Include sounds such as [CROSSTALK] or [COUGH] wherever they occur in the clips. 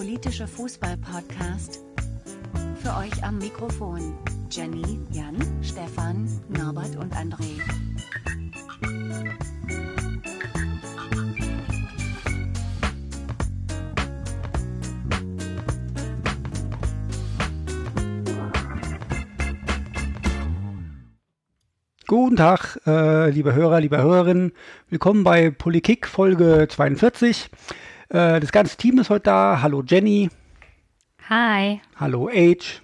politische Fußball-Podcast. Für euch am Mikrofon Jenny, Jan, Stefan, Norbert und André. Guten Tag, äh, liebe Hörer, liebe Hörerinnen. Willkommen bei Politik Folge 42. Äh, das ganze Team ist heute da. Hallo Jenny. Hi. Hallo Age.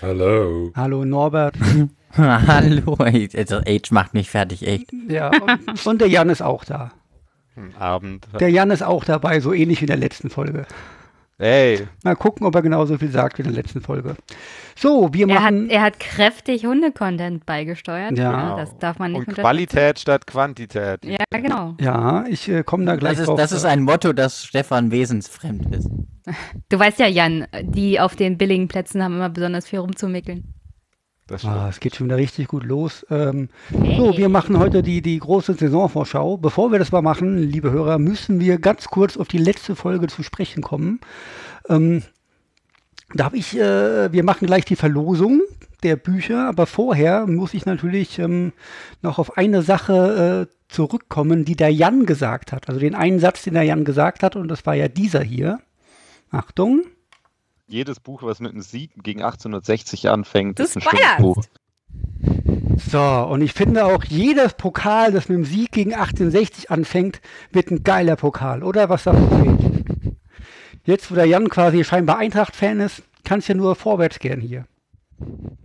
Hallo. Hallo Norbert. [LAUGHS] Hallo, also Age macht mich fertig, echt. Ja, und, und der Jan ist auch da. Abend. Der Jan ist auch dabei, so ähnlich wie in der letzten Folge. Hey. Mal gucken, ob er genauso viel sagt wie in der letzten Folge. So, wir Er hat, machen. er hat kräftig Hunde-Content beigesteuert. Ja. Das darf man nicht Und. Qualität statt Quantität. Ja, genau. ja, ich äh, komme da gleich Das ist, drauf. das ist ein Motto, das Stefan wesensfremd ist. Du weißt ja, Jan, die auf den billigen Plätzen haben immer besonders viel rumzumickeln. Ah, es geht schon wieder richtig gut los. Ähm, So, wir machen heute die, die große Saisonvorschau. Bevor wir das mal machen, liebe Hörer, müssen wir ganz kurz auf die letzte Folge zu sprechen kommen. Ähm, da habe ich, äh, wir machen gleich die Verlosung der Bücher, aber vorher muss ich natürlich ähm, noch auf eine Sache äh, zurückkommen, die der Jan gesagt hat. Also den einen Satz, den der Jan gesagt hat, und das war ja dieser hier. Achtung. Jedes Buch, was mit einem Sieg gegen 1860 anfängt, Du ist ein schönes Buch. So, und ich finde auch jedes Pokal, das mit dem Sieg gegen 1860 anfängt, wird ein geiler Pokal, oder? Was sagt ihr? Jetzt, wo der Jan quasi scheinbar Eintracht-Fan ist, kann es ja nur vorwärts gehen hier.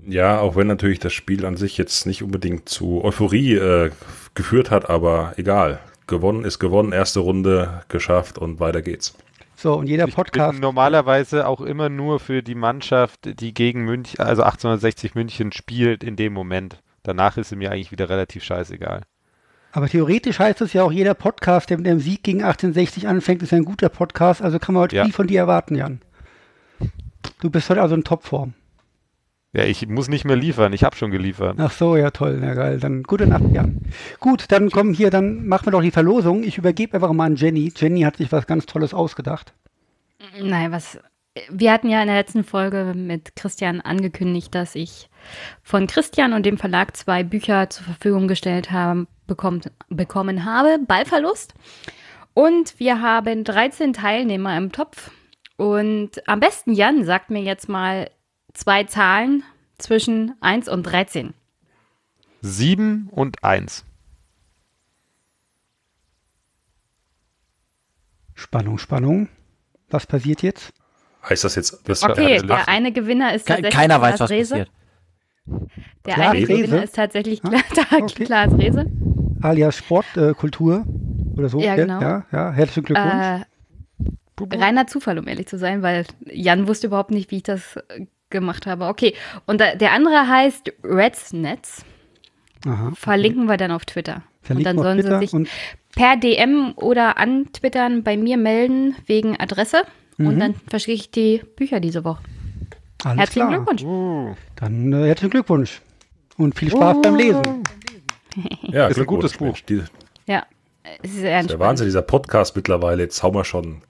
Ja, auch wenn natürlich das Spiel an sich jetzt nicht unbedingt zu Euphorie äh, geführt hat, aber egal. Gewonnen ist gewonnen, erste Runde geschafft und weiter geht's. So, und jeder Ich Podcast. bin normalerweise auch immer nur für die Mannschaft, die gegen München, also 1860 München spielt in dem Moment. Danach ist es mir eigentlich wieder relativ scheißegal. Aber theoretisch heißt es ja auch, jeder Podcast, der mit dem Sieg gegen 1860 anfängt, ist ein guter Podcast. Also kann man heute Ja. viel von dir erwarten, Jan. Du bist heute also in Topform. Ja, ich muss nicht mehr liefern, ich habe schon geliefert. Ach so, ja toll, ja geil. Dann gute Nacht, Jan. Gut, dann kommen hier, dann machen wir doch die Verlosung. Ich übergebe einfach mal an Jenny. Jenny hat sich was ganz Tolles ausgedacht. Nein, was. Wir hatten ja in der letzten Folge mit Christian angekündigt, dass ich von Christian und dem Verlag zwei Bücher zur Verfügung gestellt haben, bekommt, bekommen habe. Ballverlust. Und wir haben 13 Teilnehmer im Topf. Und am besten, Jan, sagt mir jetzt mal zwei Zahlen zwischen 1 und 13. 7 und 1. Spannung, Spannung. Was passiert jetzt? Heißt das jetzt, das Okay, der eine Gewinner ist Ke tatsächlich keiner weiß, Klaas was Rehse. passiert. Der Klaas eine Rehse? Gewinner ist tatsächlich Ah, Kla [LAUGHS] okay. Klaas Rehse. Alias Sportkultur äh, Kultur oder so? Ja, genau. Ja, ja, herzlichen Glückwunsch. Äh, reiner Zufall, um ehrlich zu sein, weil Jan wusste überhaupt nicht, wie ich das äh, gemacht habe. Okay, und da, der andere heißt Reds Netz. Aha. Verlinken wir dann auf Twitter. Verlinken und dann sollen Twitter sie sich und per DM oder antwittern bei mir melden wegen Adresse. Und Mhm. dann verschicke ich die Bücher diese Woche. alles Herzlichen klar. Glückwunsch. Uh, Dann äh, herzlichen Glückwunsch. Und viel Spaß beim Lesen. [LAUGHS] ja, Ist ein gutes Buch. Mensch. Die, das Ja, es ist ist der. Wahnsinn, dieser Podcast mittlerweile. Jetzt hauen wir schon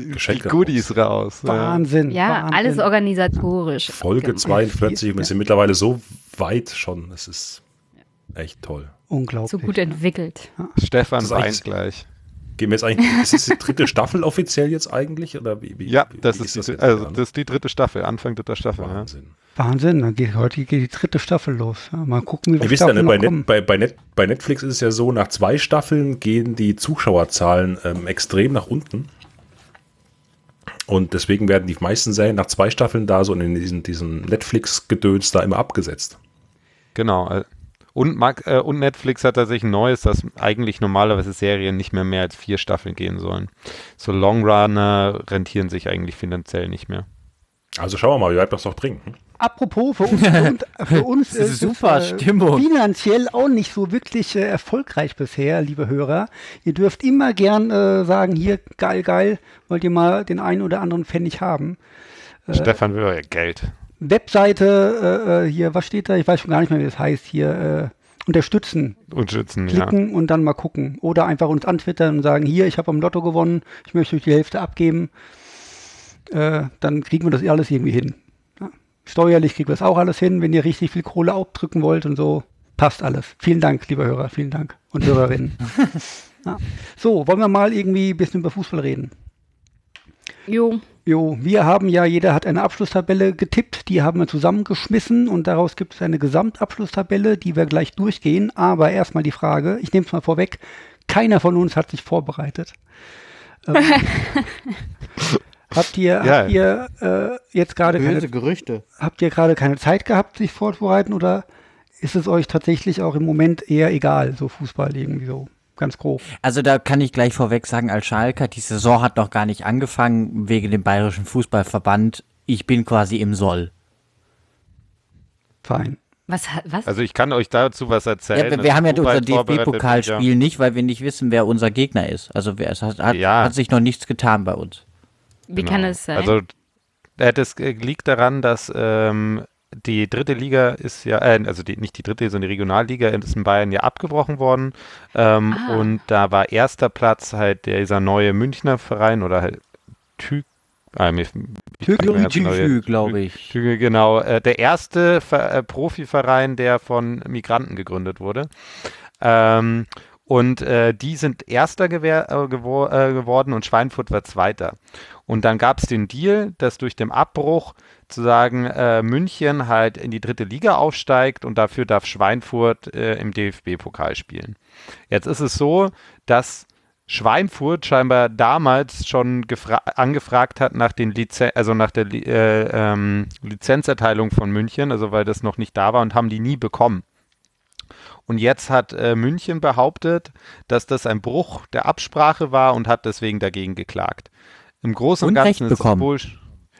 Geschenke Goodies raus. Ja. Wahnsinn. Ja, Wahnsinn. alles organisatorisch. Folge gemacht. 42 und wir sind mittlerweile so weit schon. Es ist echt toll. Unglaublich. So gut entwickelt. Stefan Das ist weint eigentlich- gleich. Gehen wir jetzt eigentlich, ist das die dritte Staffel offiziell jetzt eigentlich? Oder wie, wie, Ja, das wie ist, das die, jetzt also, das ist die dritte Staffel, Anfang dritter Staffel. Ja. Wahnsinn. Wahnsinn. Dann geht, heute geht die dritte Staffel los. Ja, mal gucken, wie wisst ja, ne, bei. Net, bei, bei, Net, bei Netflix ist es ja so, nach zwei Staffeln gehen die Zuschauerzahlen ähm, extrem nach unten. Und deswegen werden die meisten Serien nach zwei Staffeln da so in diesen, diesen Netflix-Gedöns da immer abgesetzt. Genau. äh, Und, Mag, äh, und Netflix hat tatsächlich ein neues, dass eigentlich normalerweise Serien nicht mehr mehr als vier Staffeln gehen sollen. So Longrunner rentieren sich eigentlich finanziell nicht mehr. Also schauen wir mal, wie weit wir es noch bringen. Apropos, für uns, [LAUGHS] für uns ist ist super es, äh, Stimmung. finanziell auch nicht so wirklich äh, erfolgreich bisher, liebe Hörer. Ihr dürft immer gern äh, sagen, hier, geil, geil, wollt ihr mal den einen oder anderen Pfennig haben. Stefan will euer Geld. Webseite, äh, äh, hier, was steht da? Ich weiß schon gar nicht mehr, wie das heißt hier. unterstützen. Unterstützen, ja. Klicken und dann mal gucken. Oder einfach uns antwittern und sagen, hier, ich habe am Lotto gewonnen, ich möchte euch die Hälfte abgeben. Äh, dann kriegen wir das alles irgendwie hin. Steuerlich kriegen wir das auch alles hin, wenn ihr richtig viel Kohle abdrücken wollt und so. Passt alles. Vielen Dank, lieber Hörer, vielen Dank. Und Hörerinnen. ja. So, wollen wir mal irgendwie ein bisschen über Fußball reden? Jo. Jo, wir haben ja, jeder hat eine Abschlusstabelle getippt, die haben wir zusammengeschmissen und daraus gibt es eine Gesamtabschlusstabelle, die wir gleich durchgehen. Aber erstmal die Frage, ich nehme es mal vorweg, keiner von uns hat sich vorbereitet. Ähm, [LAUGHS] habt ihr, Ja. habt ihr äh, jetzt gerade keine, Gerüchte. habt ihr gerade keine Zeit gehabt, sich vorzubereiten oder ist es euch tatsächlich auch im Moment eher egal, so Fußball irgendwie so, ganz grob? Also da kann ich gleich vorweg sagen, als Schalker, die Saison hat noch gar nicht angefangen wegen dem Bayerischen Fußballverband. Ich bin quasi im Soll. Fein. Was was? Also ich kann euch dazu was erzählen. Ja, wir, wir haben ja unser DFB-Pokalspiel nicht, weil wir nicht wissen, wer unser Gegner ist. Also wer, es hat, hat, Ja. hat sich noch nichts getan bei uns. Wie Genau. kann es sein? Also äh, das äh, liegt daran, dass ähm, die dritte Liga ist ja, äh, also die, nicht die dritte, sondern die Regionalliga ist in Bayern ja abgebrochen worden. Ähm, Ah. Und da war erster Platz halt dieser neue Münchner Verein oder halt Tü ah, mir, ich Tü- fand mir jetzt neue- Tü, glaube ich. Tüge, genau. Äh, der erste Ver äh, Profiverein, der von Migranten gegründet wurde. Ähm, und äh, die sind Erster gewehr, äh, gewor äh, geworden und Schweinfurt war Zweiter. Und dann gab es den Deal, dass durch den Abbruch zu sagen, äh, München halt in die dritte Liga aufsteigt und dafür darf Schweinfurt äh, im DFB-Pokal spielen. Jetzt ist es so, dass Schweinfurt scheinbar damals schon gefra- angefragt hat nach den Lizen also nach der Li äh, ähm, Lizenzerteilung von München, also weil das noch nicht da war und haben die nie bekommen. Und jetzt hat äh, München behauptet, dass das ein Bruch der Absprache war und hat deswegen dagegen geklagt. Im Großen und, Und Ganzen Recht ist es bekommen. wohl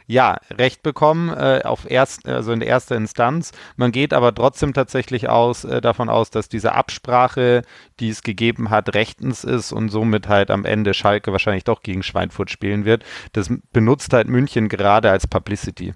ja, Recht bekommen äh, auf erst, also in erster Instanz. Man geht aber trotzdem tatsächlich aus, äh, davon aus, dass diese Absprache, die es gegeben hat, rechtens ist und somit halt am Ende Schalke wahrscheinlich doch gegen Schweinfurt spielen wird. Das benutzt halt München gerade als Publicity.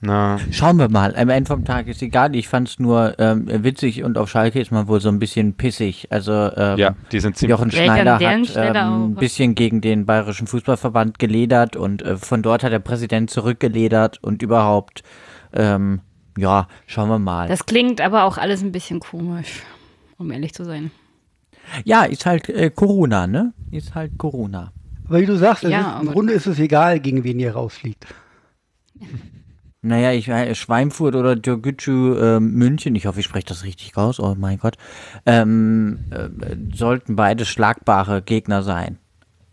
Na, Schauen wir mal. Am Ende vom Tag ist egal. Ich fand es nur ähm, witzig und auf Schalke ist man wohl so ein bisschen pissig. Also ähm, ja, die sind ziemlich. Jochen Schneider hat ähm, ein bisschen gegen den Bayerischen Fußballverband geledert und äh, von dort hat der Präsident zurückgeledert und überhaupt, ähm, ja, schauen wir mal. das klingt aber auch alles ein bisschen komisch, um ehrlich zu sein. ja, ist halt äh, Corona, ne? Ist halt Corona. Aber wie du sagst, Ja, ist, im Grunde ist es egal, gegen wen ihr rausfliegt. [LAUGHS] Naja, ich äh, Schweinfurt oder Djurgücü äh, München, ich hoffe, ich spreche das richtig raus, oh mein Gott, ähm, äh, sollten beide schlagbare Gegner sein.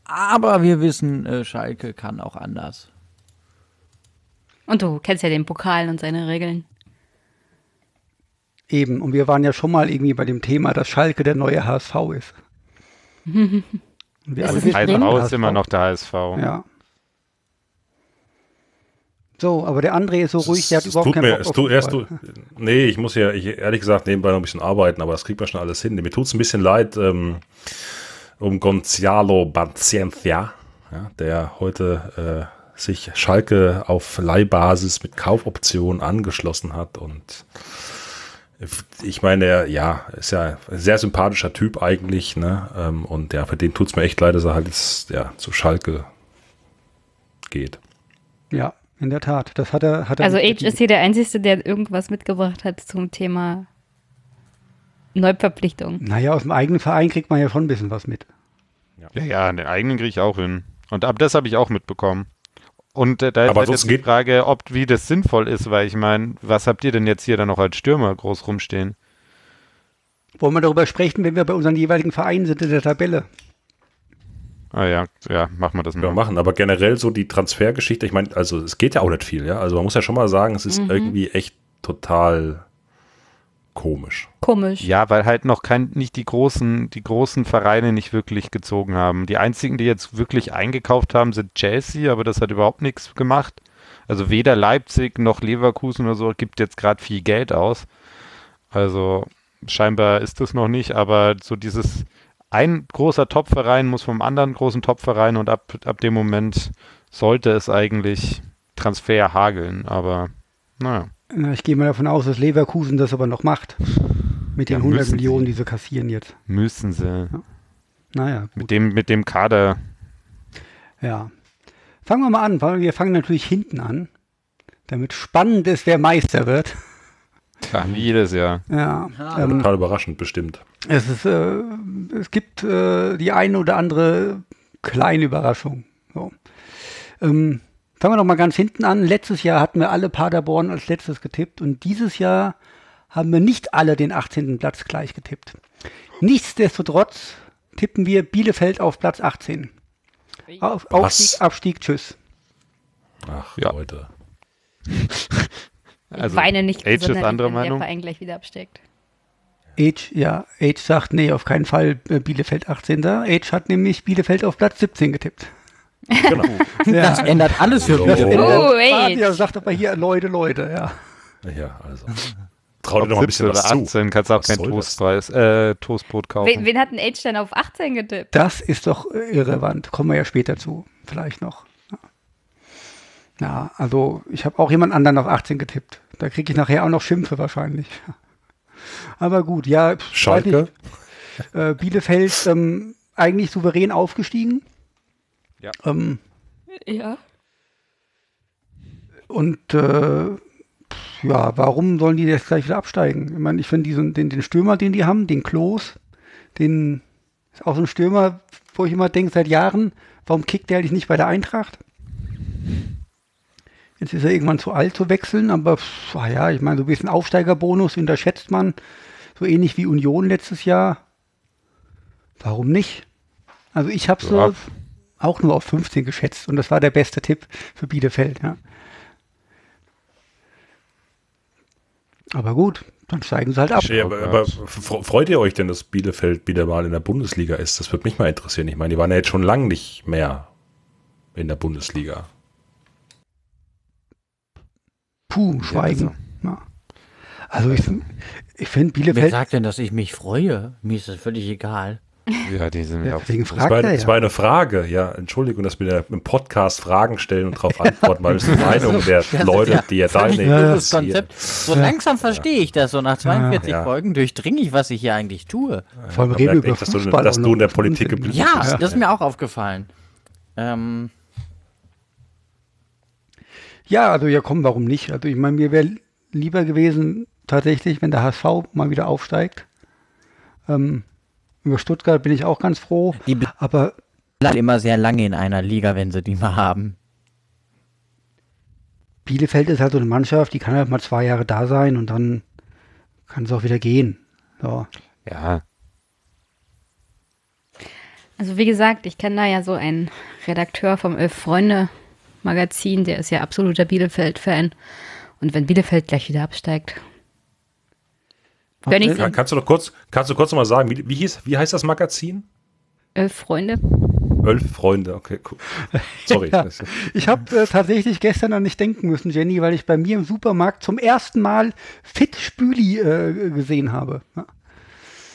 Aber wir wissen, äh, Schalke kann auch anders. Und du kennst ja den Pokal und seine Regeln. Eben. Und wir waren ja schon mal irgendwie bei dem Thema, dass Schalke der neue HSV ist. [LAUGHS] Und wir Ist alle es ist immer noch der HSV. Ja. So, aber der André ist so ruhig, der hat es überhaupt tut keinen mir, Bock es tut, erst, du, nee, ich muss ja ich, ehrlich gesagt nebenbei noch ein bisschen arbeiten, aber das kriegt man schon alles hin. Mir tut es ein bisschen leid ähm, um Gonzalo Paciencia, ja, der heute äh, sich Schalke auf Leihbasis mit Kaufoption angeschlossen hat und ich meine, er, ja, ist ja ein sehr sympathischer Typ eigentlich, ne? Ähm, und ja, für den tut es mir echt leid, dass er halt jetzt ja, zu Schalke geht. Ja, in der Tat. Das hat er. Hat er Also Age ist hier der Einzige, der irgendwas mitgebracht hat zum Thema Neuverpflichtung. Naja, aus dem eigenen Verein kriegt man ja schon ein bisschen was mit. Ja, ja, den eigenen kriege ich auch hin. Und ab das habe ich auch mitbekommen. Und äh, da ist Aber halt jetzt die geht- Frage, ob wie das sinnvoll ist, weil ich meine, was habt ihr denn jetzt hier dann noch als Stürmer groß rumstehen? Wollen wir darüber sprechen, wenn wir bei unseren jeweiligen Vereinen sind in der Tabelle? Ah ja, ja, machen wir das Ja, mal. machen, aber generell so die Transfergeschichte, ich meine, also es geht ja auch nicht viel, ja. Also man muss ja schon mal sagen, es ist Mhm. irgendwie echt total komisch. Komisch. Ja, weil halt noch kein, nicht die großen, die großen Vereine nicht wirklich gezogen haben. Die einzigen, die jetzt wirklich eingekauft haben, sind Chelsea, aber das hat überhaupt nichts gemacht. Also weder Leipzig noch Leverkusen oder so gibt jetzt gerade viel Geld aus. Also scheinbar ist das noch nicht, aber so dieses ein großer Topverein muss vom anderen großen Topverein und ab, ab dem Moment sollte es eigentlich Transfer hageln, aber naja. Na, Ich gehe mal davon aus, dass Leverkusen das aber noch macht. Mit den Ja, 100 müssen Millionen, die sie kassieren jetzt. Müssen sie. Naja, gut. Mit dem, mit dem Kader. Ja. Fangen wir mal an, weil wir fangen natürlich hinten an, damit spannend ist, wer Meister wird. Ja, wie jedes Jahr. Ja. Ähm, Total überraschend, bestimmt. es, ist, äh, es gibt äh, die eine oder andere kleine Überraschung. So. Ähm, fangen wir doch mal ganz hinten an. Letztes Jahr hatten wir alle Paderborn als letztes getippt und dieses Jahr haben wir nicht alle den 18. Platz gleich getippt. Nichtsdestotrotz tippen wir Bielefeld auf Platz 18. Auf? Aufstieg, Abstieg, tschüss. Ach, Ja. Leute. [LAUGHS] Also, weine nicht Age ist andere wenn Meinung. der Verein gleich wieder absteigt. Age, ja, Age sagt, nee, auf keinen Fall äh, Bielefeld 18. Age hat nämlich Bielefeld auf Platz 17 getippt. Genau. [LAUGHS] Das ändert alles für Oh. Bielefeld. Oh, Fabian Age. sagt aber hier, Leute, Leute, ja. Ja, also. Trau dir noch ein bisschen 17 was oder zu. 18 kannst du auch Was kein? Toastpreis, äh, Toastbrot kaufen. Wen, wen hat denn Age denn auf 18 getippt? Das ist doch äh, irrelevant. Kommen wir ja später zu, vielleicht noch. Ja, ja also ich habe auch jemand anderen auf 18 getippt. Da kriege ich nachher auch noch Schimpfe wahrscheinlich. Aber gut, ja. Schalke? nicht. Äh, Bielefeld ähm, eigentlich souverän aufgestiegen. Ja. Ähm, Ja. Und äh, ja, warum sollen die jetzt gleich wieder absteigen? Ich meine, ich finde diesen, den, den Stürmer, den die haben, den Klos, den ist auch so ein Stürmer, wo ich immer denke, seit Jahren, warum kickt der eigentlich nicht bei der Eintracht? Jetzt ist er irgendwann zu alt zu wechseln, aber pf, ah ja, ich meine, so ein bisschen Aufsteigerbonus unterschätzt man, so ähnlich wie Union letztes Jahr. Warum nicht? Also ich habe so Ja. auch nur auf 15 geschätzt und das war der beste Tipp für Bielefeld. Ja. Aber gut, dann steigen sie halt ab. Aber, aber fre- freut ihr euch denn, dass Bielefeld wieder mal in der Bundesliga ist? Das würde mich mal interessieren. Ich meine, die waren ja jetzt schon lange nicht mehr in der Bundesliga. Puh, Schweigen. Ja. Also ich, ich finde Wer Bielefeld, sagt denn, dass ich mich freue? Mir ist das völlig egal. Ja, die sind ja. deswegen Das fragt war, er das ja. war eine Frage, ja. Entschuldigung, dass wir da im Podcast Fragen stellen und darauf antworten, weil es die [LAUGHS] Meinung der Leute, die ihr Völlig teilnehmen, irres interessiert. Konzept. So langsam verstehe ich das. So nach 42 Ja. Folgen durchdringe ich, was ich hier eigentlich tue. Vor allem reden über echt, dass du- Fußball dass du in der. Politik geblieben Ja, das ist mir auch aufgefallen. Ähm, Ja, also ja komm, warum nicht? Also ich meine, mir wäre lieber gewesen tatsächlich, wenn der HSV mal wieder aufsteigt. Ähm, über Stuttgart bin ich auch ganz froh. die Aber bleiben immer sehr lange in einer Liga, wenn sie die mal haben. Bielefeld ist halt so eine Mannschaft, die kann halt mal zwei Jahre da sein und dann kann es auch wieder gehen. So. Ja, Also wie gesagt, ich kenne da ja so einen Redakteur vom Elf Freunde Magazin, der ist ja absoluter Bielefeld-Fan. Und wenn Bielefeld gleich wieder absteigt, ich Ja, kannst du doch kurz, kannst du kurz noch mal sagen, wie, wie, hieß, wie heißt das Magazin? Elf Freunde. Elf Freunde, okay, cool. Sorry. [LAUGHS] Ja. Ich habe äh, tatsächlich gestern an dich denken müssen, Jenny, weil ich bei mir im Supermarkt zum ersten Mal Fit Spüli äh, gesehen habe. Ja. Und jetzt sagst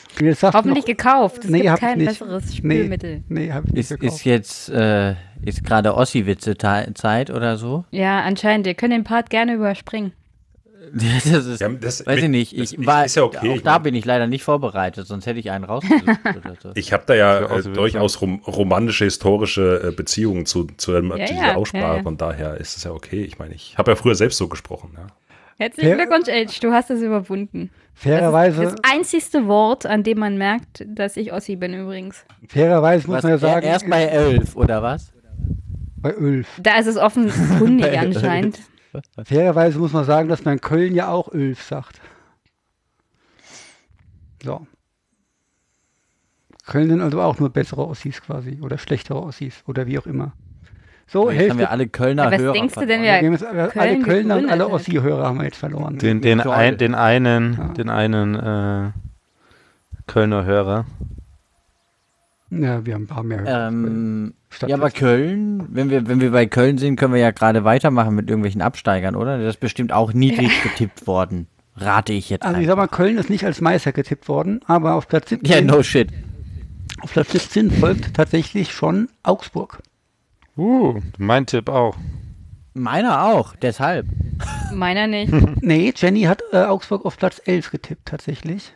du Hoffentlich noch- gekauft. Es Nee, gibt kein nicht. besseres Spülmittel. Nee, nee habe ich nicht Ist, gekauft. ist jetzt äh, ist gerade Ossi-Witze-Zeit oder so? Ja, anscheinend. Wir können den Part gerne überspringen. [LAUGHS] Das ist, Ja, das- weiß ich nicht. das Ich ist- war, ja okay. Auch Ich da mein- bin ich leider nicht vorbereitet, sonst hätte ich einen rausgesucht oder so. [LAUGHS] Ich habe da ja äh, durchaus rom romantische, historische äh, Beziehungen zu, zu, dem, Ja, dieser Aussprache. ja, ja. Von daher ist es ja okay. Ich meine, ich habe ja früher selbst so gesprochen. Ja. Herzlichen. Glückwunsch, Age. Du hast es überwunden. Das fairerweise, ist das einzigste Wort, an dem man merkt, dass ich Ossi bin übrigens. fairerweise muss Was, man ja sagen, erst bei elf, oder was? bei Ulf. Da ist es offenkundig [LAUGHS] anscheinend. Fairerweise muss man sagen, dass man in Köln ja auch Ulf sagt. So. Köln sind also auch nur bessere Ossis quasi oder schlechtere Ossis oder wie auch immer. So, Jetzt haben Hälfte. wir alle Kölner Aber was Hörer denkst du verloren. denn, wir haben jetzt alle, alle Köln Kölner und alle? Ossi-Hörer haben wir jetzt verloren. den, den, ein, den einen, Ja. den einen äh, Kölner Hörer. Ja, wir haben ein paar mehr Hörer. Ähm, ja, aber. Köln, wenn wir, wenn wir bei Köln sind, können wir ja gerade weitermachen mit irgendwelchen Absteigern, oder? Das ist bestimmt auch niedrig [LAUGHS] getippt worden. Rate ich jetzt Also ich einfach. sag mal, Köln ist nicht als Meister getippt worden, aber auf Platz 17, Ja, no shit. auf Platz 17 folgt tatsächlich schon Augsburg. Uh, mein Tipp auch. Meiner auch, deshalb. Meiner nicht. [LAUGHS] Nee, Jenny hat äh, Augsburg auf Platz 11 getippt tatsächlich.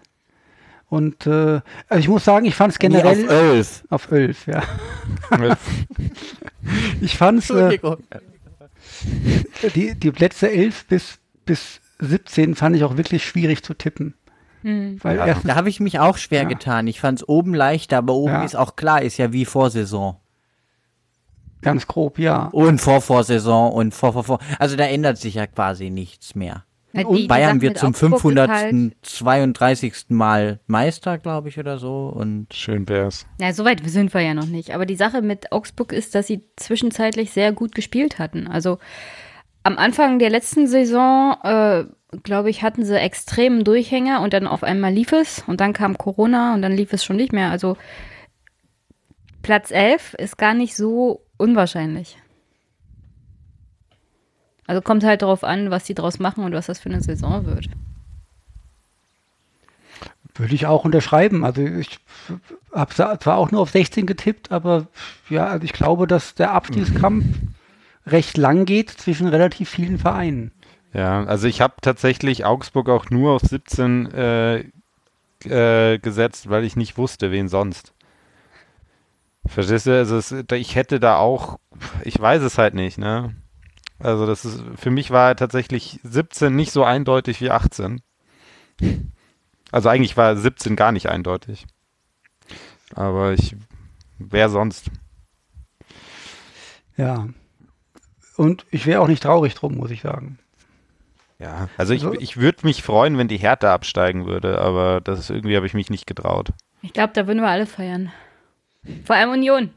Und äh, also ich muss sagen, ich fand es generell. Nee, auf 11. Auf 11, ja. [LAUGHS] ich fand es. Äh, die, die Plätze 11 bis, bis 17 fand ich auch wirklich schwierig zu tippen. Hm. Weil Ja. erstens, Da habe ich mich auch schwer Ja. getan. Ich fand es oben leichter, aber oben Ja. ist auch klar, ist ja wie Vorsaison. Ganz grob, ja. Und Vorvorsaison und vor, vor, vor. Also da ändert sich ja quasi nichts mehr. Ja, Und die- die Bayern wird zum Augsburg ist 532. Mal Meister, glaube ich, oder so. Und Schön wär's. Ja, so weit sind wir ja noch nicht. Aber die Sache mit Augsburg ist, dass sie zwischenzeitlich sehr gut gespielt hatten. Also am Anfang der letzten Saison, äh, glaube ich, hatten sie extremen Durchhänger und dann auf einmal lief es und dann kam Corona und dann lief es schon nicht mehr. Also Platz 11 ist gar nicht so unwahrscheinlich. Also kommt halt darauf an, was die draus machen und was das für eine Saison wird. Würde ich auch unterschreiben. Also ich habe zwar auch nur auf 16 getippt, aber ja, also ich glaube, dass der Abstiegskampf recht lang geht zwischen relativ vielen Vereinen. Ja, also ich habe tatsächlich Augsburg auch nur auf 17 äh, äh, gesetzt, weil ich nicht wusste, wen sonst. Verstehst du? Also es, ich hätte da auch, ich weiß es halt nicht, ne? Also das ist, für mich war tatsächlich 17 nicht so eindeutig wie 18. Also eigentlich war 17 gar nicht eindeutig. Aber ich, wer sonst? Ja. Und ich wäre auch nicht traurig drum, muss ich sagen. Ja, also ich, Also- ich würde mich freuen, wenn die Hertha absteigen würde, aber das ist, irgendwie habe ich mich nicht getraut. Ich glaube, da würden wir alle feiern. Vor allem Union.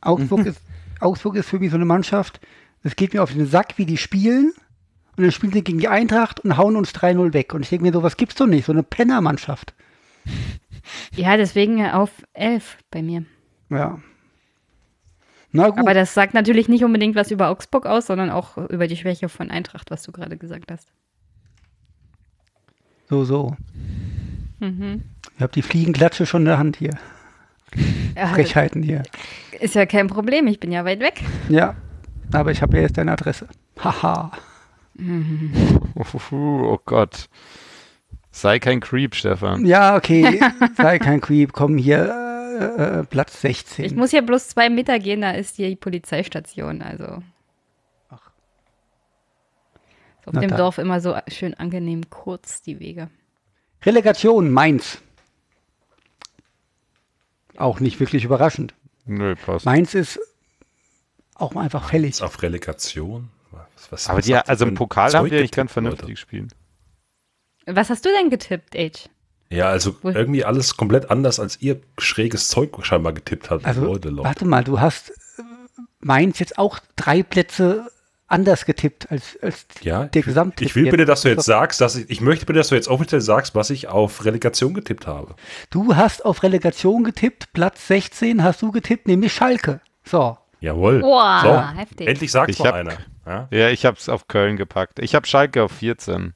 Augsburg, ist, Augsburg ist für mich so eine Mannschaft, es geht mir auf den Sack, wie die spielen. Und dann spielen sie gegen die Eintracht und hauen uns 3-0 weg. Und ich denke mir, sowas gibt's doch nicht, so eine Pennermannschaft. Ja, deswegen auf 11 bei mir. Ja. Na gut. Aber das sagt natürlich nicht unbedingt was über Augsburg aus, sondern auch über die Schwäche von Eintracht, was du gerade gesagt hast. so, so. Mhm. Ich habe die Fliegenklatsche schon in der Hand hier. Ja, Frechheiten hier. ist ja kein Problem, ich bin ja weit weg. Ja. Aber ich habe ja jetzt deine Adresse. Haha. Uhuhu, [LAUGHS] oh Gott. Sei kein Creep, Stefan. Ja, okay. [LAUGHS] Sei kein Creep. Komm hier. Äh, äh, Platz 16. Ich muss ja bloß zwei Meter gehen, da ist die Polizeistation, also. Ist auf Na dem dann. Dorf immer so schön angenehm kurz, die Wege. Relegation Mainz. Auch nicht wirklich überraschend. Nö, passt. Mainz ist auch einfach fällig. Auf Relegation. Was, was, Aber die, also im Pokal Zeug haben die eigentlich ganz getippt, vernünftig Leute? gespielt. Was hast du denn getippt, Age? Ja, also Wo- irgendwie alles komplett anders, als ihr schräges Zeug scheinbar getippt habt. Also, Leute, Leute. warte mal, du hast Mainz jetzt auch drei Plätze anders getippt als, als Ja, der Gesamttipp. ich will bitte, dass du jetzt Das- sagst, dass ich, ich möchte bitte, dass du jetzt offiziell sagst, was ich auf Relegation getippt habe. Du hast auf Relegation getippt, Platz 16 hast du getippt, nämlich Schalke. So, Jawohl. Boah, so, heftig. endlich sagt Ich mal hab- einer. Ja? Ja, ich habe es auf Köln gepackt. Ich habe Schalke auf 14.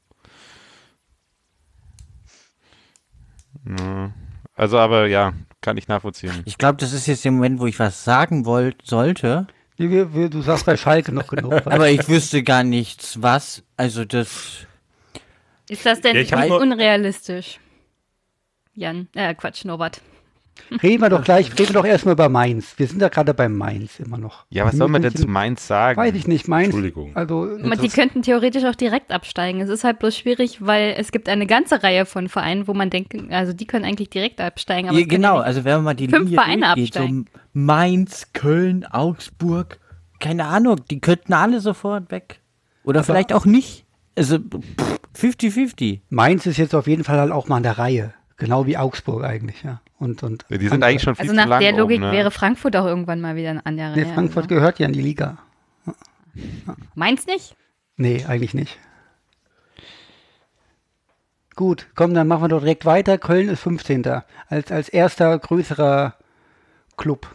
Ja. Also, aber ja, kann ich nachvollziehen. ich glaube, das ist jetzt der Moment, wo ich was sagen wollt, sollte. Du sagst bei Schalke noch genug. Aber ich wüsste gar nichts, was. Also das. Ist das denn Ja, unrealistisch? Jan, äh, Quatsch, Norbert. Reden wir doch gleich, reden wir doch erstmal über Mainz. Wir sind da gerade bei Mainz immer noch. Ja, was soll man denn zu Mainz sagen? Weiß ich nicht, Mainz. Entschuldigung. Also, die könnten theoretisch auch direkt absteigen. Es ist halt bloß schwierig, weil es gibt eine ganze Reihe von Vereinen, wo man denkt, also die können eigentlich direkt absteigen. Aber Ja, genau, ja also wenn man mal die fünf Linie Vereine durchgeht, absteigen. so Mainz, Köln, Augsburg, keine Ahnung, die könnten alle sofort weg. Oder vielleicht auch nicht. Also pff, 50-50. Mainz ist jetzt auf jeden Fall halt auch mal an der Reihe. Genau wie Augsburg eigentlich, ja. Und, und Die sind eigentlich schon viel also zu nach lang der Logik oben, ne? wäre Frankfurt auch irgendwann mal wieder an der Nee, Reihe. Frankfurt also. gehört ja in die Liga. Meins nicht? Nee, eigentlich nicht. Gut, komm, dann machen wir doch direkt weiter. Köln ist 15. Als, als erster größerer Club.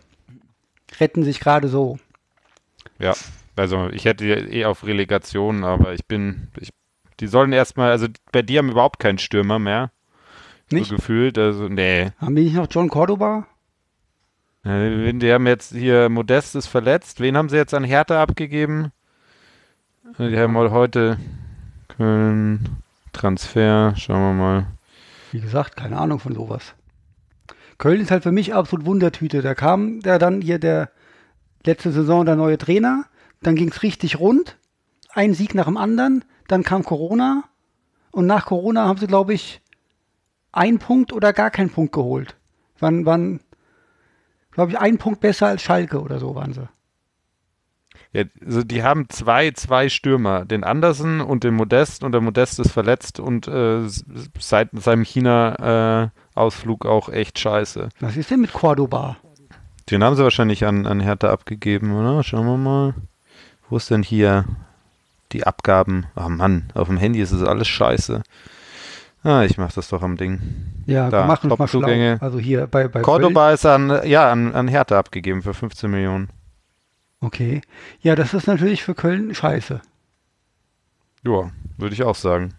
Retten sich gerade so. Ja, also ich hätte eh auf Relegation, aber ich bin, ich, die sollen erstmal, also bei dir haben überhaupt keinen Stürmer mehr. Nicht? So gefühlt, also nee. Haben wir nicht noch John Cordoba? Äh, Die haben jetzt hier Modest ist verletzt. Wen haben sie jetzt an Hertha abgegeben? Die haben heute Köln Transfer, schauen wir mal. Wie gesagt, keine Ahnung von sowas. Köln ist halt für mich absolut Wundertüte. Da kam der dann hier der letzte Saison der neue Trainer, dann ging es richtig rund, ein Sieg nach dem anderen, dann kam Corona und nach Corona haben sie, glaube ich, einen Punkt oder gar keinen Punkt geholt. Wann, wann, glaube ich, einen Punkt besser als Schalke oder so waren sie. Ja, also die haben zwei, zwei Stürmer, den Andersen und den Modest und der Modest ist verletzt und äh, seit seinem China-Ausflug äh, auch echt scheiße. Was ist denn mit Cordoba? Den haben sie wahrscheinlich an, an Hertha abgegeben, oder? Schauen wir mal. Wo ist denn hier die Abgaben? Ach Mann, auf dem Handy ist es alles scheiße. Ah, ich mach das doch am Ding. Ja, Da, mach uns mal schlau. Also hier bei, bei Cordoba ist an, ja, an, an Hertha abgegeben für 15 Millionen. Okay. Ja, das ist natürlich für Köln scheiße. Ja, würde ich auch sagen.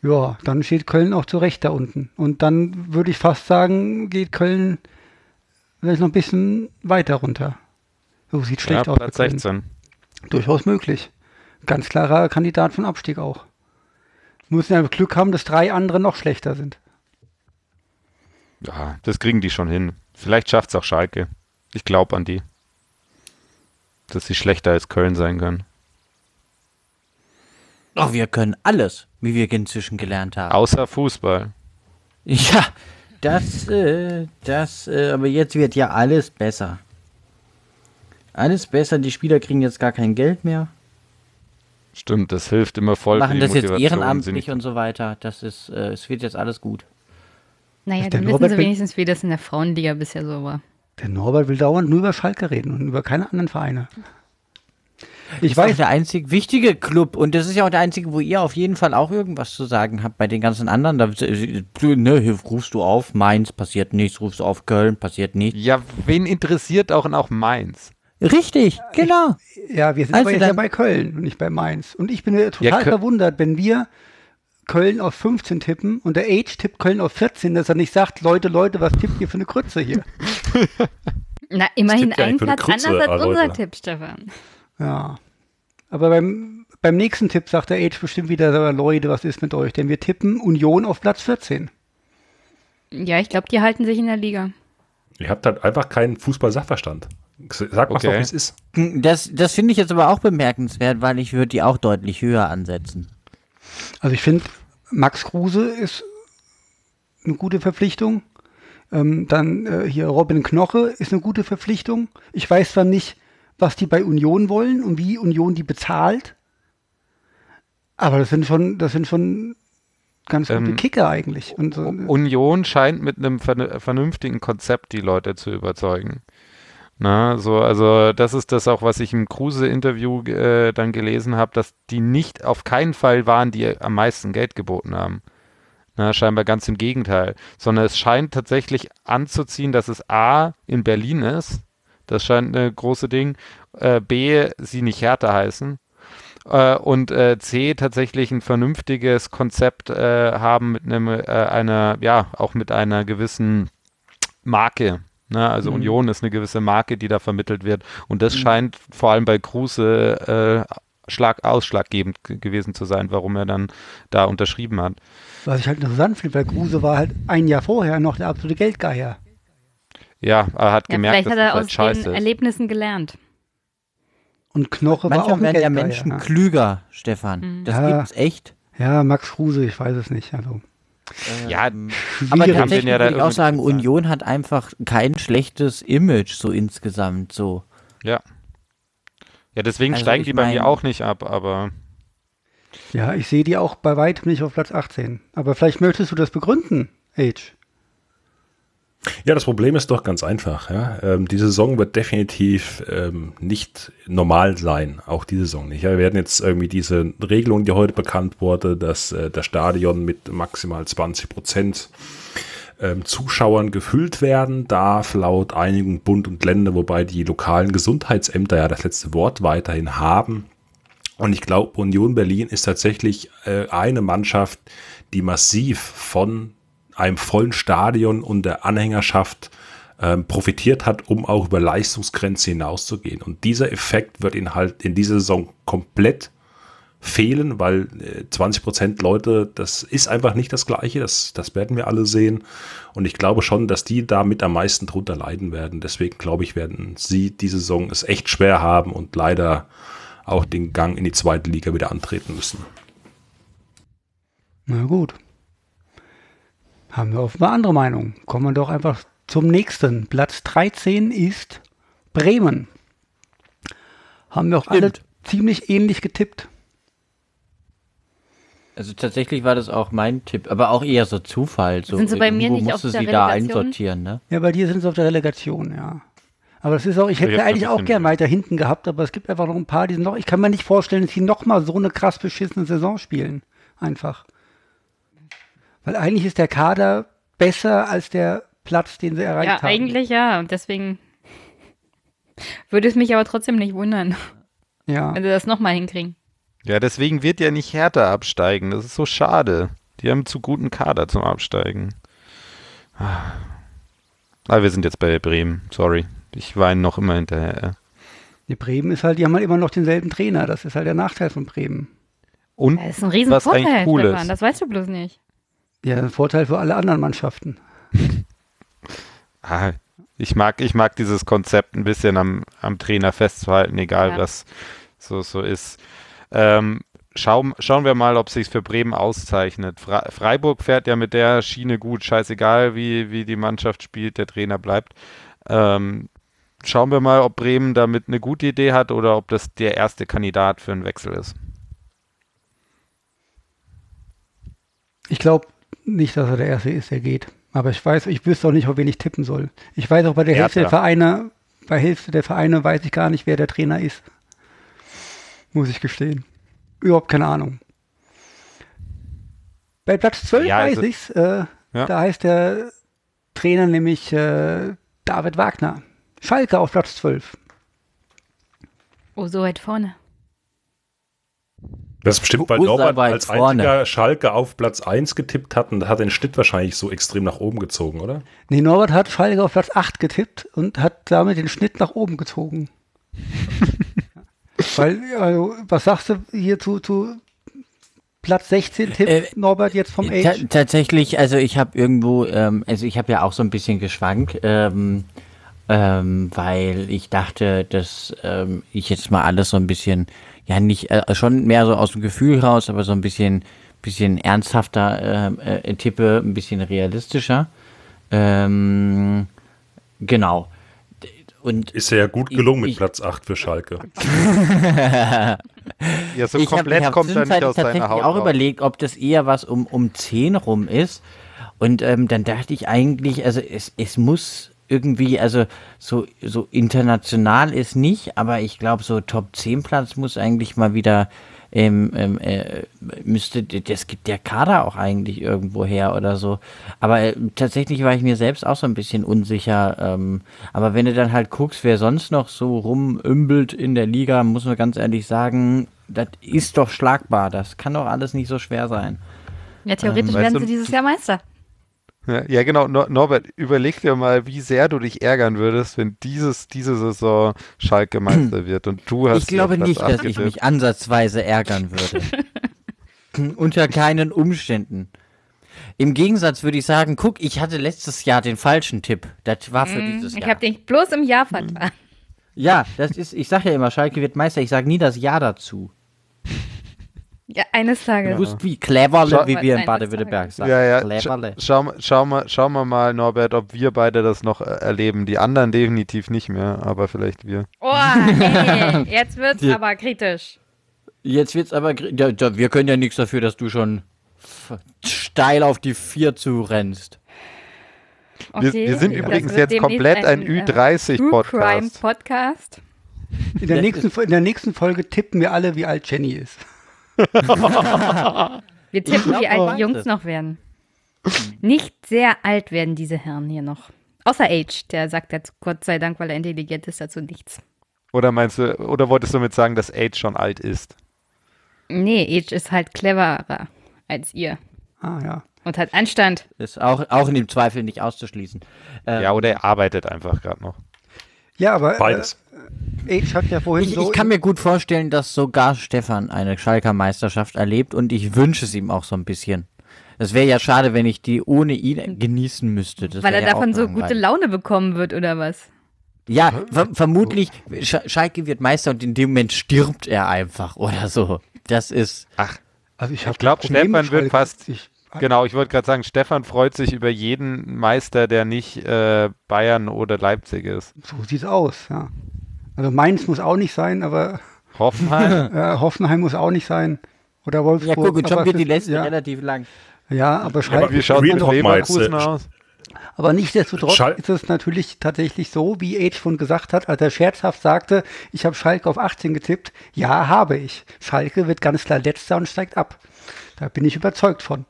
Ja, dann steht Köln auch zu Recht da unten. Und dann würde ich fast sagen, geht Köln vielleicht noch ein bisschen weiter runter. So sieht schlecht ja, aus. Platz für Köln. 16. Durchaus möglich. Ganz klarer Kandidat für den Abstieg auch. Müssen ja Glück haben, dass drei andere noch schlechter sind. Ja, das kriegen die schon hin. Vielleicht schafft es auch Schalke. Ich glaube an die. Dass sie schlechter als Köln sein können. Ach, wir können alles, wie wir inzwischen gelernt haben. Außer Fußball. Ja, das, äh, das, äh, aber jetzt wird ja alles besser. Alles besser, die Spieler kriegen jetzt gar kein Geld mehr, Stimmt, das hilft immer voll. für machen die das jetzt Motivation, ehrenamtlich sind- und so weiter. Das ist, äh, es wird jetzt alles gut. Naja, dann wissen Norbert sie wenigstens, wie das in der Frauenliga bisher so war. Der Norbert will dauernd nur über Schalke reden und über keine anderen Vereine. Ich ist auch weiß, der einzig wichtige Club und das ist ja auch der einzige, wo ihr auf jeden Fall auch irgendwas zu sagen habt. Bei den ganzen anderen, da äh, ne, rufst du auf, Mainz passiert nichts, rufst du auf Köln, passiert nichts. Ja, wen interessiert auch auch Mainz? Richtig, genau. ja, wir sind Also aber jetzt ja bei Köln und nicht bei Mainz. Und ich bin ja total Ja, verwundert, wenn wir Köln auf 15 tippen und der Age tippt Köln auf 14, dass er nicht sagt, Leute, Leute, was tippt ihr für eine Krütze hier? [LAUGHS] Na, immerhin ja ein Platz Krütze, anders als unser Leute. Tipp, Stefan. Ja. Aber beim, beim nächsten Tipp sagt der Age bestimmt wieder, "Aber Leute, was ist mit euch? Denn wir tippen Union auf Platz 14. Ja, ich glaube, die halten sich in der Liga. Ihr habt halt einfach keinen Fußball-Sachverstand. Sag mal Okay. doch, wie es ist. Das, das finde ich jetzt aber auch bemerkenswert, weil ich würde die auch deutlich höher ansetzen. Also ich finde, Max Kruse ist eine gute Verpflichtung. Ähm, dann äh, hier Robin Knoche ist eine gute Verpflichtung. Ich weiß zwar nicht, was die bei Union wollen und wie Union die bezahlt. Aber das sind schon, das sind schon ganz gute Ähm, Kicker eigentlich. Und so, Union scheint mit einem vern- vernünftigen Konzept die Leute zu überzeugen. Na, so, also das ist das auch, was ich im Kruse-Interview äh, dann gelesen habe, dass die nicht auf keinen Fall waren, die am meisten Geld geboten haben. Na, scheinbar ganz im Gegenteil. Sondern es scheint tatsächlich anzuziehen, dass es A in Berlin ist. Das scheint eine große Ding. Äh, B, sie nicht Härte heißen. Äh, und äh, C, tatsächlich ein vernünftiges Konzept äh, haben mit einem, äh, einer, ja, auch mit einer gewissen Marke. Ne? Also Mhm. Union ist eine gewisse Marke, die da vermittelt wird. Und das scheint vor allem bei Kruse äh, Schlag, ausschlaggebend gewesen zu sein, warum er dann da unterschrieben hat. was ich halt interessant finde, weil Kruse war halt ein Jahr vorher noch der absolute Geldgeier. Ja, er hat Ja, gemerkt, vielleicht dass hat er das aus halt scheiße den ist. Erlebnissen gelernt. Und Knoche war auch Manchmal ein werden ja Geldgeier. Menschen ja. klüger, Stefan. Das Ja. gibt's echt. ja, Max Kruse, ich weiß es nicht. Also, Ja, Aber schwierig. haben tatsächlich ja würde ich auch sagen. Union hat einfach kein schlechtes Image so insgesamt so. ja. Ja, deswegen Also steigen die bei mir mein- auch nicht ab, aber Ja, ich sehe die auch bei weitem nicht auf Platz 18. Aber vielleicht möchtest du das begründen, Age. Ja, das Problem ist doch ganz einfach. Ja? Ähm, die Saison wird definitiv ähm, nicht normal sein, auch diese Saison nicht. Ja, wir werden jetzt irgendwie diese Regelung, die heute bekannt wurde, dass äh, das Stadion mit maximal 20 Prozent ähm, Zuschauern gefüllt werden darf, laut einigen Bund und Länder, wobei die lokalen Gesundheitsämter ja das letzte Wort weiterhin haben. Und ich glaube, Union Berlin ist tatsächlich äh, eine Mannschaft, die massiv von einem vollen Stadion und der Anhängerschaft ähm, profitiert hat, um auch über Leistungsgrenze hinauszugehen. Und dieser Effekt wird ihn halt in dieser Saison komplett fehlen, weil äh, 20 Prozent Leute, das ist einfach nicht das Gleiche, das, das werden wir alle sehen. Und ich glaube schon, dass die damit am meisten drunter leiden werden. Deswegen glaube ich, werden sie diese Saison es echt schwer haben und leider auch den Gang in die zweite Liga wieder antreten müssen. Na gut. Haben wir offenbar andere Meinung. Kommen wir doch einfach zum nächsten. Platz 13 ist Bremen. Haben wir auch alle Stimmt. ziemlich ähnlich getippt. Also tatsächlich war das auch mein Tipp, aber auch eher so Zufall. So Sind sie bei mir nicht musste auf der sie da Relegation? einsortieren, ne? Ja, bei dir sind sie auf der Relegation, ja. Aber das ist auch, ich hätte Ich hab eigentlich auch gern weiter hinten gehabt, aber es gibt einfach noch ein paar, die sind noch, ich kann mir nicht vorstellen, dass die noch mal so eine krass beschissene Saison spielen. Einfach. Weil eigentlich ist der Kader besser als der Platz, den sie erreicht Ja, haben. eigentlich ja. Und deswegen würde es mich aber trotzdem nicht wundern, Ja. wenn sie das nochmal hinkriegen. Ja, deswegen wird ja nicht Hertha absteigen. Das ist so schade. Die haben zu guten Kader zum Absteigen. Ah, Aber wir sind jetzt bei Bremen. Sorry. Ich weine noch immer hinterher. Die Bremen ist halt, die haben halt immer noch denselben Trainer. Das ist halt der Nachteil von Bremen. Und Das ist ein riesen Was Vorteil, eigentlich cool Stefan. ist. Das weißt du bloß nicht. Ja, ein Vorteil für alle anderen Mannschaften. [LAUGHS] ah, ich mag, ich mag dieses Konzept ein bisschen am, am Trainer festzuhalten, egal Ja. was so, so ist. Ähm, schauen, schauen wir mal, ob sich für Bremen auszeichnet. Fre Freiburg fährt ja mit der Schiene gut, scheißegal, wie, wie die Mannschaft spielt, der Trainer bleibt. Ähm, schauen wir mal, ob Bremen damit eine gute Idee hat oder ob das der erste Kandidat für einen Wechsel ist. Ich glaube nicht, dass er der Erste ist, der geht. Aber ich weiß, ich wüsste auch nicht, auf wen ich tippen soll. Ich weiß auch bei der. Hälfte der Vereine, bei Hälfte der Vereine weiß ich gar nicht, wer der Trainer ist. Muss ich gestehen. Überhaupt keine Ahnung. Bei Platz 12 Ja, weiß also- ich's. Äh, Ja. Da heißt der Trainer nämlich äh, David Wagner. Schalke auf Platz 12. Oh, so weit vorne. Das ist bestimmt, weil er Norbert als vorne? einziger Schalke auf Platz 1 getippt hat und hat den Schnitt wahrscheinlich so extrem nach oben gezogen, oder? Nee, Norbert hat Schalke auf Platz 8 getippt und hat damit den Schnitt nach oben gezogen. [LAUGHS] Weil, also, was sagst du hier zu, zu Platz 16 Tipp, Äh, Norbert, jetzt vom Age? tatsächlich, also ich habe irgendwo, ähm, also ich habe ja auch so ein bisschen geschwankt, ähm, ähm, weil ich dachte, dass ähm, ich jetzt mal alles so ein bisschen, ja nicht, äh, schon mehr so aus dem Gefühl raus, aber so ein bisschen, bisschen ernsthafter ähm, äh, tippe, ein bisschen realistischer. Ähm, genau. Und Ist ja gut gelungen mit Ich- Platz 8 für Schalke. [LAUGHS] Ja, so ich habe komplett hab kommt er nicht aus seiner tatsächlich Haut. auch raus. überlegt, ob das eher was um, um 10 rum ist. Und ähm, dann dachte ich eigentlich, also es, es muss irgendwie, also so, so international ist nicht, aber ich glaube, so Top 10 Platz muss eigentlich mal wieder, ähm, ähm, äh, müsste, das gibt der Kader auch eigentlich irgendwo her oder so. Aber äh, tatsächlich war ich mir selbst auch so ein bisschen unsicher. Ähm, aber wenn du dann halt guckst, wer sonst noch so rumümbelt in der Liga, muss man ganz ehrlich sagen, das ist doch schlagbar. Das kann doch alles nicht so schwer sein. Ja, theoretisch weißt werden du- sie dieses Jahr Meister. Ja, genau. Nor Norbert, überleg dir mal, wie sehr du dich ärgern würdest, wenn dieses, diese Saison Schalke Meister wird und du hast Ich glaube nicht, acht dass ich mich ansatzweise ärgern würde. [LAUGHS] Unter keinen Umständen. Im Gegensatz würde ich sagen, guck, ich hatte letztes Jahr den falschen Tipp. Das war für dieses Mhm. Ich Jahr. habe dich bloß im Jahr vertan. ja, das ist, ich sage ja immer, Schalke wird Meister. Ich sage nie das Ja dazu. Ja, eines Tages. Du bist wie cleverle, wie wir in Baden-Württemberg sagen. Ja, ja. Cleverle. Sch schau, schau, mal, schauen wir mal, Norbert, ob wir beide das noch äh, erleben. Die anderen definitiv nicht mehr, aber vielleicht wir. Oh, ey, [LAUGHS] jetzt wird's Die- aber kritisch. Jetzt wird's aber, gr- ja, ja, wir können ja nichts dafür, dass du schon steil auf die vier zurennst. Okay, wir, wir sind übrigens wird jetzt komplett ein äh, True Crime Ü30-Podcast. Podcast. In der, nächsten, in der nächsten Folge tippen wir alle, wie alt Jenny ist. [LAUGHS] Wir tippen, wie alt die Jungs noch werden. Nicht sehr alt werden diese Herren hier noch. Außer Age, der sagt jetzt Gott sei Dank, weil er intelligent ist, dazu nichts. Oder meinst du, oder wolltest du damit sagen, dass Age schon alt ist? Nee, Age ist halt cleverer als ihr Ah ja. und hat Anstand. Ist auch, auch in dem Zweifel nicht auszuschließen. Ähm, Ja, oder er arbeitet einfach gerade noch. Ja, aber Beides. Äh, Age hat ja vorhin Ich, so. ich kann mir gut vorstellen, dass sogar Stefan eine Schalker Meisterschaft erlebt und ich wünsche es ihm auch so ein bisschen. Das wäre ja schade, wenn ich die ohne ihn genießen müsste. Das Weil er ja davon so gute. Laune bekommen wird, oder was? Ja, ver vermutlich, Sch Schalke wird Meister und in dem Moment stirbt er einfach oder so. Das ist. also ich, hab Ich glaube, Stefan wird fast. Ich, Genau, ich wollte gerade sagen, Stefan freut sich über jeden Meister, der nicht äh, Bayern oder Leipzig ist. so sieht's aus, ja. Also Mainz muss auch nicht sein, aber Hoffenheim. [LAUGHS] äh, Hoffenheim muss auch nicht sein. Oder Ja, Wolfsburg. guck, und schon wird die Liste ja, relativ lang. ja, aber Schalke. Aber wie schaut Leverkusen aus? Aber nichtsdestotrotz Schal- ist es natürlich tatsächlich so, wie Age schon gesagt hat, als er scherzhaft sagte, ich habe Schalke auf 18 getippt. Ja, habe ich. Schalke wird ganz klar letzter und steigt ab. Da bin ich überzeugt von.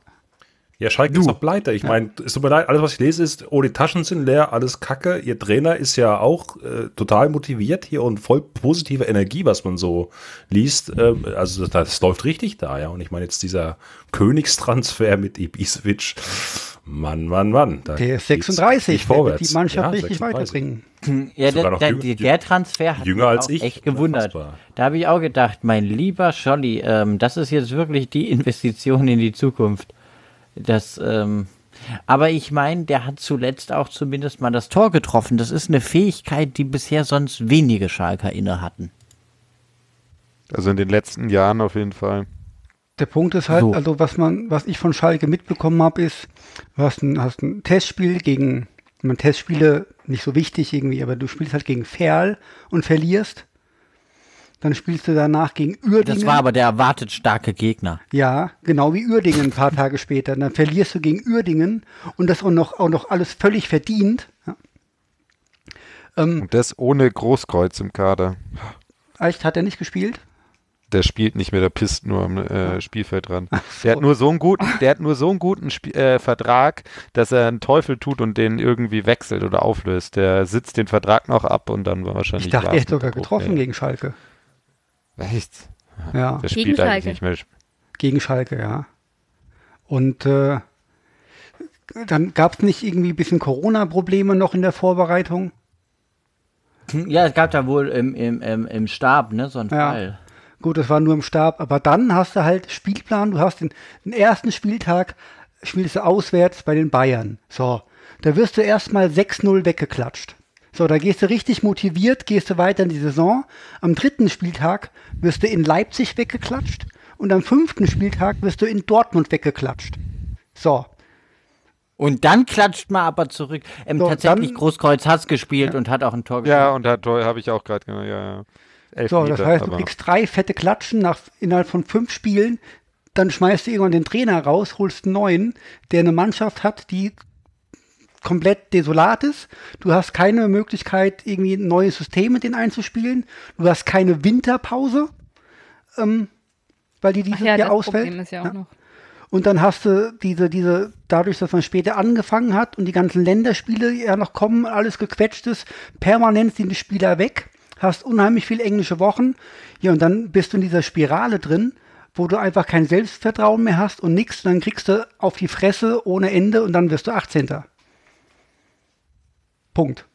Ja, Schalke ist doch pleite. Ich meine, es tut mir leid, alles, was ich lese, ist, oh, die Taschen sind leer, alles kacke. Ihr Trainer ist ja auch äh, total motiviert hier und voll positive Energie, was man so liest. Ähm, also das, das läuft richtig da, ja. Und ich meine jetzt dieser Königstransfer mit Ibisevic. Mann, Mann, Mann. Da Der ist geht's 36, nicht der wird vorwärts. die Mannschaft Ja, richtig 36. weiterbringen. Ja, der, der, der Transfer hat jünger mich als auch ich. echt gewundert. Unfassbar. Da habe ich auch gedacht, mein lieber Scholli, ähm, das ist jetzt wirklich die Investition in die Zukunft. Das, ähm, aber ich meine, der hat zuletzt auch zumindest mal das Tor getroffen. Das ist eine Fähigkeit, die bisher sonst wenige Schalker inne hatten. Also in den letzten Jahren auf jeden Fall. Der Punkt ist halt, So. also was man, was ich von Schalke mitbekommen habe, ist, du hast ein, hast ein Testspiel gegen, ich meine, Testspiele nicht so wichtig irgendwie, aber du spielst halt gegen Ferl und verlierst. Dann spielst du danach gegen Uerdingen. Das war aber der erwartet starke Gegner. Ja, genau wie Uerdingen ein paar Tage später. Dann verlierst du gegen Uerdingen und das auch noch, auch noch alles völlig verdient. Ja. Ähm, Und das ohne Großkreuz im Kader. echt, hat er nicht gespielt? Der spielt nicht mehr, der pisst nur am äh, Spielfeld dran. Der hat nur so einen guten, der hat nur so einen guten Sp äh, Vertrag, dass er einen Teufel tut und den irgendwie wechselt oder auflöst. Der sitzt den Vertrag noch ab und dann war wahrscheinlich. Ich dachte, er hätte sogar getroffen gegen Schalke. Echt? Ja, Der Gegen spielt Schalke. eigentlich nicht mehr. gegen Schalke, ja. Und äh, dann gab es nicht irgendwie ein bisschen Corona-Probleme noch in der Vorbereitung. Ja, es gab da wohl im, im, im, im Stab, ne, so einen Ja. Fall. Gut, das war nur im Stab, aber dann hast du halt Spielplan, du hast den, den ersten Spieltag, spielst du auswärts bei den Bayern. So, da wirst du erstmal 6-0 weggeklatscht. So, da gehst du richtig motiviert, gehst du weiter in die Saison. Am dritten Spieltag wirst du in Leipzig weggeklatscht und am fünften Spieltag wirst du in Dortmund weggeklatscht. So, Und dann klatscht man aber zurück. Ähm, So, tatsächlich, dann- Großkreuz hat's gespielt und hat auch ein Tor Ja, und hat habe ich auch gerade genau, ja, ja. Elf So, das Meter, heißt, du kriegst drei fette Klatschen nach, innerhalb von fünf Spielen, dann schmeißt du irgendwann den Trainer raus, holst einen neuen, der eine Mannschaft hat, die komplett desolat ist. Du hast keine Möglichkeit, irgendwie ein neues System mit denen einzuspielen. Du hast keine Winterpause, ähm, weil die dieses ja, Jahr ausfällt. Ja auch Ja. noch. Und dann hast du diese, diese, dadurch, dass man später angefangen hat und die ganzen Länderspiele ja noch kommen, alles gequetscht ist, permanent sind die Spieler weg, hast unheimlich viel englische Wochen, ja, und dann bist du in dieser Spirale drin, wo du einfach kein Selbstvertrauen mehr hast und nix, dann kriegst du auf die Fresse ohne Ende und dann wirst du 18. Punkt.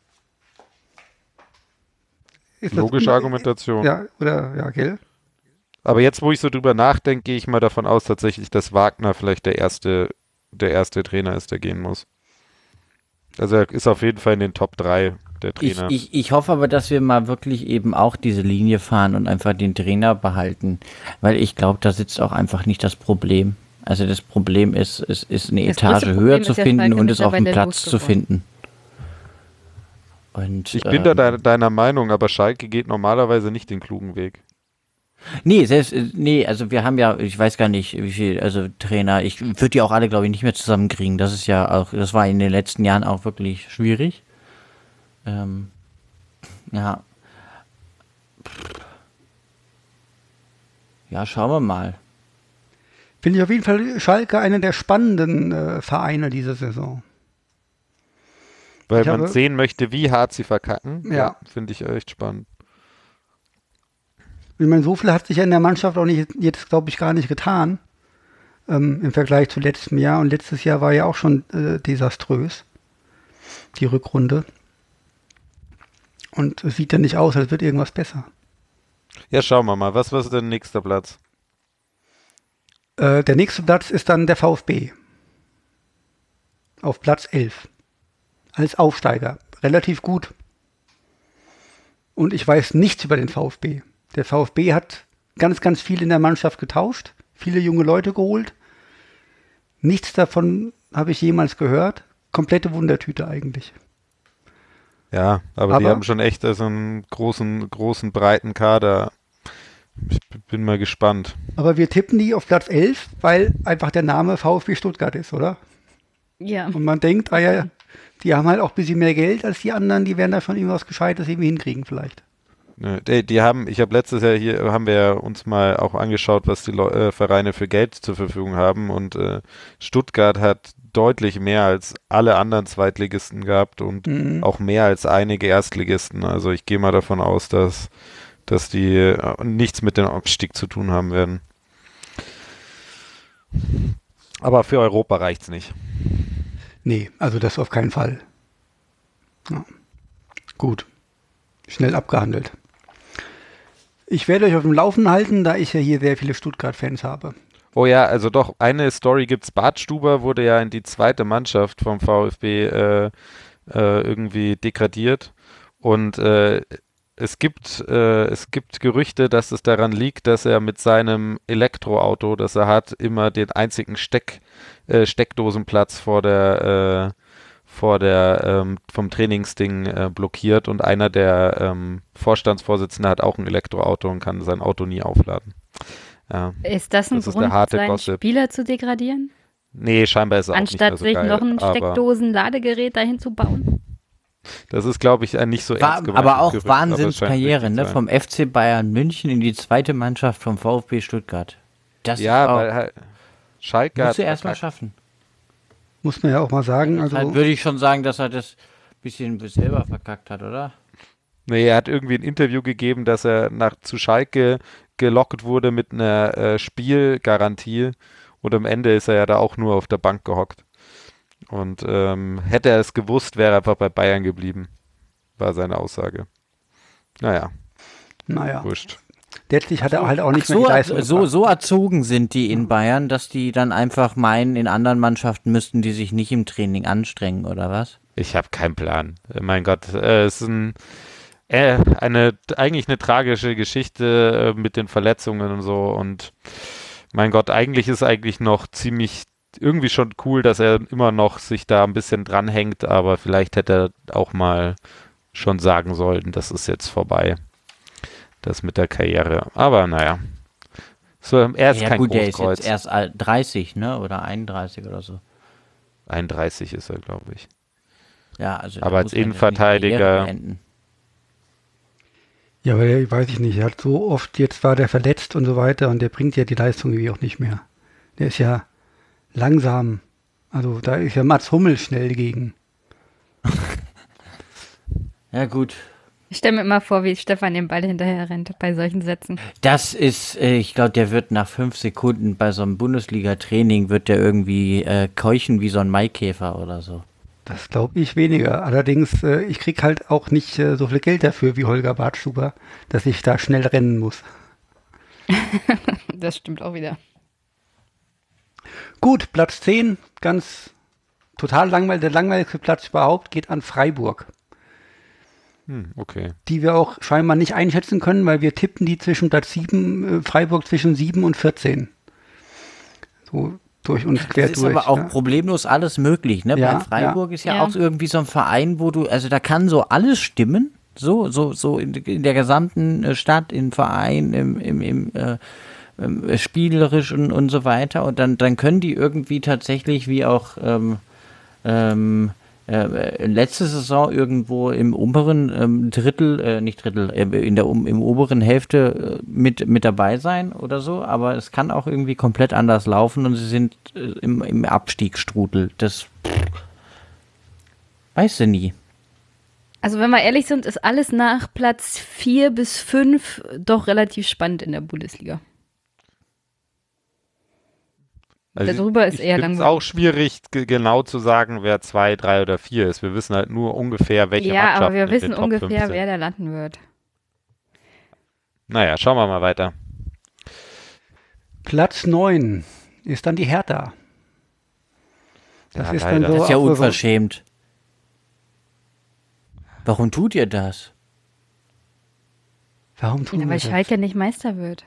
Ist das- Logische Argumentation. Ja, oder, ja, gell? Aber jetzt, wo ich so drüber nachdenke, gehe ich mal davon aus, tatsächlich, dass Wagner vielleicht der erste, der erste Trainer ist, der gehen muss. Also er ist auf jeden Fall in den Top 3 der Ich, Trainer. ich, ich hoffe aber, dass wir mal wirklich eben auch diese Linie fahren und einfach den Trainer behalten, weil ich glaube, da sitzt auch einfach nicht das Problem. Also das Problem ist, es ist eine Das Etage höher zu ist finden und es auf dem Platz zu finden. Und, ich bin da ähm, de deiner Meinung, aber Schalke geht normalerweise nicht den klugen Weg. Nee, selbst, äh, nee, also wir haben ja, ich weiß gar nicht, wie viel, also Trainer, ich würde die auch alle, glaube ich, nicht mehr zusammenkriegen. Das ist ja auch, das war in den letzten Jahren auch wirklich schwierig. Ähm, ja. Ja, schauen wir mal. Finde ich auf jeden Fall Schalke einer der spannenden äh, Vereine dieser Saison. Weil Ich man habe- sehen möchte, wie hart sie verkacken. Ja. Finde ich echt spannend. Ich meine, so viel hat sich ja in der Mannschaft auch nicht, jetzt glaube ich, gar nicht getan. Ähm, Im Vergleich zu letztem Jahr. Und letztes Jahr war ja auch schon äh, desaströs. Die Rückrunde. Und es sieht ja nicht aus, als wird irgendwas besser. Ja, schauen wir mal. Was war denn nächster Platz? Äh, der nächste Platz ist dann der VfB. Auf Platz 11. Als Aufsteiger. Relativ gut. Und ich weiß nichts über den VfB. Der VfB hat ganz, ganz viel in der Mannschaft getauscht, viele junge Leute geholt. Nichts davon habe ich jemals gehört. Komplette Wundertüte eigentlich. Ja, aber, Aber- die haben schon echt also einen großen, großen, breiten Kader. Ich bin mal gespannt. Aber wir tippen die auf Platz 11, weil einfach der Name VfB Stuttgart ist, oder? Ja. Und man denkt, ah ja, die haben halt auch ein bisschen mehr Geld als die anderen, die werden da schon irgendwas Gescheites irgendwie hinkriegen vielleicht. Die, die haben, ich habe letztes Jahr hier, haben wir uns mal auch angeschaut, was die Leu äh, Vereine für Geld zur Verfügung haben und äh, Stuttgart hat deutlich mehr als alle anderen Zweitligisten gehabt und Mhm. auch mehr als einige Erstligisten. Also ich gehe mal davon aus, dass, dass die äh, nichts mit dem Abstieg zu tun haben werden. Aber für Europa reicht's nicht. Nee, also das auf keinen Fall. Ja. Gut. Schnell abgehandelt. Ich werde euch auf dem Laufenden halten, da ich ja hier sehr viele Stuttgart-Fans habe. Oh ja, also doch, eine Story gibt's. Bart Stuber wurde ja in die zweite Mannschaft vom VfB äh, äh, irgendwie degradiert. Und äh, es gibt, äh, es gibt Gerüchte, dass es daran liegt, dass er mit seinem Elektroauto, das er hat, immer den einzigen Steck, äh, Steckdosenplatz vor der, äh, vor der ähm, vom Trainingsding äh, blockiert und einer der ähm, Vorstandsvorsitzenden hat auch ein Elektroauto und kann sein Auto nie aufladen. Ja. Ist das ein Das Grund, harte seinen Gossip. Spieler zu degradieren? Nee, scheinbar ist er auch Anstatt nicht sich mehr so geil, noch ein Steckdosen-Ladegerät dahin zu bauen? Das ist, glaube ich, ein nicht so War, ernst gemeintes aber auch Gerücht, Wahnsinnskarriere, ne? Vom FC Bayern München in die zweite Mannschaft vom VfB Stuttgart. Das. Ja, ist auch, weil halt Schalke musst hat du erstmal schaffen. Muss man ja auch mal sagen. Also, Deshalb würde ich schon sagen, dass er das ein bisschen selber verkackt hat, oder? Nee, er hat irgendwie ein Interview gegeben, dass er nach zu Schalke gelockt wurde mit einer äh, Spielgarantie und am Ende ist er ja da auch nur auf der Bank gehockt. Und ähm, hätte er es gewusst, wäre er einfach bei Bayern geblieben, war seine Aussage. Naja, naja, wurscht. letztlich hat er halt auch nicht Ach mehr die so, Leistung. so, gebracht. so erzogen sind die in Bayern, dass die dann einfach meinen, in anderen Mannschaften müssten die sich nicht im Training anstrengen, oder was? Ich habe keinen Plan. Mein Gott, äh, es ist ein, äh, eine eigentlich eine tragische Geschichte äh, mit den Verletzungen und so. Und mein Gott, eigentlich ist eigentlich noch ziemlich irgendwie schon cool, dass er immer noch sich da ein bisschen dranhängt, aber vielleicht hätte er auch mal schon sagen sollen, das ist jetzt vorbei. Das mit der Karriere. Aber naja. So, er ist ja kein gut, der ist Großkreuz. jetzt erst alt- 30, ne? Oder 31 oder so. 31 ist er, glaube ich. Ja, also Aber als die Innenverteidiger-. Ja, aber der, weiß ich nicht, er hat so oft, jetzt war der verletzt und so weiter und der bringt ja die Leistung irgendwie auch nicht mehr. Der ist ja langsam. Also da ist ja Mats Hummel schnell gegen. [LAUGHS] Ja gut. Ich stelle mir immer vor, wie Stefan den Ball hinterher rennt bei solchen Sätzen. Das ist, äh, ich glaube, der wird nach fünf Sekunden bei so einem Bundesliga-Training wird der irgendwie äh, keuchen wie so ein Maikäfer oder so. Das glaube ich weniger. Allerdings, äh, ich krieg halt auch nicht äh, so viel Geld dafür wie Holger Bartschuber, dass ich da schnell rennen muss. [LAUGHS] Das stimmt auch wieder. Gut, Platz 10, ganz total langweilig, der langweiligste Platz überhaupt geht an Freiburg, Hm, okay. die wir auch scheinbar nicht einschätzen können, weil wir tippen die zwischen Platz 7, äh, Freiburg zwischen 7 und 14. So durch uns quer Das ist durch. aber auch ja. problemlos alles möglich, ne? Ja, Bei Freiburg ist ja, Ja. auch irgendwie so ein Verein, wo du, also da kann so alles stimmen, so, so, so in, in der gesamten äh, Stadt, im Verein, im, im, im äh, ähm, spielerisch und, und so weiter. Und dann, dann können die irgendwie tatsächlich, wie auch ähm, ähm, äh, letzte Saison irgendwo im oberen ähm, Drittel, äh, nicht Drittel, äh, in der um, im oberen Hälfte äh, mit, mit dabei sein oder so, aber es kann auch irgendwie komplett anders laufen und sie sind äh, im, im Abstiegsstrudel. Das pff, weißt du nie. Also wenn wir ehrlich sind, ist alles nach Platz 4 bis 5 doch relativ spannend in der Bundesliga. Also Darüber ist ich eher finde es langweilig. auch schwierig, ge- genau zu sagen, wer zwei, drei oder vier ist. Wir wissen halt nur ungefähr, welche Ja, Mannschaften aber wir wissen ungefähr, 5 sind. wer da landen wird. Naja, schauen wir mal weiter. Platz 9 ist dann die Hertha. Das Ja, ist leider. dann so. Das ist ja unverschämt. Warum tut ihr das? Warum tun Ja, wir weil das? Schalke nicht Meister wird.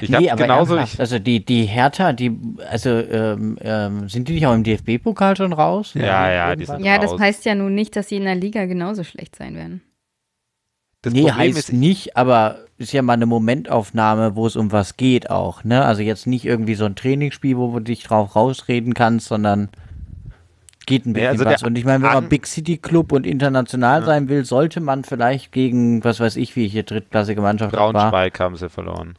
Ich habe genauso, ernsthaft, ich, also die, die Hertha, die, also ähm, ähm, sind die nicht auch im DFB-Pokal schon raus? ja, ja, die sind Ja, das raus. heißt ja nun nicht, dass sie in der Liga genauso schlecht sein werden. das nee, Problem heißt ist, nicht, aber ist ja mal eine Momentaufnahme, wo es um was geht auch, ne? Also jetzt nicht irgendwie so ein Trainingsspiel, wo du dich drauf rausreden kannst, sondern geht ein bisschen Ja, also was. Und ich meine, wenn man An- Big City Club und international sein will, sollte man vielleicht gegen, was weiß ich, wie hier drittklassige Mannschaft war. Braunschweig haben sie verloren.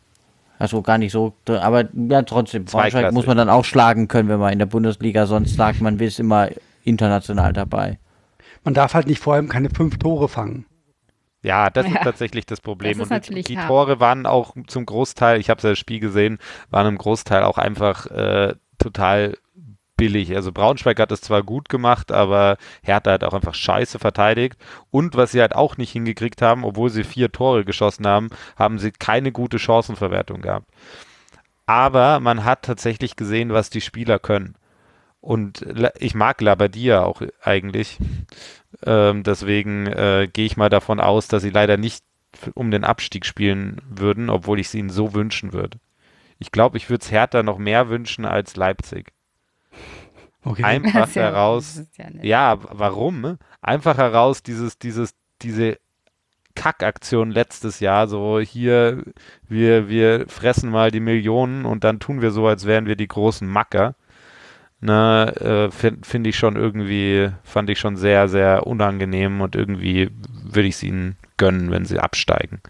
Also gar nicht so, aber ja trotzdem, Braunschweig muss man dann auch schlagen können, wenn man in der Bundesliga sonst sagt, man ist immer international dabei. Man darf halt nicht vor allem keine fünf Tore fangen. Ja, das Ja, ist tatsächlich das Problem. das und die hart. Tore waren auch zum Großteil, ich habe ja das Spiel gesehen, waren im Großteil auch einfach äh, total billig. Also Braunschweig hat es zwar gut gemacht, aber Hertha hat auch einfach scheiße verteidigt. Und was sie halt auch nicht hingekriegt haben, obwohl sie vier Tore geschossen haben, haben sie keine gute Chancenverwertung gehabt. Aber man hat tatsächlich gesehen, was die Spieler können. Und ich mag Labadia auch eigentlich. Ähm, deswegen äh, gehe ich mal davon aus, dass sie leider nicht um den Abstieg spielen würden, obwohl ich es ihnen so wünschen würde. Ich glaube, ich würde es Hertha noch mehr wünschen als Leipzig. Okay. Einfach [LAUGHS] ja- heraus. ja. Ja, warum? ne? Einfach heraus dieses, dieses, diese Kackaktion letztes Jahr, so hier, wir, wir fressen mal die Millionen und dann tun wir so, als wären wir die großen Macker. Na, äh, finde find ich schon irgendwie, fand ich schon sehr, sehr unangenehm und irgendwie würde ich es ihnen gönnen, wenn sie absteigen.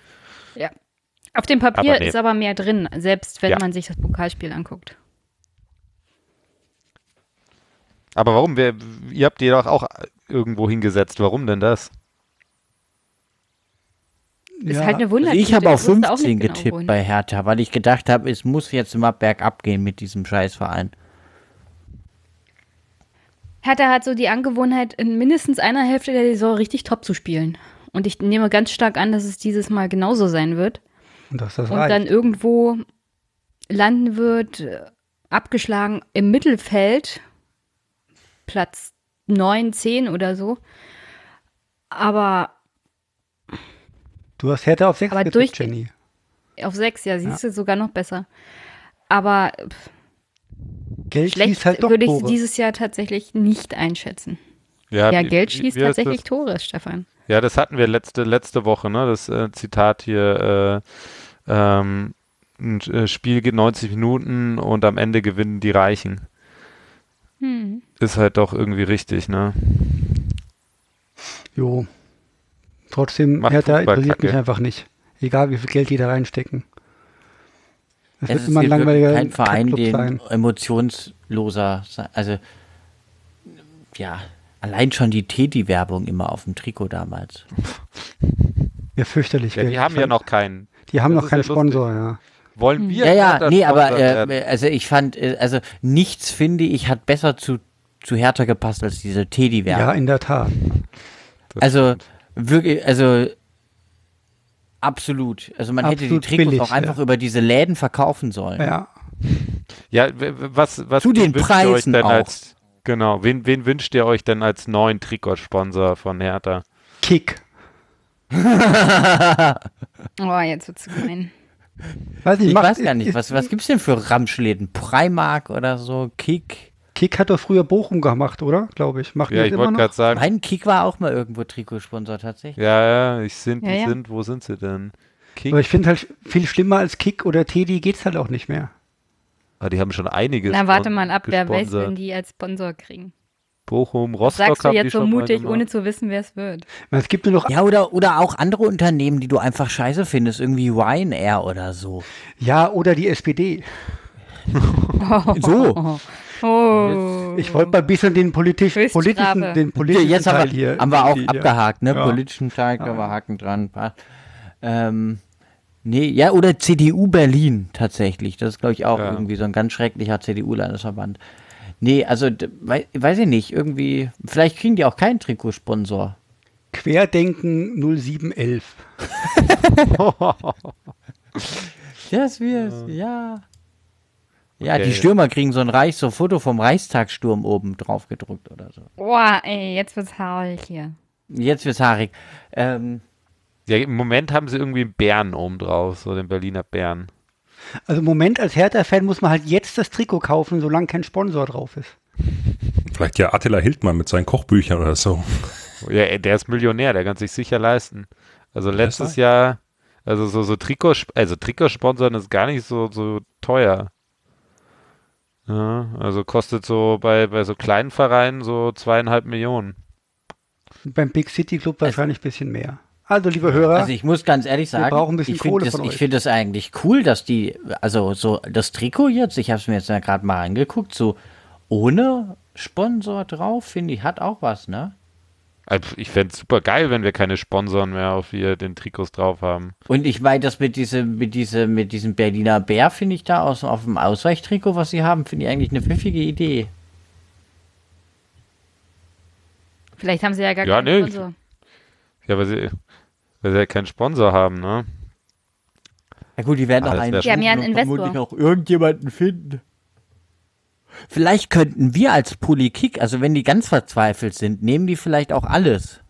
Auf dem Papier Aber nee. ist aber mehr drin, selbst wenn Ja. man sich das Pokalspiel anguckt. Aber warum? Wer, ihr habt die doch auch irgendwo hingesetzt. Warum denn das? Ist Ja, halt eine Also Wundertüte. ich habe auf wusste auch 15 nicht genau, getippt wohin. bei Hertha, weil ich gedacht habe, es muss jetzt immer bergab gehen mit diesem Scheißverein. Hertha hat so die Angewohnheit, in mindestens einer Hälfte der Saison richtig top zu spielen. Und ich nehme ganz stark an, dass es dieses Mal genauso sein wird. Und dass das Und reicht. dann irgendwo landen wird, äh, abgeschlagen im Mittelfeld, Platz 9, 10 oder so. Aber du hast Hertha auf 6 aber getippt, durch- Jenny. auf 6, ja, siehst du, sogar noch besser. Aber pff, Geld schlecht halt doch würde ich Tore. sie dieses Jahr tatsächlich nicht einschätzen. Ja, Ja, Geld wie- schließt tatsächlich das? Tore, Stefan. Ja, das hatten wir letzte, letzte Woche, ne? Das äh, Zitat hier, äh, ähm, ein äh, Spiel geht 90 Minuten und am Ende gewinnen die Reichen. Hm. Ist halt doch irgendwie richtig, ne? Jo. Trotzdem, Macht Hertha interessiert mich einfach nicht. Egal, wie viel Geld die da reinstecken. Es Es wird ist immer ein langweiliger kein Verein, Kackclub den sein. emotionsloser, sein- also ja, allein schon die Teddy-Werbung immer auf dem Trikot damals. Ja, fürchterlich. Ja, die haben ja noch keinen. Die haben das noch keinen ja lustig. Sponsor, ja. Wollen wir? Ja, ja, Hertha nee, aber werden? äh, also ich fand, äh, also nichts finde ich hat besser zu, zu Hertha gepasst als diese Teddy-Werbung. Ja, in der Tat. Also wirklich, also absolut. Also man hätte die Absolut Trikots billig, auch einfach ja. über diese Läden verkaufen sollen. Ja. Ja, was, was Zu den wünscht ihr euch Preisen denn auch. als genau, wen, wen wünscht ihr euch denn als neuen Trikotsponsor von Hertha? Kick. [LAUGHS] Oh, jetzt wird's gemein. Weiß nicht, Ich weiß gar nicht, ist- was, was gibt's denn für Ramschläden? Primark oder so? Kick? Kick hat doch früher Bochum gemacht, oder? Glaube ich. Macht Ja, das ich immer wollte noch? gerade sagen, Mein Kick war auch mal irgendwo Trikotsponsor tatsächlich. ja, ja, ich sind, Ja, die ja. sind, wo sind sie denn? Kick? Aber ich finde halt viel schlimmer als Kick oder Teddy geht's halt auch nicht mehr. Ah, die haben schon einiges. Na, warte mal ab, wer weiß, wenn die als Sponsor kriegen. Bochum, Das Rostock sagst du die jetzt so mutig, ohne zu wissen, wer es wird. Es gibt nur noch, ja, Ja, oder, oder auch andere Unternehmen, die du einfach scheiße findest, irgendwie Ryanair oder so. oder die SPD. So. [LAUGHS] Oh. Ich wollte mal ein bisschen den politisch, politischen, den politischen Jetzt Teil haben wir, hier. haben wir auch hier. abgehakt, ne? Ja. Politischen Teil, können wir Haken dran. Ähm, Nee, ja, oder CDU Berlin tatsächlich. Das ist, glaube ich, auch Ja. irgendwie so ein ganz schrecklicher CDU-Landesverband. Nee, also, d- wei weiß ich nicht, irgendwie, vielleicht kriegen die auch keinen Trikotsponsor. Querdenken 0711. [LAUGHS] Das wär's, ja. Ja, Okay. die Stürmer kriegen so ein Reich, so ein Foto vom Reichstagssturm oben drauf gedruckt oder so. Boah, ey, jetzt wird's haarig hier. Jetzt wird's haarig. Ähm, Ja, im Moment haben sie irgendwie einen Bären oben drauf, so den Berliner Bären. Also im Moment als Hertha-Fan muss man halt jetzt das Trikot kaufen, solange kein Sponsor drauf ist. Vielleicht ja Attila Hildmann mit seinen Kochbüchern oder so. Ja, ey, der ist Millionär, der kann sich sicher leisten. Also letztes Jahr, also so, so Trikot, also Trikotsponsoren ist gar nicht so, so teuer. Ja, also kostet so bei, bei so kleinen Vereinen so zweieinhalb Millionen. Und beim Big City Club wahrscheinlich ein bisschen mehr. Also, liebe Hörer, Also ich muss ganz ehrlich sagen, brauchen ein bisschen ich finde Kohle das, von ich euch. finde das eigentlich cool, dass die, also so das Trikot jetzt, ich habe es mir jetzt gerade mal angeguckt, so ohne Sponsor drauf, finde ich, hat auch was, ne? Also Ich fände es super geil, wenn wir keine Sponsoren mehr auf hier den Trikots drauf haben. Und ich meine, das mit diesem, mit diesem, mit diesem Berliner Bär finde ich da aus, auf dem Ausweichtrikot, was sie haben, finde ich eigentlich eine pfiffige Idee. Vielleicht haben sie ja gar Ja, keinen nee, Sponsor. Ja, weil sie, weil sie ja keinen Sponsor haben, ne? Ja gut, die werden Ah, auch einen Die haben ja einen Investor. vermutlich auch irgendjemanden finden. Vielleicht könnten wir als Politik, also wenn die ganz verzweifelt sind, nehmen die vielleicht auch alles.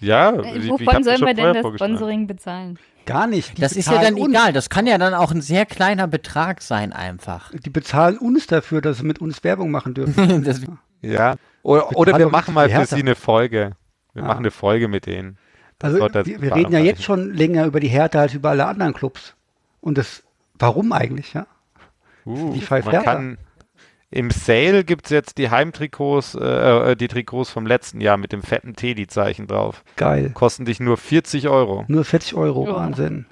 Ja, Äh, ich- ich Wovon sollen wir denn das. Sponsoring bezahlen? gar nicht. Die Das ist ja dann uns. egal, das kann ja dann auch ein sehr kleiner Betrag sein einfach. Die bezahlen uns dafür, dass sie mit uns Werbung machen dürfen. [LAUGHS] Ja. Oder, oder wir machen mal für sie eine Folge. Wir Ah. machen eine Folge mit denen. Das Also, wir, wir reden ja jetzt schon länger über die Hertha als über alle anderen Clubs. Und das, warum eigentlich, ja? Uh, die Five man Hertha. kann, Im Sale gibt es jetzt die Heimtrikots, äh, äh, die Trikots vom letzten Jahr mit dem fetten Teddy-Zeichen drauf. Geil. Kosten dich nur 40 Euro. Nur 40 Euro, Ja. Wahnsinn.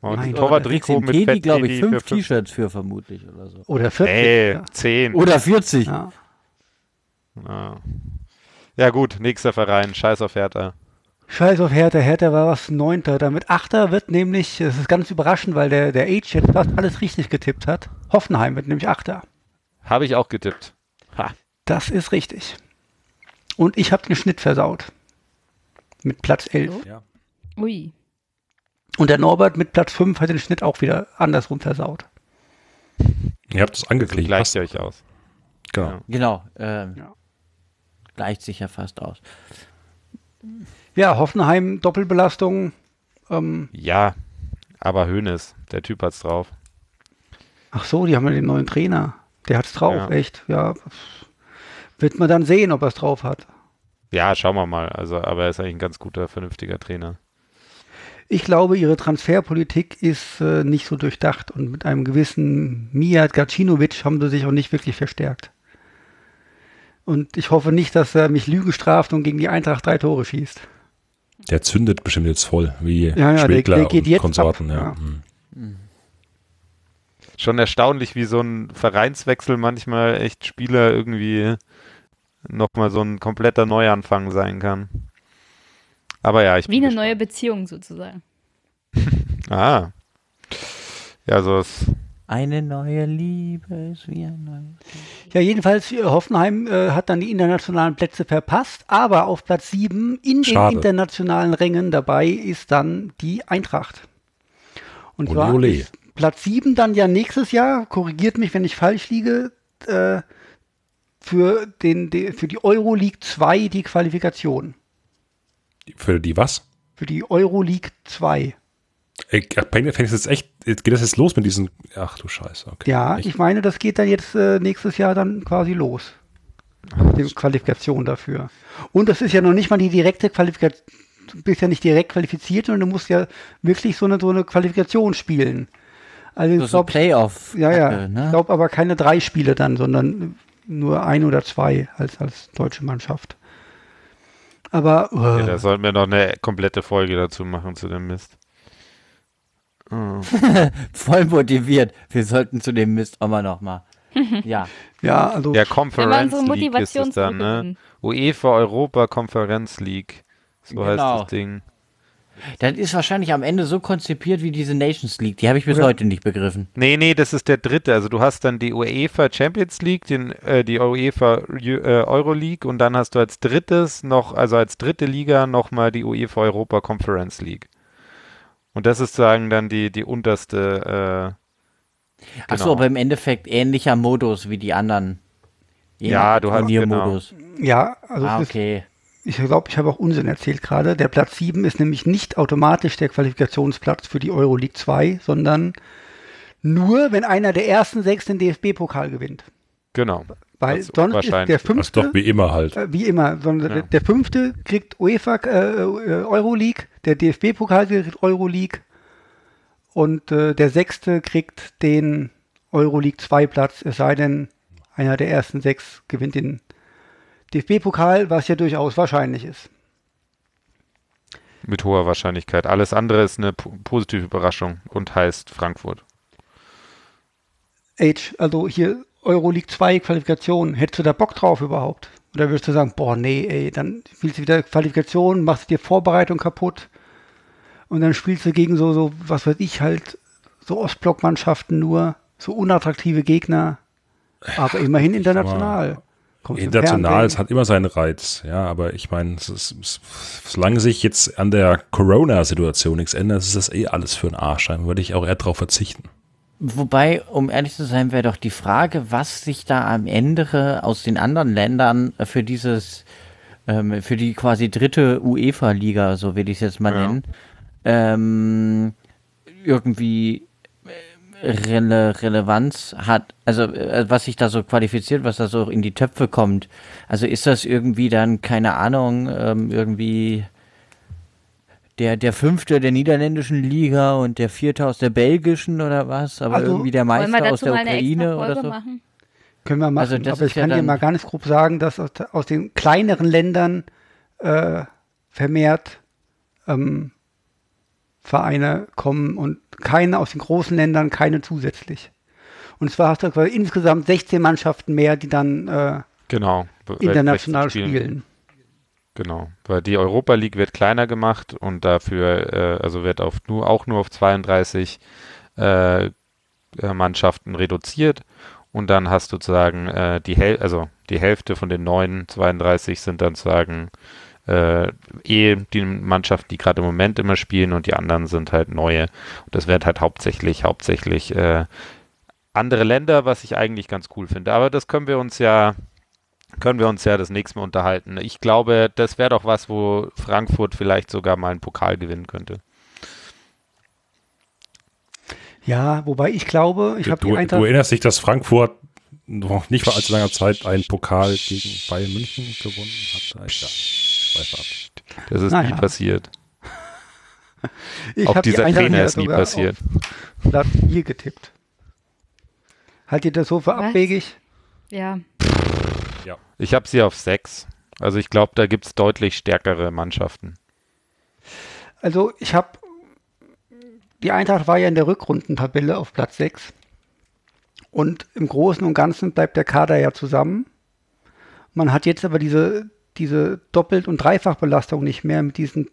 Und Mein ein Torwarttrikot mit Teddy, glaube ich, fünf T-Shirts für vermutlich oder so. Oder 40. Nee, ja. 10. Oder 40. Ja. Ja. ja gut, nächster Verein, scheiß auf Hertha. Scheiß auf Hertha. Hertha war was Neunter. Damit Achter wird nämlich, das ist ganz überraschend, weil der, der Age jetzt fast alles richtig getippt hat. Hoffenheim wird nämlich Achter. Habe ich auch getippt. Ha. Das ist richtig. Und ich habe den Schnitt versaut. Mit Platz 11. Ui. Und der Norbert mit Platz 5 hat den Schnitt auch wieder andersrum versaut. Ihr habt es angeklickt. Gleicht passt. ihr euch aus. Genau. Ja. Genau. Ähm, Ja. Gleicht sich ja fast aus. Ja, Hoffenheim, Doppelbelastung. Ähm, Ja, aber Hönes, der Typ hat's drauf. ach so, die haben ja den neuen Trainer. Der hat's drauf, Ja. echt. Ja. Wird man dann sehen, ob er es drauf hat. Ja, schauen wir mal. Also, aber er ist eigentlich ein ganz guter, vernünftiger Trainer. Ich glaube, ihre Transferpolitik ist äh, nicht so durchdacht und mit einem gewissen Mijat Gacinovic haben sie sich auch nicht wirklich verstärkt. Und ich hoffe nicht, dass er mich Lügen straft und gegen die Eintracht drei Tore schießt. Der zündet bestimmt jetzt voll, wie Ja, ja, der- Schwegler der geht und jetzt Konsorten. ab, Ja. ja. Hm. Schon erstaunlich, wie so ein Vereinswechsel manchmal echt Spieler irgendwie nochmal so ein kompletter Neuanfang sein kann. Aber ja, ich Wie bin eine neue gespannt. Beziehung sozusagen. [LAUGHS] Ah. Ja, so ist. Eine neue Liebe ist wie ein neues. Ja, jedenfalls, äh, Hoffenheim äh, hat dann die internationalen Plätze verpasst, aber auf Platz 7 in den Schade. internationalen Rängen dabei ist dann die Eintracht. Und Ole, zwar ole. ist Platz 7 dann ja nächstes Jahr, korrigiert mich, wenn ich falsch liege, äh, für, den, de, für die Euroleague 2 die Qualifikation. Für die was? Für die Euroleague 2. Ey, Fängt es jetzt echt, geht das jetzt los mit diesen, ach du Scheiße, okay. Ja, Echt? ich meine, das geht dann jetzt äh, nächstes Jahr dann quasi los. Die Qualifikation dafür. Und das ist ja noch nicht mal die direkte Qualifikation, du bist ja nicht direkt qualifiziert, sondern du musst ja wirklich so eine, so eine Qualifikation spielen. Also So, ich so Playoff. ja, ja, Kacke, ich ne? glaube aber keine drei Spiele dann, sondern nur ein oder zwei als, als deutsche Mannschaft. Aber Ja, äh, da sollten wir noch eine komplette Folge dazu machen zu dem Mist. [LAUGHS] Voll motiviert. Wir sollten zu dem Mist auch mal noch mal. [LAUGHS] Ja. ja, also Ja, wir Conference League ist Motivation es dann, ne? UEFA Europa Conference League. So heißt Genau. das Ding. Das ist wahrscheinlich am Ende so konzipiert wie diese Nations League. Die habe ich bis Oder- heute nicht begriffen. Nee, nee, das ist der dritte. Also du hast dann die UEFA Champions League, den, äh, die UEFA äh, Euro League und dann hast du als drittes noch, also als dritte Liga nochmal die UEFA Europa Conference League. Und das ist sagen dann die, die unterste, äh, Ach so, Genau. aber im Endeffekt ähnlicher Modus wie die anderen. Je Ja, du hast- Turniermodus. Ja, also Ah, ist, okay. ich glaube, ich habe auch Unsinn erzählt gerade. Der Platz 7 ist nämlich nicht automatisch der Qualifikationsplatz für die Euroleague 2, sondern nur, wenn einer der ersten sechs den DFB-Pokal gewinnt. genau. Weil Das sonst ist der Das ist fünfte, doch wie immer halt. äh, wie immer, sondern Ja. der, fünfte kriegt UEFA äh, äh, Euroleague, der DFB-Pokal kriegt Euroleague und äh, der sechste kriegt den Euroleague 2 Platz, es sei denn, einer der ersten sechs gewinnt den DFB-Pokal, was ja durchaus wahrscheinlich ist. Mit hoher Wahrscheinlichkeit. Alles andere ist eine po- positive Überraschung und heißt Frankfurt. Age, also hier Euroleague 2 Qualifikation, hättest du da Bock drauf überhaupt? Oder würdest du sagen, boah, nee, ey, dann spielst du wieder Qualifikation, machst dir Vorbereitung kaputt und dann spielst du gegen so, so, was weiß ich, halt, so Ostblockmannschaften nur, so unattraktive Gegner, aber immerhin international. Kommst International, es hat immer seinen Reiz, ja, aber ich meine, solange sich jetzt an der Corona-Situation nichts ändert, ist das eh alles für einen Arsch. Dann würde ich auch eher drauf verzichten. Wobei, um ehrlich zu sein, wäre doch die Frage, was sich da am Ende aus den anderen Ländern für dieses, ähm, für die quasi dritte UEFA-Liga, so will ich es jetzt mal Ja. nennen, ähm, irgendwie äh, Rele Relevanz hat, also äh, was sich da so qualifiziert, was da so in die Töpfe kommt. Also ist das irgendwie dann, keine Ahnung, ähm, irgendwie der, der fünfte der niederländischen Liga und der vierte aus der belgischen oder was, aber Also, irgendwie der Meister aus der mal eine Ukraine extra oder so. machen? Können wir machen, Also das aber ich ja kann dir mal ganz grob sagen, dass aus, aus den kleineren Ländern äh, vermehrt ähm, Vereine kommen und keine aus den großen Ländern, keine zusätzlich. Und zwar hast du quasi insgesamt 16 Mannschaften mehr, die dann äh, Genau. international Weltmeister spielen. Genau, weil die Europa League wird kleiner gemacht und dafür, äh, also wird auf nur, auch nur auf 32 äh, Mannschaften reduziert und dann hast du sozusagen äh, die Häl also die Hälfte von den neuen 32 sind dann sozusagen äh, eh die Mannschaften, die gerade im Moment immer spielen und die anderen sind halt neue. Und das wird halt hauptsächlich, hauptsächlich äh, andere Länder, was ich eigentlich ganz cool finde. Aber das können wir uns ja können wir uns ja das nächste Mal unterhalten. Ich glaube, das wäre doch was, wo Frankfurt vielleicht sogar mal einen Pokal gewinnen könnte. Ja, wobei ich glaube, ich habe Du, die du erinnerst dich, dass Frankfurt noch nicht vor allzu langer Zeit einen Pokal gegen Bayern München gewonnen hat? Ja. Das ist Naja. nie passiert. [LAUGHS] Ich Auch die dieser Eintracht Trainer ist nie passiert. Auf Platz 4 getippt. Haltet ihr das so für Was? abwegig? Ja. Ich habe sie auf sechs. Also ich glaube, da gibt es deutlich stärkere Mannschaften. Also ich habe, die Eintracht war ja in der Rückrundentabelle auf Platz 6. Und im Großen und Ganzen bleibt der Kader ja zusammen. Man hat jetzt aber diese, diese Doppelt- und Dreifachbelastung nicht mehr mit diesen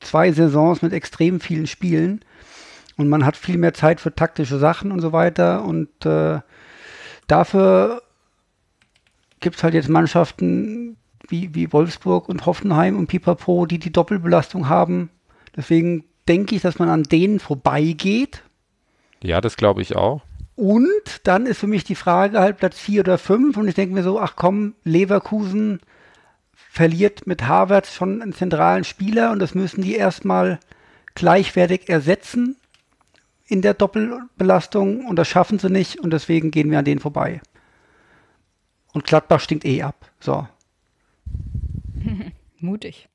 zwei Saisons mit extrem vielen Spielen. Und man hat viel mehr Zeit für taktische Sachen und so weiter. Und äh, dafür gibt es halt jetzt Mannschaften wie, wie Wolfsburg und Hoffenheim und Pipapo, die die Doppelbelastung haben. Deswegen denke ich, dass man an denen vorbeigeht. Ja, das glaube ich auch. Und dann ist für mich die Frage halt Platz 4 oder 5. Und ich denke mir so, ach komm, Leverkusen verliert mit Harvard schon einen zentralen Spieler und das müssen die erstmal gleichwertig ersetzen in der Doppelbelastung und das schaffen sie nicht und deswegen gehen wir an denen vorbei. Und Gladbach stinkt eh ab. So. [LAUGHS] Mutig.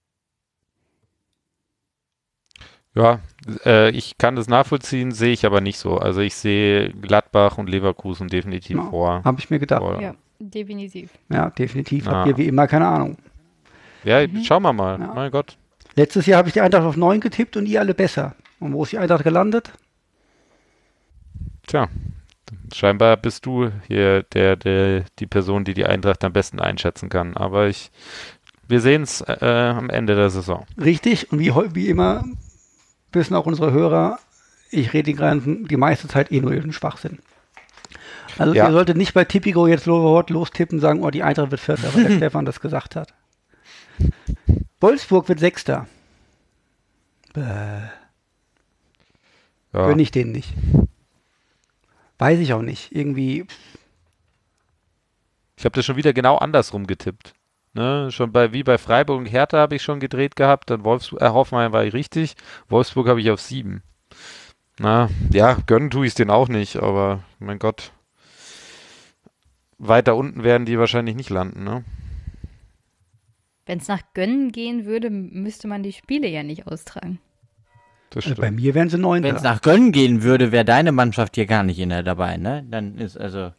Ja, äh, ich kann das nachvollziehen, sehe ich aber nicht so. Also ich sehe Gladbach und Leverkusen definitiv Ja, vor. Habe ich mir gedacht. vor Ja, definitiv. Ja, definitiv. Ah. Habt ihr wie immer keine Ahnung. Ja, schauen wir mal. Ja. Mein Gott. Letztes Jahr habe ich die Eintracht auf 9 getippt und ihr alle besser. Und wo ist die Eintracht gelandet? Tja, scheinbar bist du hier der, der, die Person, die die Eintracht am besten einschätzen kann. Aber ich, wir sehen es äh, am Ende der Saison. Richtig. Und wie, wie immer wissen auch unsere Hörer, ich rede die, ganzen, die meiste Zeit eh nur über den Schwachsinn. Also Ja. ihr solltet nicht bei Tipico jetzt lostippen und sagen, oh, die Eintracht wird Vierter, weil der [LAUGHS] Stefan das gesagt hat. Wolfsburg wird Sechster. Bäh, Ja. Gönn ich denen nicht. Weiß ich auch nicht. Irgendwie, Ich habe das schon wieder genau andersrum getippt. Ne? Schon bei wie bei Freiburg und Hertha habe ich schon gedreht gehabt, dann Wolfsburg, äh, Hoffenheim war ich richtig, Wolfsburg habe ich auf sieben. Na, ja, gönnen tue ich es denen auch nicht, aber mein Gott. Weiter unten werden die wahrscheinlich nicht landen, ne? Wenn es nach Gönnen gehen würde, müsste man die Spiele ja nicht austragen. Das also bei mir wären sie Wenn es nach Gönnen gehen würde, wäre deine Mannschaft hier gar nicht in der dabei, ne? Dann ist also.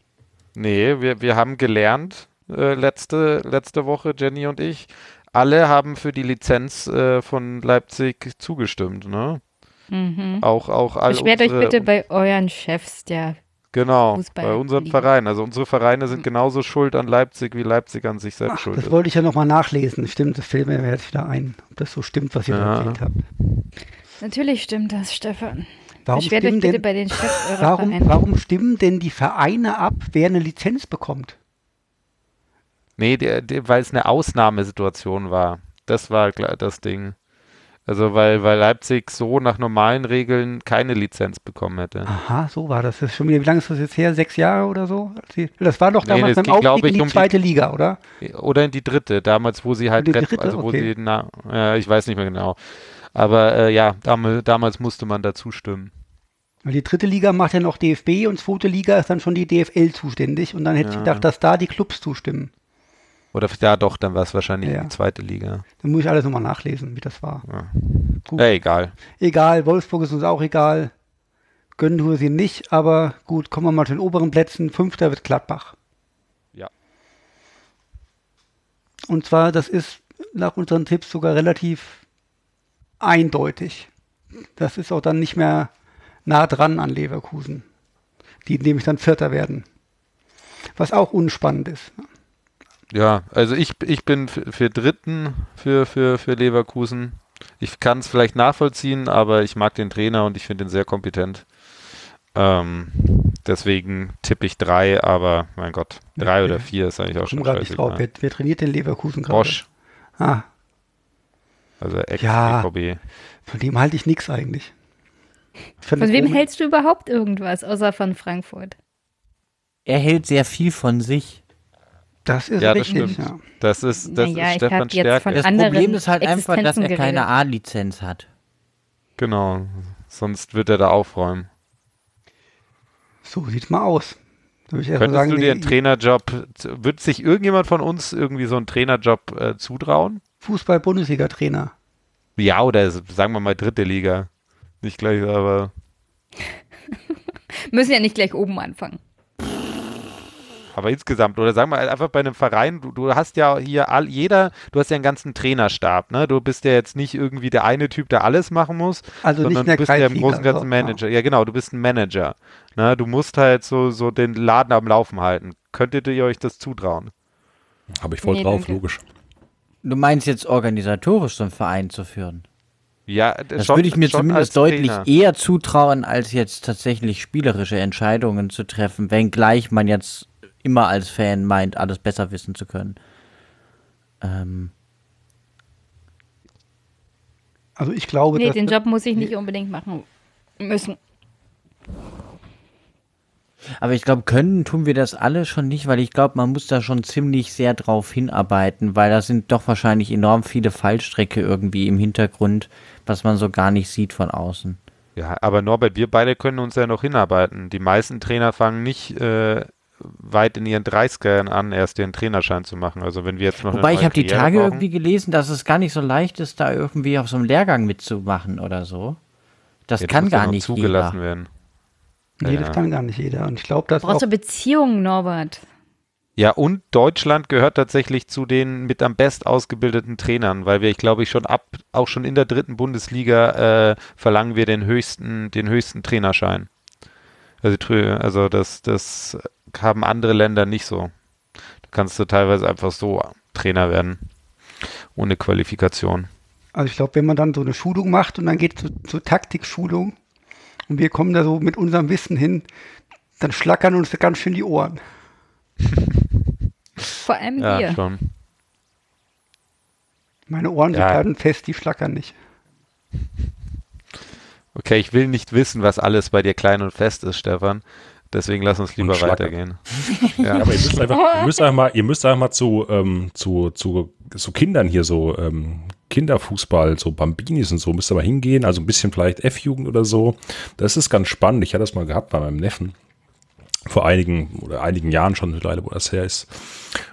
Nee, wir, wir haben gelernt, äh, letzte, letzte Woche, Jenny und ich, alle haben für die Lizenz äh, von Leipzig zugestimmt, ne? Mhm. Auch, auch all Beschwert euch unsere- bitte bei euren Chefs, der Genau, Fußball bei unseren liegen. Vereinen. Also unsere Vereine sind genauso schuld an Leipzig, wie Leipzig an sich selbst Ach, schuld das ist. wollte ich ja nochmal nachlesen. Stimmt, das fällt mir jetzt wieder ein, ob das so stimmt, was ihr da Ja. erzählt habt. Natürlich stimmt das, Stefan. Warum stimmen, bitte denn, bei den Chefs eurer warum, warum stimmen denn die Vereine ab, wer eine Lizenz bekommt? Nee, der, der, weil es eine Ausnahmesituation war. Das war klar, das Ding. Also weil, weil Leipzig so nach normalen Regeln keine Lizenz bekommen hätte. Aha, so war das. das ist schon wieder, wie lange ist das jetzt her? Sechs Jahre oder so? Das war doch Nee, damals das beim ging, Aufstieg in ich, die um die- zweite Liga, oder? Oder in die dritte, damals, wo sie halt, In die dritte? also wo Okay. sie, na, äh, ich weiß nicht mehr genau. Aber äh, ja, damals, damals musste man dazu stimmen. Weil die dritte Liga macht ja noch DFB und zweite Liga ist dann schon die DFL zuständig. Und dann hätte ich Ja. gedacht, dass da die Clubs zustimmen. Oder ja doch, dann war es wahrscheinlich Ja. die zweite Liga. Dann muss ich alles nochmal nachlesen, wie das war. Ja. Gut. Ja, egal. Egal, Wolfsburg ist uns auch egal. Gönnen wir sie nicht, aber gut, kommen wir mal zu den oberen Plätzen. Fünfter wird Gladbach. Ja. Und zwar, das ist nach unseren Tipps sogar relativ eindeutig. Das ist auch dann nicht mehr nah dran an Leverkusen, die nämlich dann Vierter werden. Was auch unspannend ist. Ja, also ich, ich bin für, für Dritten für, für, für Leverkusen. Ich kann es vielleicht nachvollziehen, aber ich mag den Trainer und ich finde ihn sehr kompetent. Ähm, deswegen tippe ich drei, aber mein Gott, drei Ja, oder vier ist eigentlich auch Ich schon komme gerade nicht drauf. scheißegal. Wer, wer trainiert den Leverkusen gerade? Bosch, Ah, also Ja. ex-BVB. von dem halte ich nichts eigentlich. Von wem hältst du überhaupt irgendwas, außer von Frankfurt? Er hält sehr viel von sich. Das ist Ja, das richtig, stimmt. ja. Das ist, das Naja, ist Stefan Stärke. von Das Problem ist halt einfach, dass er keine. A-Lizenz hat. Genau, sonst wird er da aufräumen. So sieht's mal aus. Könntest sagen, du dir einen Trainerjob, wird sich irgendjemand von uns irgendwie so einen Trainerjob äh, zutrauen? Fußball-Bundesliga-Trainer. Ja, oder sagen wir mal dritte Liga. Nicht gleich, aber [LAUGHS] Müssen ja nicht gleich oben anfangen. Aber insgesamt, oder sagen wir halt einfach bei einem Verein, du, du hast ja hier all, jeder, du hast ja einen ganzen Trainerstab, ne? Du bist ja jetzt nicht irgendwie der eine Typ, der alles machen muss, Also nicht sondern du bist ja im Großen und Ganzen Manager. Ja, genau, du bist ein Manager. Ne? Du musst halt so, so den Laden am Laufen halten. Könntet ihr euch das zutrauen? Habe ich voll Nee, drauf, danke. logisch. Du meinst jetzt organisatorisch so einen Verein zu führen? Ja, Das schon- würde ich mir zumindest deutlich Trainer. eher zutrauen, als jetzt tatsächlich spielerische Entscheidungen zu treffen, wenngleich man jetzt immer als Fan meint, alles besser wissen zu können. Ähm, Also ich glaube, Nee, dass den Job muss ich nicht unbedingt machen müssen. Aber ich glaube, können tun wir das alle schon nicht, weil ich glaube, man muss da schon ziemlich sehr drauf hinarbeiten, weil da sind doch wahrscheinlich enorm viele Fallstrecke irgendwie im Hintergrund, was man so gar nicht sieht von außen. Ja, aber Norbert, wir beide können uns ja noch hinarbeiten. Die meisten Trainer fangen nicht äh, weit in ihren 30ern an, erst ihren Trainerschein zu machen. Also wenn wir jetzt noch Wobei ich habe die Tage brauchen- irgendwie gelesen, dass es gar nicht so leicht ist, da irgendwie auf so einem Lehrgang mitzumachen oder so. Das Ja, kann gar nicht zugelassen jeder. werden. Nee, Ja. das kann gar nicht jeder. Und ich glaube, dass auch, Brauchst du Beziehungen, Norbert? Ja, und Deutschland gehört tatsächlich zu den mit am best ausgebildeten Trainern, weil wir, ich glaube, ich schon ab, auch schon in der dritten Bundesliga äh, verlangen wir den höchsten, den höchsten Trainerschein. Also, also das, das haben andere Länder nicht so. Da kannst du teilweise einfach so Trainer werden, ohne Qualifikation. Also ich glaube, wenn man dann so eine Schulung macht und dann geht zur so Taktikschulung und wir kommen da so mit unserem Wissen hin, dann schlackern uns ganz schön die Ohren. Vor allem Ja, wir. schon. Meine Ohren Ja. sind halten fest, die schlackern nicht. Okay, ich will nicht wissen, was alles bei dir klein und fest ist, Stefan. Deswegen lass uns lieber weitergehen. [LAUGHS] Ja, aber ihr müsst einfach, ihr müsst einfach mal, ihr müsst einfach mal zu, ähm, zu, zu, zu Kindern hier so, ähm, Kinderfußball, so Bambinis und so, müsst ihr mal hingehen, also ein bisschen vielleicht F-Jugend oder so. Das ist ganz spannend. Ich hatte das mal gehabt bei meinem Neffen. Vor einigen oder einigen Jahren schon mittlerweile, wo das her ist.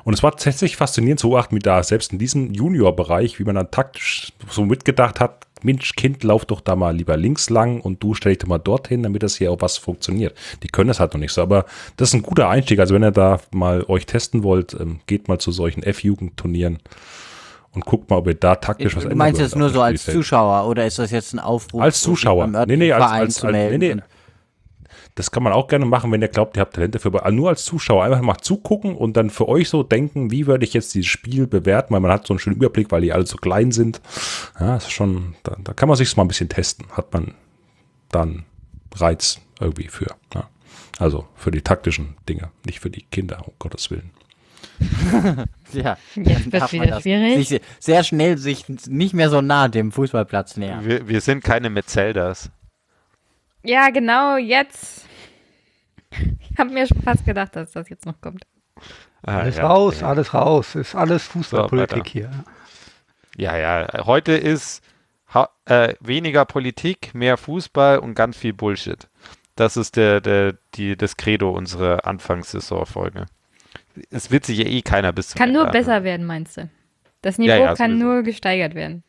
Und es war tatsächlich faszinierend zu beobachten, wie da selbst in diesem Junior-Bereich, wie man dann taktisch so mitgedacht hat, Mensch, Kind, lauf doch da mal lieber links lang und du stell dich doch mal dorthin, damit das hier auch was funktioniert. Die können das halt noch nicht so, aber das ist ein guter Einstieg. Also wenn ihr da mal euch testen wollt, ähm, geht mal zu solchen F-Jugendturnieren und guckt mal, ob ihr da taktisch was Du ändern meinst jetzt nur so als. Zuschauer oder ist das jetzt ein Aufruf? Als Zuschauer. Nee, nee, als- Verein als- als- nee, nee. Das kann man auch gerne machen, wenn ihr glaubt, ihr habt Talent dafür. Aber nur als Zuschauer einfach mal zugucken und dann für euch so denken, wie würde ich jetzt dieses Spiel bewerten, weil man hat so einen schönen Überblick, weil die alle so klein sind. Ja, ist schon, da, da kann man sich mal ein bisschen testen. Hat man dann Reiz irgendwie für. Ja. Also für die taktischen Dinge, nicht für die Kinder, um Gottes Willen. [LAUGHS] Ja, Jetzt man wieder schwierig. Sich sehr schnell sich nicht mehr so nah dem Fußballplatz nähern. Wir, wir sind keine Metzeldas. Ja, genau, jetzt. Ich habe mir schon fast gedacht, dass das jetzt noch kommt. Ah, Alles ja. raus, alles raus. Ist alles Fußballpolitik weiter. hier. Ja, ja. Heute ist ha äh, weniger Politik, mehr Fußball und ganz viel Bullshit. Das ist der, der, die, das Credo unserer Anfangssaisonfolge. Es wird sich ja eh keiner bis zum Kann nur besser werden, meinst du? Das Niveau Ja, ja, kann sowieso. nur gesteigert werden.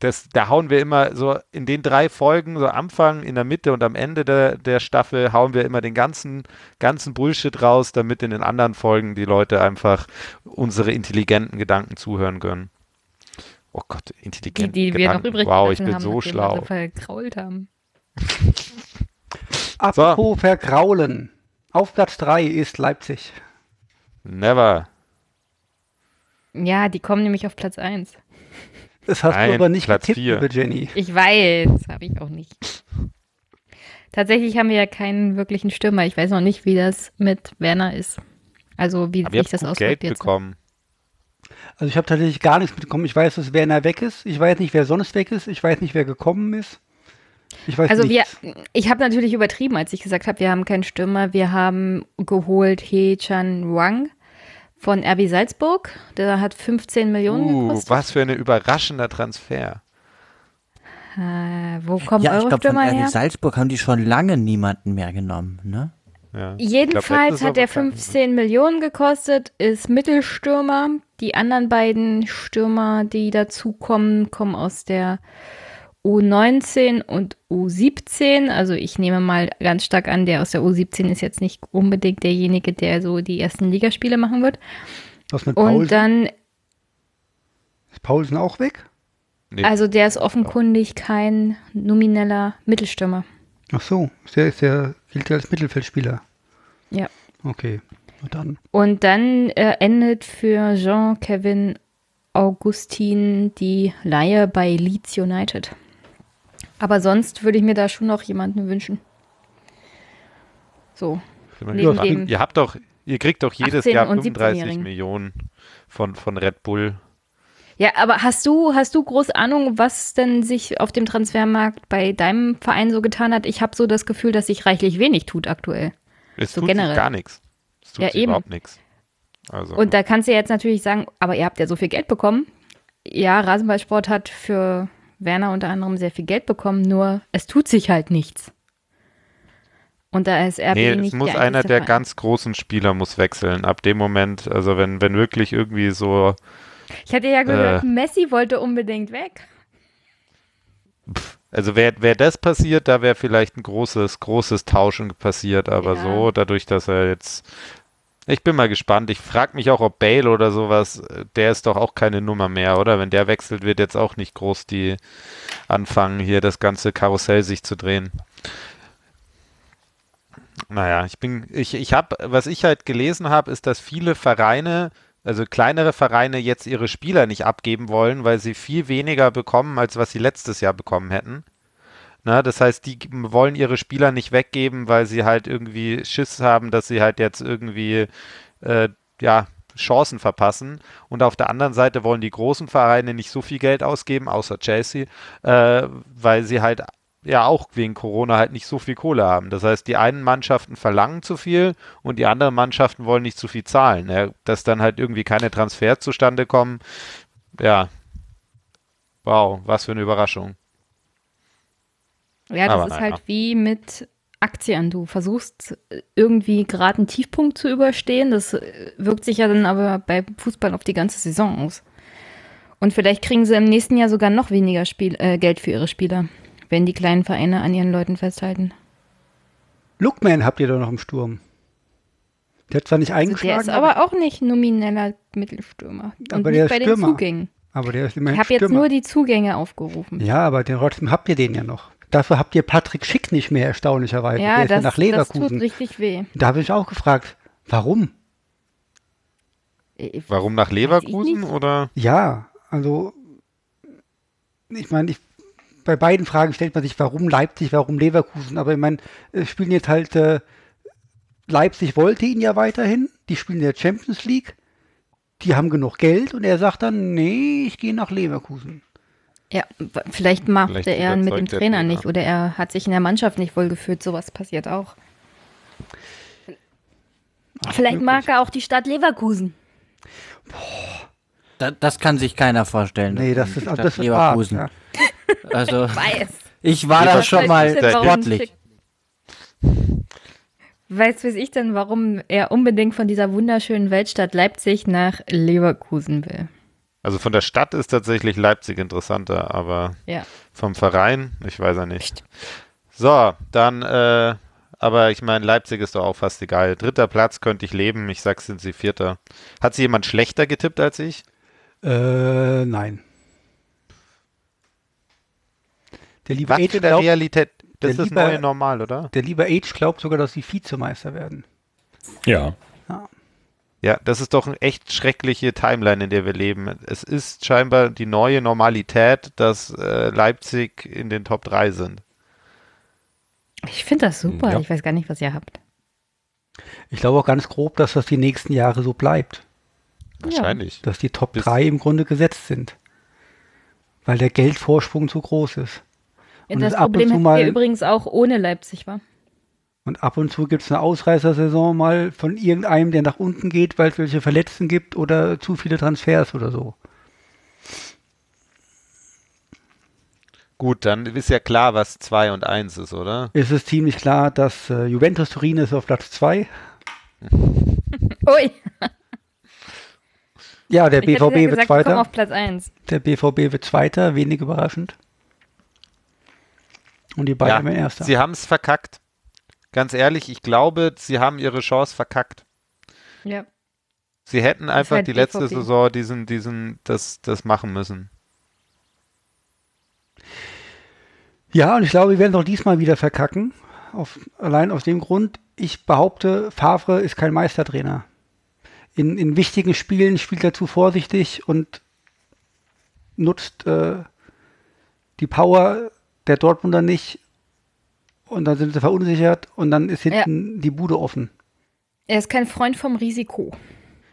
das, da hauen wir immer so in den drei Folgen, so Anfang, in der Mitte und am Ende der, der Staffel, hauen wir immer den ganzen, ganzen Bullshit raus, damit in den anderen Folgen die Leute einfach unsere intelligenten Gedanken zuhören können. Oh Gott, Die, intelligente die wir noch Gedanken. übrig wow, ich bin haben, so wir schlau. so verkrault haben. Apropos verkraulen. Auf Platz 3 ist Leipzig. Never. Ja, die kommen nämlich auf Platz 1. Das hast Nein, du aber nicht Platz getippt, vier. liebe Jenny. Ich weiß, habe ich auch nicht. Tatsächlich haben wir ja keinen wirklichen Stürmer. Ich weiß noch nicht, wie das mit Werner ist. Also wie sich das gut Geld auswirkt jetzt. bekommen. Also ich habe tatsächlich gar nichts mitbekommen. Ich weiß, dass Werner weg ist. Ich weiß nicht, wer sonst weg ist. Ich weiß nicht, wer gekommen ist. Ich weiß Also wir, nichts. ich habe natürlich übertrieben, als ich gesagt habe, wir haben keinen Stürmer. Wir haben geholt He Chan Wang von RB Salzburg. Der hat 15 Millionen Uh, gekostet. was für ein überraschender Transfer. Äh, wo kommen Ja, ich eure glaube, von Stürmer RB her? Salzburg haben die schon lange niemanden mehr genommen, ne? Ja. Ich Jedenfalls glaub, hat er letztes Jahr war kein- 15 Millionen gekostet, ist Mittelstürmer. Die anderen beiden Stürmer, die dazukommen, kommen aus der U19 und U17. Also ich nehme mal ganz stark an, der aus der U17 ist jetzt nicht unbedingt derjenige, der so die ersten Ligaspiele machen wird. Was mit Und Paulsen? dann, ist Paulsen auch weg? Nee. also der ist offenkundig kein nomineller Mittelstürmer. Ach so, der, ist der gilt ja als Mittelfeldspieler. Ja. Okay, na dann. Und dann äh, endet für Jean-Kevin Augustin die Leihe bei Leeds United. Aber sonst würde ich mir da schon noch jemanden wünschen. So. Neben Ihr habt doch, ihr kriegt doch jedes 18 Jahr und 35 17-Jährigen. Millionen von, von Red Bull. ja, aber hast du, hast du groß Ahnung, was denn sich auf dem Transfermarkt bei deinem Verein so getan hat? Ich habe so das Gefühl, dass sich reichlich wenig tut aktuell. Es So tut generell. sich gar nichts. Es tut Ja, eben. überhaupt nichts. Also, Und da kannst du jetzt natürlich sagen, aber ihr habt ja so viel Geld bekommen. Ja, Rasenballsport hat für Werner unter anderem sehr viel Geld bekommen, nur es tut sich halt nichts. Und da ist RB nee, nicht es muss der einer der Verein. ganz großen Spieler muss wechseln. Ab dem Moment, also wenn, wenn wirklich irgendwie so, Ich hatte ja gehört, Äh. Messi wollte unbedingt weg. also wäre wär das passiert, da wäre vielleicht ein großes, großes Tauschen passiert, aber Ja. so, dadurch, dass er jetzt, ich bin mal gespannt. Ich frage mich auch, ob Bale oder sowas, äh, der ist doch auch keine Nummer mehr, oder? Wenn der wechselt, wird jetzt auch nicht groß die anfangen, hier das ganze Karussell sich zu drehen. Naja, ich bin, ich, ich habe, was ich halt gelesen habe, ist, dass viele Vereine also kleinere Vereine jetzt ihre Spieler nicht abgeben wollen, weil sie viel weniger bekommen, als was sie letztes Jahr bekommen hätten. Na, das heißt, die wollen ihre Spieler nicht weggeben, weil sie halt irgendwie Schiss haben, dass sie halt jetzt irgendwie äh, ja, Chancen verpassen. Und auf der anderen Seite wollen die großen Vereine nicht so viel Geld ausgeben, außer Chelsea, äh, weil sie halt ja auch wegen Corona halt nicht so viel Kohle haben. Das heißt, die einen Mannschaften verlangen zu viel und die anderen Mannschaften wollen nicht zu viel zahlen. Ja, dass dann halt irgendwie keine Transfers zustande kommen. Ja. Wow, was für eine Überraschung. Ja, das Aber ist naja. halt wie mit Aktien. Du versuchst irgendwie gerade einen Tiefpunkt zu überstehen. Das äh, wirkt sich ja dann aber bei Fußball auf die ganze Saison aus. Und vielleicht kriegen sie im nächsten Jahr sogar noch weniger Spiel, äh, Geld für ihre Spieler, wenn die kleinen Vereine an ihren Leuten festhalten. Lookman habt ihr doch noch im Sturm. Der hat zwar nicht Also der eingeschlagen, ist aber auch nicht nomineller Mittelstürmer. Und Aber nicht der bei ist den Stürmer. Zugängen. aber der ist immerhin Ich habe jetzt nur die Zugänge aufgerufen. Ja, aber den, trotzdem habt ihr den ja noch. Dafür habt ihr Patrick Schick nicht mehr, erstaunlicherweise. Ja, der ist ja das, nach das tut Leverkusen. richtig weh. da habe ich auch gefragt, warum? Ich- Warum nach Leverkusen oder? Ja, also ich meine, ich, bei beiden Fragen stellt man sich, warum Leipzig, warum Leverkusen. Aber ich meine, es spielen jetzt halt, äh, Leipzig wollte ihn ja weiterhin, die spielen in der Champions League, die haben genug Geld und er sagt dann, nee, ich gehe nach Leverkusen. Ja, vielleicht machte Vielleicht er mit dem Trainer Trainer. nicht oder er hat sich in der Mannschaft nicht wohlgefühlt. Sowas passiert auch. Vielleicht mag er auch die Stadt Leverkusen. Da, das kann sich keiner vorstellen. Nee, das Die ist, Stadt das ist arg, Leverkusen. ja. Also, Weiß. ich war da schon mal sportlich. Weiß weiß ich denn, warum er unbedingt von dieser wunderschönen Weltstadt Leipzig nach Leverkusen will. Also von der Stadt ist tatsächlich Leipzig interessanter, aber Ja. vom Verein, ich weiß ja nicht. So, dann, äh, aber ich meine, Leipzig ist doch auch fast egal. Dritter Platz könnte ich leben. Ich sag, sind sie Vierter. Hat sie jemand schlechter getippt als ich? Äh, nein. Der liebe Was Age der glaubt, Realität? Das der ist das lieber- neue Normal, oder? der liebe Age glaubt sogar, dass sie Vizemeister werden. Ja. Ja, das ist doch eine echt schreckliche Timeline, in der wir leben. Es ist scheinbar die neue Normalität, dass äh, Leipzig in den Top 3 sind. Ich finde das super. Ja. Ich weiß gar nicht, was ihr habt. Ich glaube auch ganz grob, dass das die nächsten Jahre so bleibt. Wahrscheinlich. Dass die Top Bis- 3 im Grunde gesetzt sind. Weil der Geldvorsprung zu groß ist. Ja, Und das und Problem mal- wir übrigens auch ohne Leipzig war. Und ab und zu gibt es eine Ausreißersaison mal von irgendeinem, der nach unten geht, weil es welche Verletzten gibt oder zu viele Transfers oder so. Gut, dann ist ja klar, was 2 und 1 ist, oder? Es ist ziemlich klar, dass äh, Juventus Turin ist auf Platz 2. [LAUGHS] Ui, Ja, der ich hätte BVB ja wird gesagt, wir kommen Zweiter. auf Platz 1. Der BVB wird Zweiter, wenig überraschend. Und die Bayern werden Erster. sie haben es verkackt. Ganz ehrlich, ich glaube, sie haben ihre Chance verkackt. Ja. Sie hätten einfach halt die letzte BVB. Saison diesen, diesen, das, das machen müssen. Ja, und ich glaube, wir werden es auch diesmal wieder verkacken. Auf, allein aus dem Grund, ich behaupte, Favre ist kein Meistertrainer. In, in wichtigen Spielen spielt er zu vorsichtig und nutzt äh, die Power der Dortmunder nicht. Und dann sind sie verunsichert und dann ist hinten die Bude offen. Er ist kein Freund vom Risiko.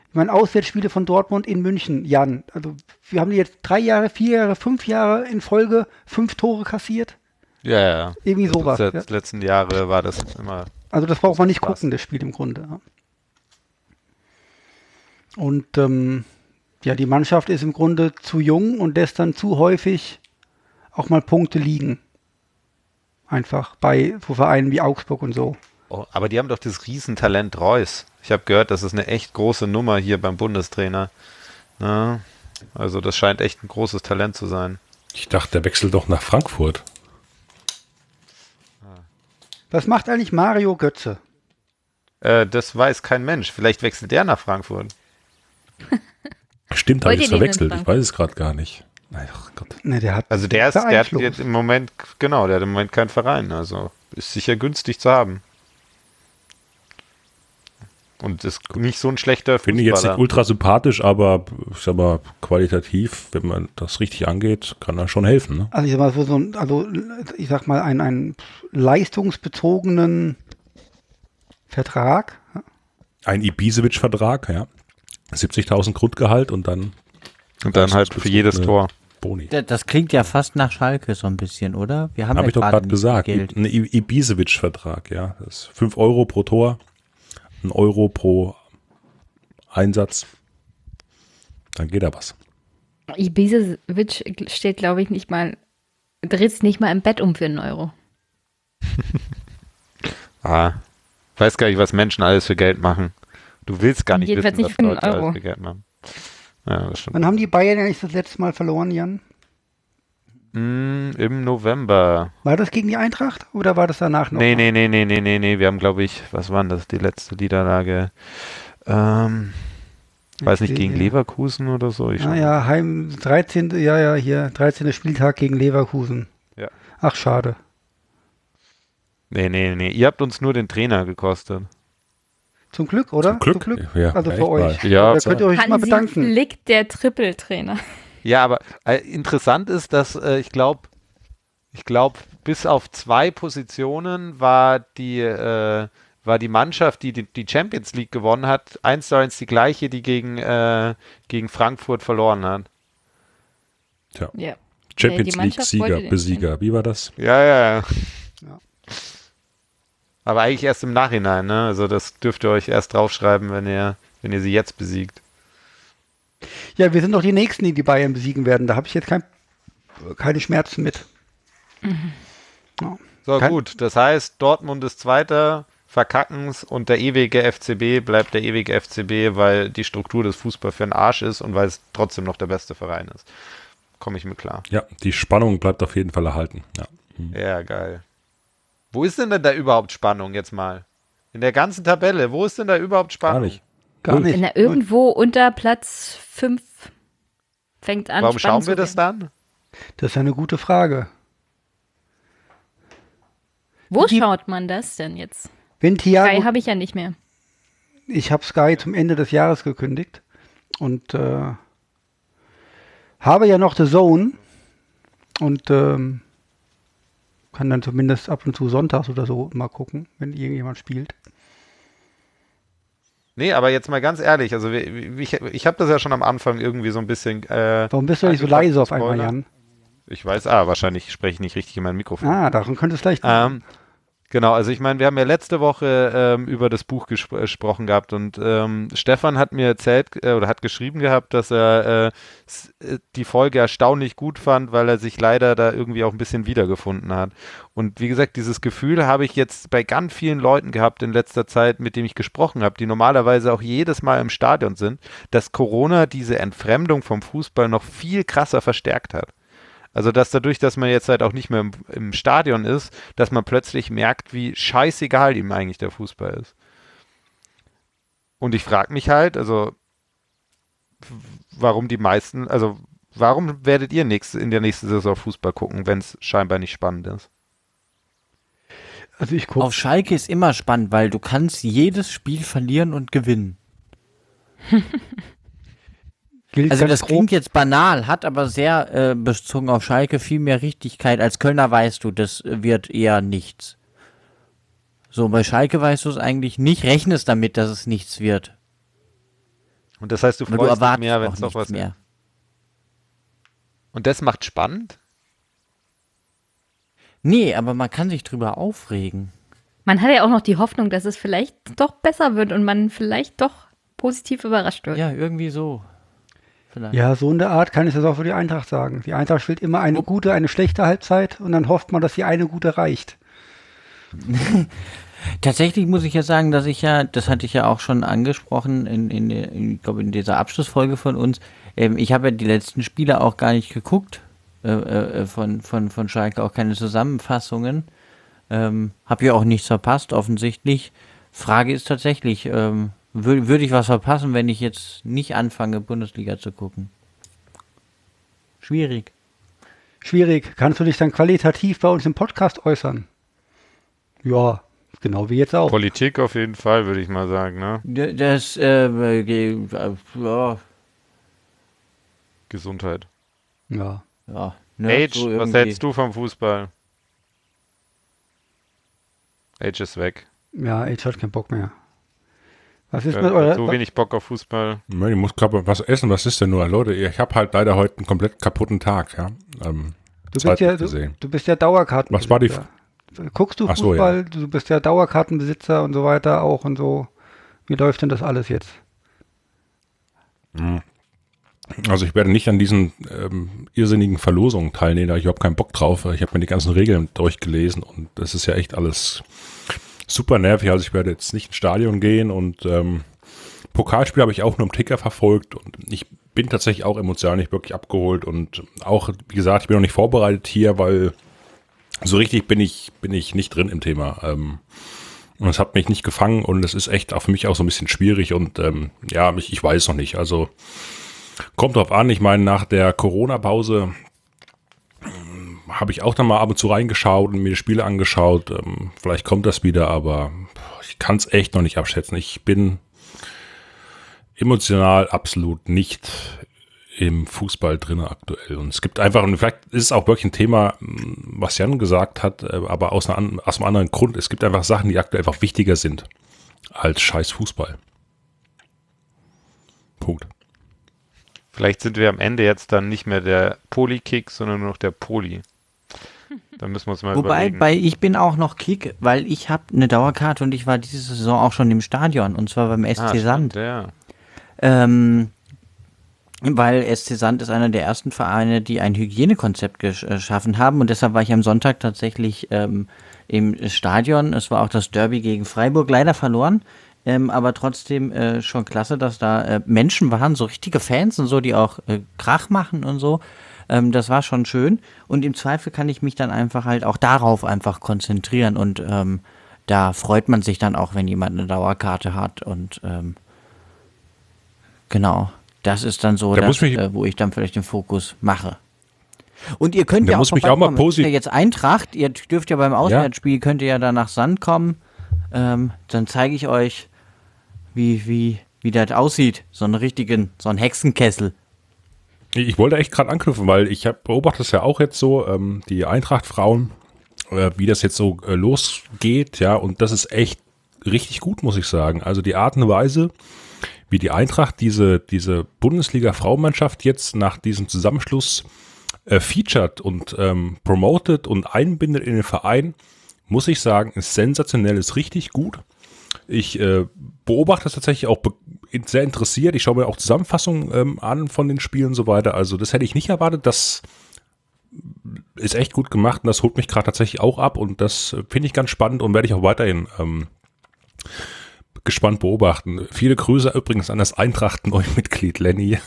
Ich meine, Auswärtsspiele von Dortmund in München, Jan. Also, wir haben die jetzt drei Jahre, vier Jahre, fünf Jahre in Folge fünf Tore kassiert. Ja, ja, ja. Irgendwie Das sowas. Ja. letzten Jahre war das immer. Also das braucht man nicht Spaß. gucken, das Spiel im Grunde. ja. Und ähm, ja, die Mannschaft ist im Grunde zu jung und lässt dann zu häufig auch mal Punkte liegen. Einfach bei so Vereinen wie Augsburg und so. Oh, aber die haben doch das Riesentalent Reus. Ich habe gehört, das ist eine echt große Nummer hier beim Bundestrainer. Ja, also das scheint echt ein großes Talent zu sein. Ich dachte, der wechselt doch nach Frankfurt. Was macht eigentlich Mario Götze? Äh, das weiß kein Mensch. Vielleicht wechselt der nach Frankfurt. Stimmt, habe ich es verwechselt. Ich weiß es gerade gar nicht. Ach Gott. Ne, der hat Also der ist, der hat jetzt im Moment, genau, der hat im Moment keinen Verein. Also ist sicher günstig zu haben. Und ist nicht so ein schlechter Fußballer. Finde ich jetzt nicht ultra sympathisch, aber ich sag mal, qualitativ, wenn man das richtig angeht, kann er schon helfen. Ne? Also ich sag mal, so, so ein, also ich sag mal, einen, einen leistungsbezogenen Vertrag. Ein Ibisevic-Vertrag, ja. 70.000 Grundgehalt und dann Und dann halt für jedes eine Tor. Boni. Da- Das klingt ja fast nach Schalke so ein bisschen, oder? Wir haben Habe ja ich doch gerade gesagt. Geld. Ein Ibisevic-Vertrag, ja. Das ist 5 Euro pro Tor, ein Euro pro Einsatz. Dann geht da was. Ibisevic steht, glaube ich, nicht mal, dreht sich nicht mal im Bett um für einen Euro. [LAUGHS] Ah, weiß gar nicht, was Menschen alles für Geld machen. Du willst gar nicht Jedenfalls wissen, nicht was für einen Leute alles Euro. für Geld machen. Ja, das stimmt. Wann haben die Bayern nicht das letzte Mal verloren, Jan? Mm, Im November. War das gegen die Eintracht oder war das danach noch? Nee, nee, nee, nee, nee, nee, nee. Wir haben, glaube ich, was war denn das? Die letzte Niederlage. Ähm, weiß nicht, gegen. Leverkusen oder so. Ich Ah ja, Heim 13. Ja, ja, hier 13. Spieltag gegen Leverkusen. Ja. Ach, schade. Nee, nee, nee. Ihr habt uns nur den Trainer gekostet. Zum Glück, oder? Zum Glück? Ja, also für mal. euch. Ja. da könnt ihr euch mal bedanken. Flick, der Trippeltrainer. Ja, aber äh, interessant ist, dass äh, ich glaube, ich glaube, bis auf zwei Positionen war die, äh, war die Mannschaft, die, die die Champions League gewonnen hat, eins zu eins die gleiche, die gegen, äh, gegen Frankfurt verloren hat. Tja. Ja. Champions die League Sieger, Besieger. Wie war das? Ja, ja, ja. Aber eigentlich erst im Nachhinein, ne? Also das dürft ihr euch erst draufschreiben, wenn ihr, wenn ihr sie jetzt besiegt. Ja, wir sind doch die Nächsten, die die Bayern besiegen werden. Da habe ich jetzt kein, keine Schmerzen mit. Ja. So, Kann- gut. Das heißt, Dortmund ist Zweiter, verkacken's und der ewige FCB bleibt der ewige FCB, weil die Struktur des Fußballs für den Arsch ist und weil es trotzdem noch der beste Verein ist. Komme ich mir klar. Ja, die Spannung bleibt auf jeden Fall erhalten. Ja. Ja, geil. Wo ist denn, denn da überhaupt Spannung jetzt mal? In der ganzen Tabelle, wo ist denn da überhaupt Spannung? Gar nicht. Gar nicht. Wenn er irgendwo unter Platz 5 fängt an. Warum schauen wir zu das dann? Das ist eine gute Frage. Wo Die- schaut man das denn jetzt? Wenn Sky Thiago, habe ich ja nicht mehr. ich habe Sky zum Ende des Jahres gekündigt und äh, habe ja noch The Zone und ähm, kann dann zumindest ab und zu sonntags oder so mal gucken, wenn irgendjemand spielt. Nee, aber jetzt mal ganz ehrlich, also ich, ich habe das ja schon am Anfang irgendwie so ein bisschen. Äh, Warum bist du nicht so leise auf einmal. Jan? Ich weiß, ah, wahrscheinlich spreche ich nicht richtig in mein Mikrofon. Ah, daran könnte es vielleicht. Ähm, genau, also ich meine, wir haben ja letzte Woche ähm, über das Buch gespr äh, gesprochen gehabt und ähm, Stefan hat mir erzählt äh, oder hat geschrieben gehabt, dass er äh, äh, die Folge erstaunlich gut fand, weil er sich leider da irgendwie auch ein bisschen wiedergefunden hat. Und wie gesagt, dieses Gefühl habe ich jetzt bei ganz vielen Leuten gehabt in letzter Zeit, mit denen ich gesprochen habe, die normalerweise auch jedes Mal im Stadion sind, dass Corona diese Entfremdung vom Fußball noch viel krasser verstärkt hat. Also, dass dadurch, dass man jetzt halt auch nicht mehr im, im Stadion ist, dass man plötzlich merkt, wie scheißegal ihm eigentlich der Fußball ist. Und ich frage mich halt, also, warum die meisten, also, warum werdet ihr nächste, in der nächsten Saison Fußball gucken, wenn es scheinbar nicht spannend ist? Also ich gucke. Auf Schalke ist immer spannend, weil du kannst jedes Spiel verlieren und gewinnen. [LAUGHS] Gilt Also ganz das grob. klingt jetzt banal, hat aber sehr äh, bezogen auf Schalke viel mehr Richtigkeit. Als Kölner weißt du, das wird eher nichts. So, bei Schalke weißt du es eigentlich nicht, rechnest damit, dass es nichts wird. Und das heißt, du Aber du freust dich erwartest mehr, wenn auch es noch nichts was mehr. Und das macht spannend? Nee, aber man kann sich drüber aufregen. Man hat ja auch noch die Hoffnung, dass es vielleicht doch besser wird und man vielleicht doch positiv überrascht wird. Ja, irgendwie so. Vielleicht. Ja, so in der Art kann ich das auch für die Eintracht sagen. Die Eintracht spielt immer eine gute, eine schlechte Halbzeit und dann hofft man, dass die eine gute reicht. [LAUGHS] Tatsächlich muss ich ja sagen, dass ich ja, das hatte ich ja auch schon angesprochen, in, in, der- in, ich glaube in dieser Abschlussfolge von uns, ähm, ich habe ja die letzten Spiele auch gar nicht geguckt, äh, äh, von, von, von Schalke, auch keine Zusammenfassungen. Ähm, habe ja auch nichts verpasst, offensichtlich. Frage ist tatsächlich, ähm, wür- würde ich was verpassen, wenn ich jetzt nicht anfange, Bundesliga zu gucken? Schwierig. Schwierig. Kannst du dich dann qualitativ bei uns im Podcast äußern? Ja, Genau wie jetzt auch. Politik auf jeden Fall, würde ich mal sagen, ne? Das, äh, äh, ja, Gesundheit. Ja. ja. Ne, Age, so was hältst du vom Fußball? Age ist weg. Ja, Age hat keinen Bock mehr. Was ist Äh, mit eurer. so wenig Bock auf Fußball. Ich muss gerade was essen. Was ist denn nur? Leute, ich habe halt leider heute einen komplett kaputten Tag. Ja? Ähm, du, bist ja, du, du bist ja Dauerkarten. Was war die Guckst du Ach so, Fußball? Du bist ja Dauerkartenbesitzer und so weiter auch und so. Wie läuft denn das alles jetzt? Also ich werde nicht an diesen ähm, irrsinnigen Verlosungen teilnehmen, da habe ich überhaupt keinen Bock drauf. Ich habe mir die ganzen Regeln durchgelesen und das ist ja echt alles super nervig. Also ich werde jetzt nicht ins Stadion gehen und ähm, Pokalspiel habe ich auch nur im Ticker verfolgt und ich bin tatsächlich auch emotional nicht wirklich abgeholt und auch, wie gesagt, ich bin noch nicht vorbereitet hier, weil so richtig bin ich, bin ich nicht drin im Thema. Ähm, und es hat mich nicht gefangen und es ist echt auch für mich auch so ein bisschen schwierig und ähm, ja, ich, ich weiß noch nicht. Also Kommt drauf an, ich meine, nach der Corona-Pause habe ich auch dann mal ab und zu reingeschaut und mir die Spiele angeschaut. Ähm, vielleicht kommt das wieder, aber ich kann es echt noch nicht abschätzen. Ich bin emotional absolut nicht im Fußball drin aktuell. Und es gibt einfach, und vielleicht ist es auch wirklich ein Thema, m, was Jan gesagt hat, äh, aber aus, einer, aus einem anderen Grund. Es gibt einfach Sachen, die aktuell einfach wichtiger sind als scheiß Fußball. Punkt. Vielleicht sind wir am Ende jetzt dann nicht mehr der Polykick, sondern nur noch der Poli. Da müssen wir uns mal Wobei, überlegen. bei ich bin auch noch Kick, weil ich habe eine Dauerkarte und ich war diese Saison auch schon im Stadion und zwar beim SC ah, Sand. stimmt, ja. Ähm, weil SC Sand ist einer der ersten Vereine, die ein Hygienekonzept äh, geschaffen haben und deshalb war ich am Sonntag tatsächlich ähm, im Stadion. Es war auch das Derby gegen Freiburg, leider verloren. Ähm, aber trotzdem äh, schon klasse, dass da äh, Menschen waren, so richtige Fans und so, die auch äh, Krach machen und so. Ähm, das war schon schön. Und im Zweifel kann ich mich dann einfach halt auch darauf einfach konzentrieren. Und ähm, da freut man sich dann auch, wenn jemand eine Dauerkarte hat. Und ähm, genau, das ist dann so, Da das, äh, wo ich dann vielleicht den Fokus mache. Und ihr könnt Da ja auch muss mich auch mal vorbeikommen. Es ist ja posi- jetzt Eintracht, ihr dürft ja beim Auswärtsspiel, könnt ihr ja da nach Sand kommen. Ähm, dann zeige ich euch, wie, wie, wie das aussieht. So einen richtigen, so einen Hexenkessel. Ich wollte echt gerade anknüpfen, weil ich beobachte es ja auch jetzt so, ähm, die Eintracht-Frauen, äh, wie das jetzt so äh, losgeht, ja, und das ist echt richtig gut, muss ich sagen. Also die Art und Weise, wie die Eintracht diese, diese Bundesliga-Frauenmannschaft jetzt nach diesem Zusammenschluss äh, featured und ähm, promotet und einbindet in den Verein, muss ich sagen, ist sensationell, ist richtig gut. Ich äh, beobachte das tatsächlich auch be sehr interessiert. Ich schaue mir auch Zusammenfassungen ähm, an von den Spielen und so weiter. Also das hätte ich nicht erwartet. Das ist echt gut gemacht und das holt mich gerade tatsächlich auch ab und das äh, finde ich ganz spannend und werde ich auch weiterhin ähm, gespannt beobachten. Viele Grüße übrigens an das Eintracht neue Mitglied Lenny.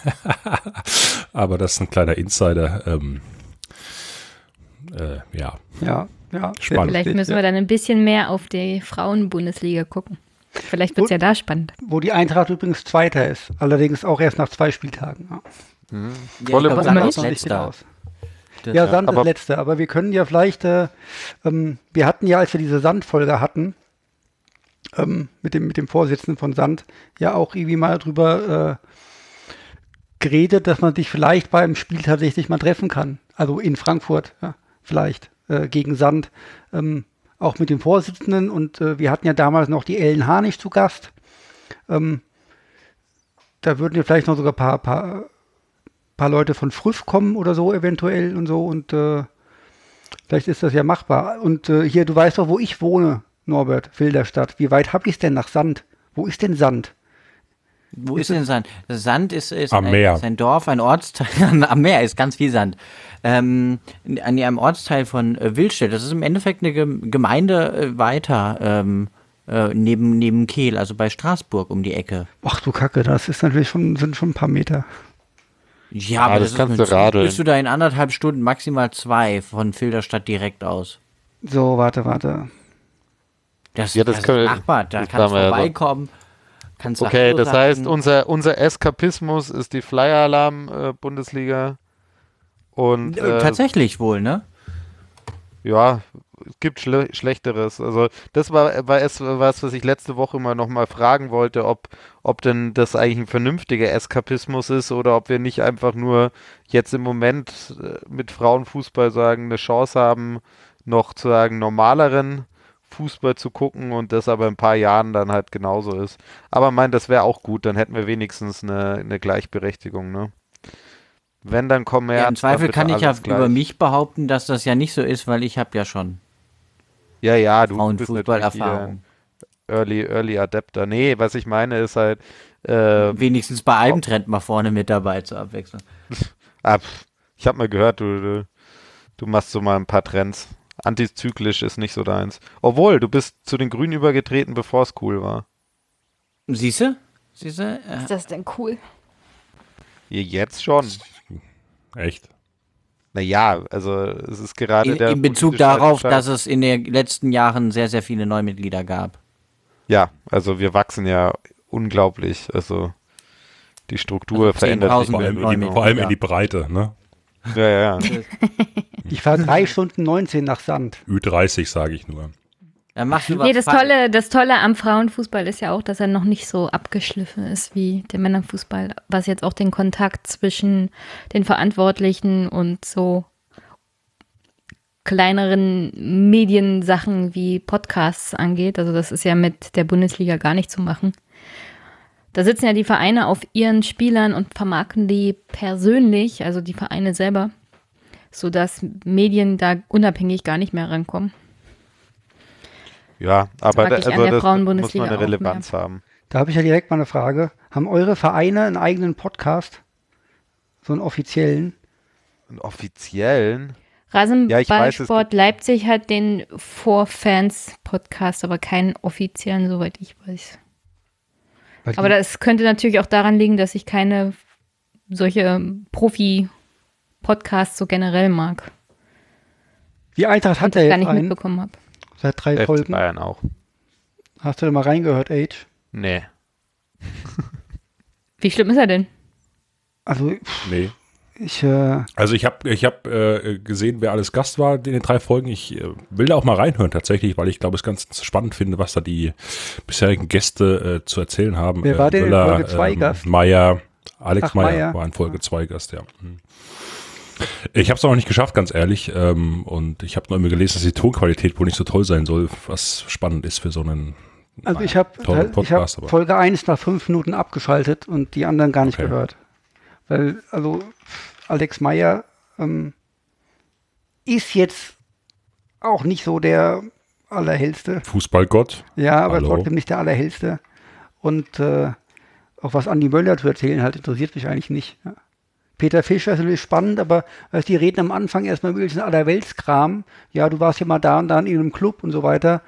[LAUGHS] Aber das ist ein kleiner Insider. Ähm, äh, ja, Ja, ja. Spannend. Vielleicht müssen wir dann ein bisschen mehr auf die Frauenbundesliga gucken. Vielleicht wird es ja da spannend. Wo die Eintracht übrigens Zweiter ist. Allerdings auch erst nach zwei Spieltagen. Ja. Ja, Volle ich glaub, Punkt. Sand ist noch nicht letzter. Ja, Sand aber- ist letzte, aber wir können ja vielleicht, äh, ähm, wir hatten ja, als wir diese Sandfolge hatten, ähm, mit, dem, mit dem Vorsitzenden von Sand, ja auch irgendwie mal drüber äh, geredet, dass man sich vielleicht beim Spiel tatsächlich mal treffen kann. Also in Frankfurt, ja, vielleicht äh, gegen Sand. Ähm, auch mit dem Vorsitzenden und äh, wir hatten ja damals noch die Ellen Harnisch zu Gast. Ähm, da würden ja vielleicht noch sogar ein paar, paar paar Leute von Früff kommen oder so eventuell und so und äh, vielleicht ist das ja machbar. Und äh, hier, du weißt doch, wo ich wohne, Norbert, Filderstadt. Wie weit habe ich es denn nach Sand? Wo ist denn Sand? Wo ist denn Sand? Sand ist, ist, Am ein, Meer. ist ein Dorf, ein Ortsteil. [LAUGHS] Am Meer ist ganz viel Sand. Ähm, an einem Ortsteil von äh, Wildstedt. Das ist im Endeffekt eine Gem- Gemeinde äh, weiter ähm, äh, neben, neben Kehl, also bei Straßburg um die Ecke. Ach du Kacke, das ist natürlich schon, sind schon ein paar Meter. Ja, aber das das, kannst du radeln. Bist du da in anderthalb Stunden, maximal zwei von Filderstadt direkt aus. So, warte, warte. Das, Ja, das das können wir- ist machbar. Da kannst du ja so. Kannst Okay, das heißt, unser, unser Eskapismus ist die Flyer-Alarm-Bundesliga. Und Äh, äh, Tatsächlich wohl, ne? Ja, es gibt Schle Schlechteres. Also das war, war es was, was ich letzte Woche mal nochmal fragen wollte, ob, ob denn das eigentlich ein vernünftiger Eskapismus ist oder ob wir nicht einfach nur jetzt im Moment äh, mit Frauenfußball sagen, eine Chance haben, noch zu sagen, normaleren Fußball zu gucken und das aber in ein paar Jahren dann halt genauso ist. Aber mein, das wäre auch gut, dann hätten wir wenigstens eine, eine Gleichberechtigung, ne? Wenn dann kommen Ja, Im Zweifel kann ich ja über mich behaupten, dass das ja nicht so ist, weil ich habe ja schon Ja, ja, du bist Frauenfußballerfahrung. Early, Early Adapter. Nee, was ich meine ist halt, äh, Wenigstens bei einem Trend mal vorne mit dabei zur Abwechslung. [LAUGHS] ah, pf, ich habe mal gehört, du, du, du machst so mal ein paar Trends. Antizyklisch ist nicht so deins. Obwohl, du bist zu den Grünen übergetreten, bevor es cool war. Siehste? Siehste? Ist das denn cool? Jetzt schon. Echt? Naja, also es ist gerade In, der in Bezug darauf, dass es in den letzten Jahren sehr, sehr viele Neumitglieder gab. Ja, also wir wachsen ja unglaublich. Also die Struktur Also verändert sich. 10.000 Vor allem, in die, vor allem ja. in die Breite, ne? Ja, ja. [LAUGHS] Ich fahre drei [LAUGHS] Stunden 19 nach Sand. Ü30 sage ich nur. Du was Nee, das. Tolle, das Tolle am Frauenfußball ist ja auch, dass er noch nicht so abgeschliffen ist wie der Männerfußball, was jetzt auch den Kontakt zwischen den Verantwortlichen und so kleineren Mediensachen wie Podcasts angeht. Also das ist ja mit der Bundesliga gar nicht zu machen. Da sitzen ja die Vereine auf ihren Spielern und vermarkten die persönlich, also die Vereine selber, sodass Medien da unabhängig gar nicht mehr rankommen. Ja, aber mag da, ich an also das muss man eine Relevanz haben. Da habe ich ja direkt mal eine Frage. Haben eure Vereine einen eigenen Podcast? So einen offiziellen? Einen offiziellen. Rasenballsport Ja, ich weiß, es gibt- Leipzig hat den For Fans Podcast, aber keinen offiziellen, soweit ich weiß. Aber das könnte natürlich auch daran liegen, dass ich keine solche Profi-Podcasts so generell mag. die Eintracht hat ja ich gar jetzt nicht einen mitbekommen habe. seit drei FC Folgen. Bayern auch. Hast du da mal reingehört, Age? Nee. Wie schlimm ist er denn? Also Nee. ich, äh, Also ich habe ich hab, äh, gesehen, wer alles Gast war in den drei Folgen. Ich äh, will da auch mal reinhören tatsächlich, weil ich glaube, es ganz spannend finde, was da die bisherigen Gäste äh, zu erzählen haben. Wer äh, war denn in Möller, Folge zwei Gast? Meier, Alex Ach, Meier Meier. war in Folge 2 Gast, ja. Ich habe es noch nicht geschafft, ganz ehrlich. Ähm, und ich habe noch immer gelesen, dass die Tonqualität wohl nicht so toll sein soll, was spannend ist für so einen also naja, ich habe hab Folge 1 nach fünf Minuten abgeschaltet und die anderen gar nicht Okay. gehört. Weil, also Alex Meyer ähm, ist jetzt auch nicht so der allerhellste. Fußballgott. Ja, aber Hallo. trotzdem nicht der allerhellste. Und äh, auch was Andi Möller zu erzählen hat, interessiert mich eigentlich nicht. Ja. Peter Fischer ist natürlich spannend, aber weißt, die reden am Anfang erstmal diesen Allerweltskram. Ja, du warst ja mal da und da in irgendeinem Club und so weiter.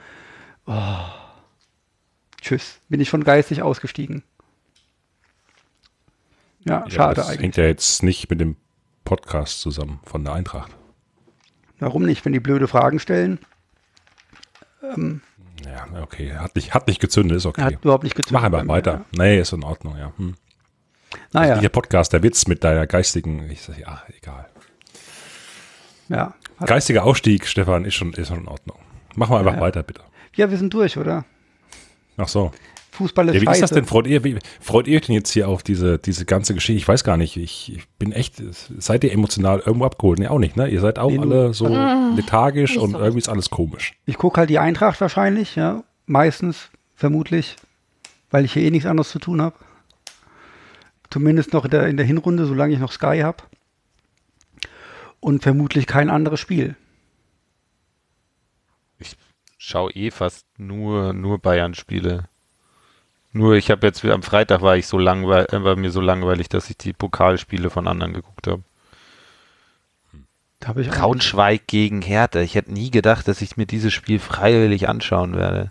Oh. Tschüss, bin ich schon geistig ausgestiegen. Ja, Ja, schade das eigentlich. hängt ja jetzt nicht mit dem Podcast zusammen von der Eintracht. Warum nicht, wenn die blöde Fragen stellen? Ja, okay. Hat nicht, hat nicht gezündet, ist okay. Hat überhaupt nicht gezündet. Mach einfach weiter. Nee, ist in Ordnung, ja. Hm. Ja. Naja, Der Podcast, der Witz mit deiner geistigen, ich sag, ja, egal. ja. Hat- Geistiger Aufstieg, Stefan, ist schon, ist schon in Ordnung. Machen wir einfach Ja. weiter, bitte. ja, wir sind durch, oder? Ach so. Fußball ist Ja, wie ist das scheiße. denn? Freut ihr, wie, freut ihr euch denn jetzt hier auf diese, diese ganze Geschichte? Ich weiß gar nicht. Ich, ich bin echt, seid ihr emotional irgendwo abgeholt? Nee, auch nicht, ne? Ihr seid auch Nee, alle so lethargisch nicht und so irgendwie ist alles komisch. Ich gucke halt die Eintracht wahrscheinlich, ja. Meistens, vermutlich, weil ich hier eh nichts anderes zu tun habe. Zumindest noch in der, in der Hinrunde, solange ich noch Sky habe. Und vermutlich kein anderes Spiel. Ich schaue eh fast nur, nur Bayern-Spiele. Nur ich habe jetzt, am Freitag war ich so langweilig, äh, war mir so langweilig, dass ich die Pokalspiele von anderen geguckt habe. Da habe ich auch- Braunschweig gegen Hertha. Ich hätte nie gedacht, dass ich mir dieses Spiel freiwillig anschauen werde.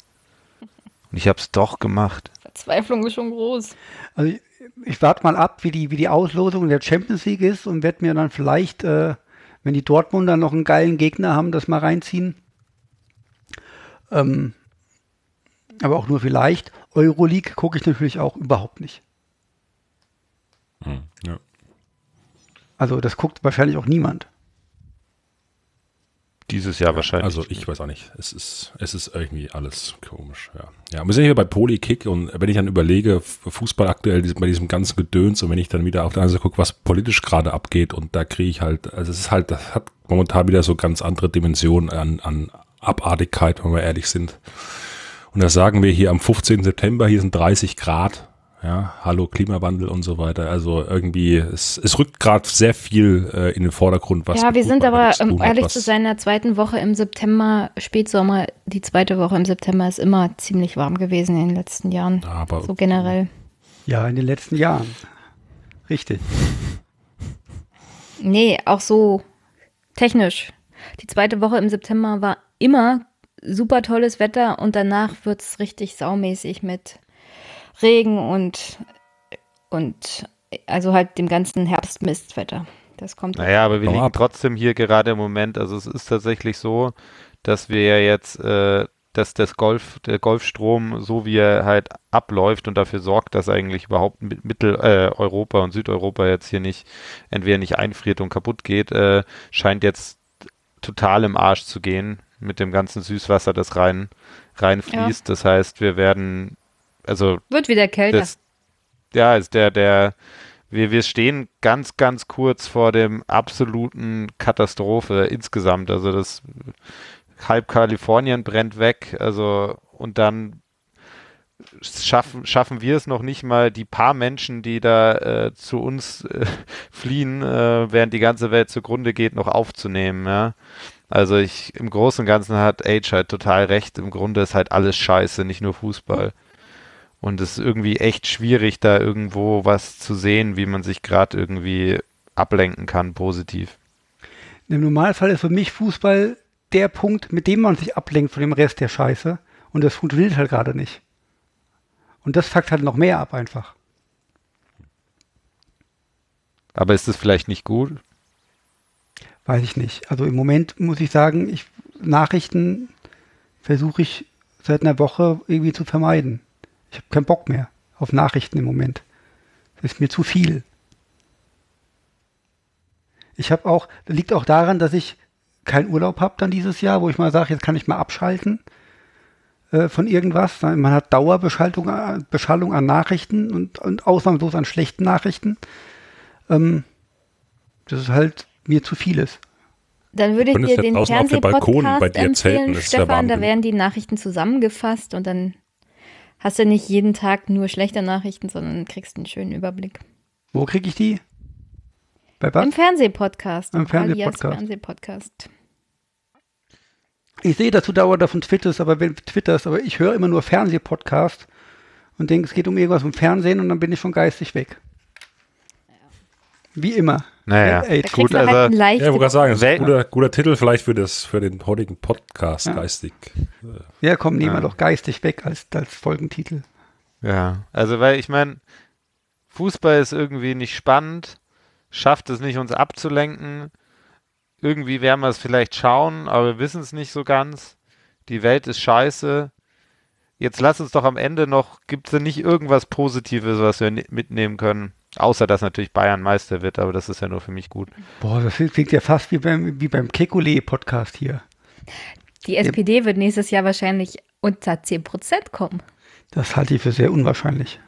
Und ich habe es doch gemacht. Verzweiflung ist schon groß. Also ich, warte mal ab, wie die, wie die Auslosung in der Champions League ist und werde mir dann vielleicht, äh, wenn die Dortmunder noch einen geilen Gegner haben, das mal reinziehen. Ähm, aber auch nur vielleicht. Euroleague gucke ich natürlich auch überhaupt nicht. Hm, ja. Also das guckt wahrscheinlich auch niemand. Dieses Jahr wahrscheinlich. Also ich weiß auch nicht. Es ist, es ist irgendwie alles komisch. Ja, ja wir sind hier bei Polykick und wenn ich dann überlege, Fußball aktuell bei diesem ganzen Gedöns und wenn ich dann wieder auf der anderen Seite gucke, was politisch gerade abgeht und da kriege ich halt, also es ist halt, das hat momentan wieder so ganz andere Dimensionen an, an Abartigkeit, wenn wir ehrlich sind. Und da sagen wir hier am 15. September, hier sind 30 Grad ja, hallo Klimawandel und so weiter. Also irgendwie, es, es rückt gerade sehr viel äh, in den Vordergrund, was. Ja, wir sind aber, um ehrlich zu sein, in der zweiten Woche im September, Spätsommer, die zweite Woche im September ist immer ziemlich warm gewesen in den letzten Jahren. Aber, so generell. Ja, in den letzten Jahren. Richtig. [LAUGHS] Nee, auch so technisch. Die zweite Woche im September war immer super tolles Wetter und danach wird es richtig saumäßig mit Regen und, und also halt dem ganzen Herbstmistwetter. Das kommt. Naja, aber wir liegen ab. trotzdem hier gerade im Moment. Also es ist tatsächlich so, dass wir ja jetzt, äh, dass das Golf, der Golfstrom, so wie er halt abläuft und dafür sorgt, dass eigentlich überhaupt Mitteleuropa äh, und Südeuropa jetzt hier nicht entweder nicht einfriert und kaputt geht, äh, scheint jetzt total im Arsch zu gehen mit dem ganzen Süßwasser, das rein reinfließt. Ja. Das heißt, wir werden also wird wieder kälter. Das, ja, ist der, der, wir, wir stehen ganz, ganz kurz vor dem absoluten Katastrophe insgesamt. Also das halb Kalifornien brennt weg, also und dann schaffen, schaffen wir es noch nicht mal, die paar Menschen, die da äh, zu uns äh, [LAUGHS] fliehen, äh, während die ganze Welt zugrunde geht, noch aufzunehmen. Ja? Also ich im Großen und Ganzen hat Age halt total recht. Im Grunde ist halt alles scheiße, nicht nur Fußball. Und es ist irgendwie echt schwierig, da irgendwo was zu sehen, wie man sich gerade irgendwie ablenken kann, positiv. Im Normalfall ist für mich Fußball der Punkt, mit dem man sich ablenkt von dem Rest der Scheiße. Und das funktioniert halt gerade nicht. Und das fuckt halt noch mehr ab einfach. Aber ist das vielleicht nicht gut? Weiß ich nicht. Also im Moment muss ich sagen, ich, Nachrichten versuche ich seit einer Woche irgendwie zu vermeiden. Ich habe keinen Bock mehr auf Nachrichten im Moment. Das ist mir zu viel. Ich habe auch, das liegt auch daran, dass ich keinen Urlaub habe dann dieses Jahr, wo ich mal sage, jetzt kann ich mal abschalten äh, von irgendwas. Man hat Dauerbeschallung äh, Beschallung an Nachrichten und, und ausnahmslos an schlechten Nachrichten. Ähm, das ist halt mir zu vieles. Dann würde ich dir den Fernsehpodcast empfehlen, Stefan, da werden die Nachrichten zusammengefasst und dann hast du nicht jeden Tag nur schlechte Nachrichten, sondern kriegst einen schönen Überblick. Wo kriege ich die? Bei was? Im Fernsehpodcast. Im Fernsehpodcast. Fernsehpodcast. Ich sehe, dass du dauernd davon twitterst, aber wenn twitterst, aber ich höre immer nur Fernsehpodcast und denke, es geht um irgendwas im Fernsehen und dann bin ich schon geistig weg. Wie immer. Naja, ey, gut, halt also, ja, ich wollte sagen, das ist ein guter, guter Titel vielleicht für, das, für den heutigen Podcast, ja. geistig. Ja, komm, nehmen wir doch geistig weg als, als Folgentitel. Ja, also weil ich meine, Fußball ist irgendwie nicht spannend, schafft es nicht, uns abzulenken. Irgendwie werden wir es vielleicht schauen, aber wir wissen es nicht so ganz. Die Welt ist scheiße. Jetzt lass uns doch am Ende noch, gibt es denn nicht irgendwas Positives, was wir mitnehmen können? Außer, dass natürlich Bayern Meister wird, aber das ist ja nur für mich gut. Boah, das klingt ja fast wie beim, wie beim Kekulé-Podcast hier. Die SPD ja. wird nächstes Jahr wahrscheinlich unter 10% kommen. Das halte ich für sehr unwahrscheinlich.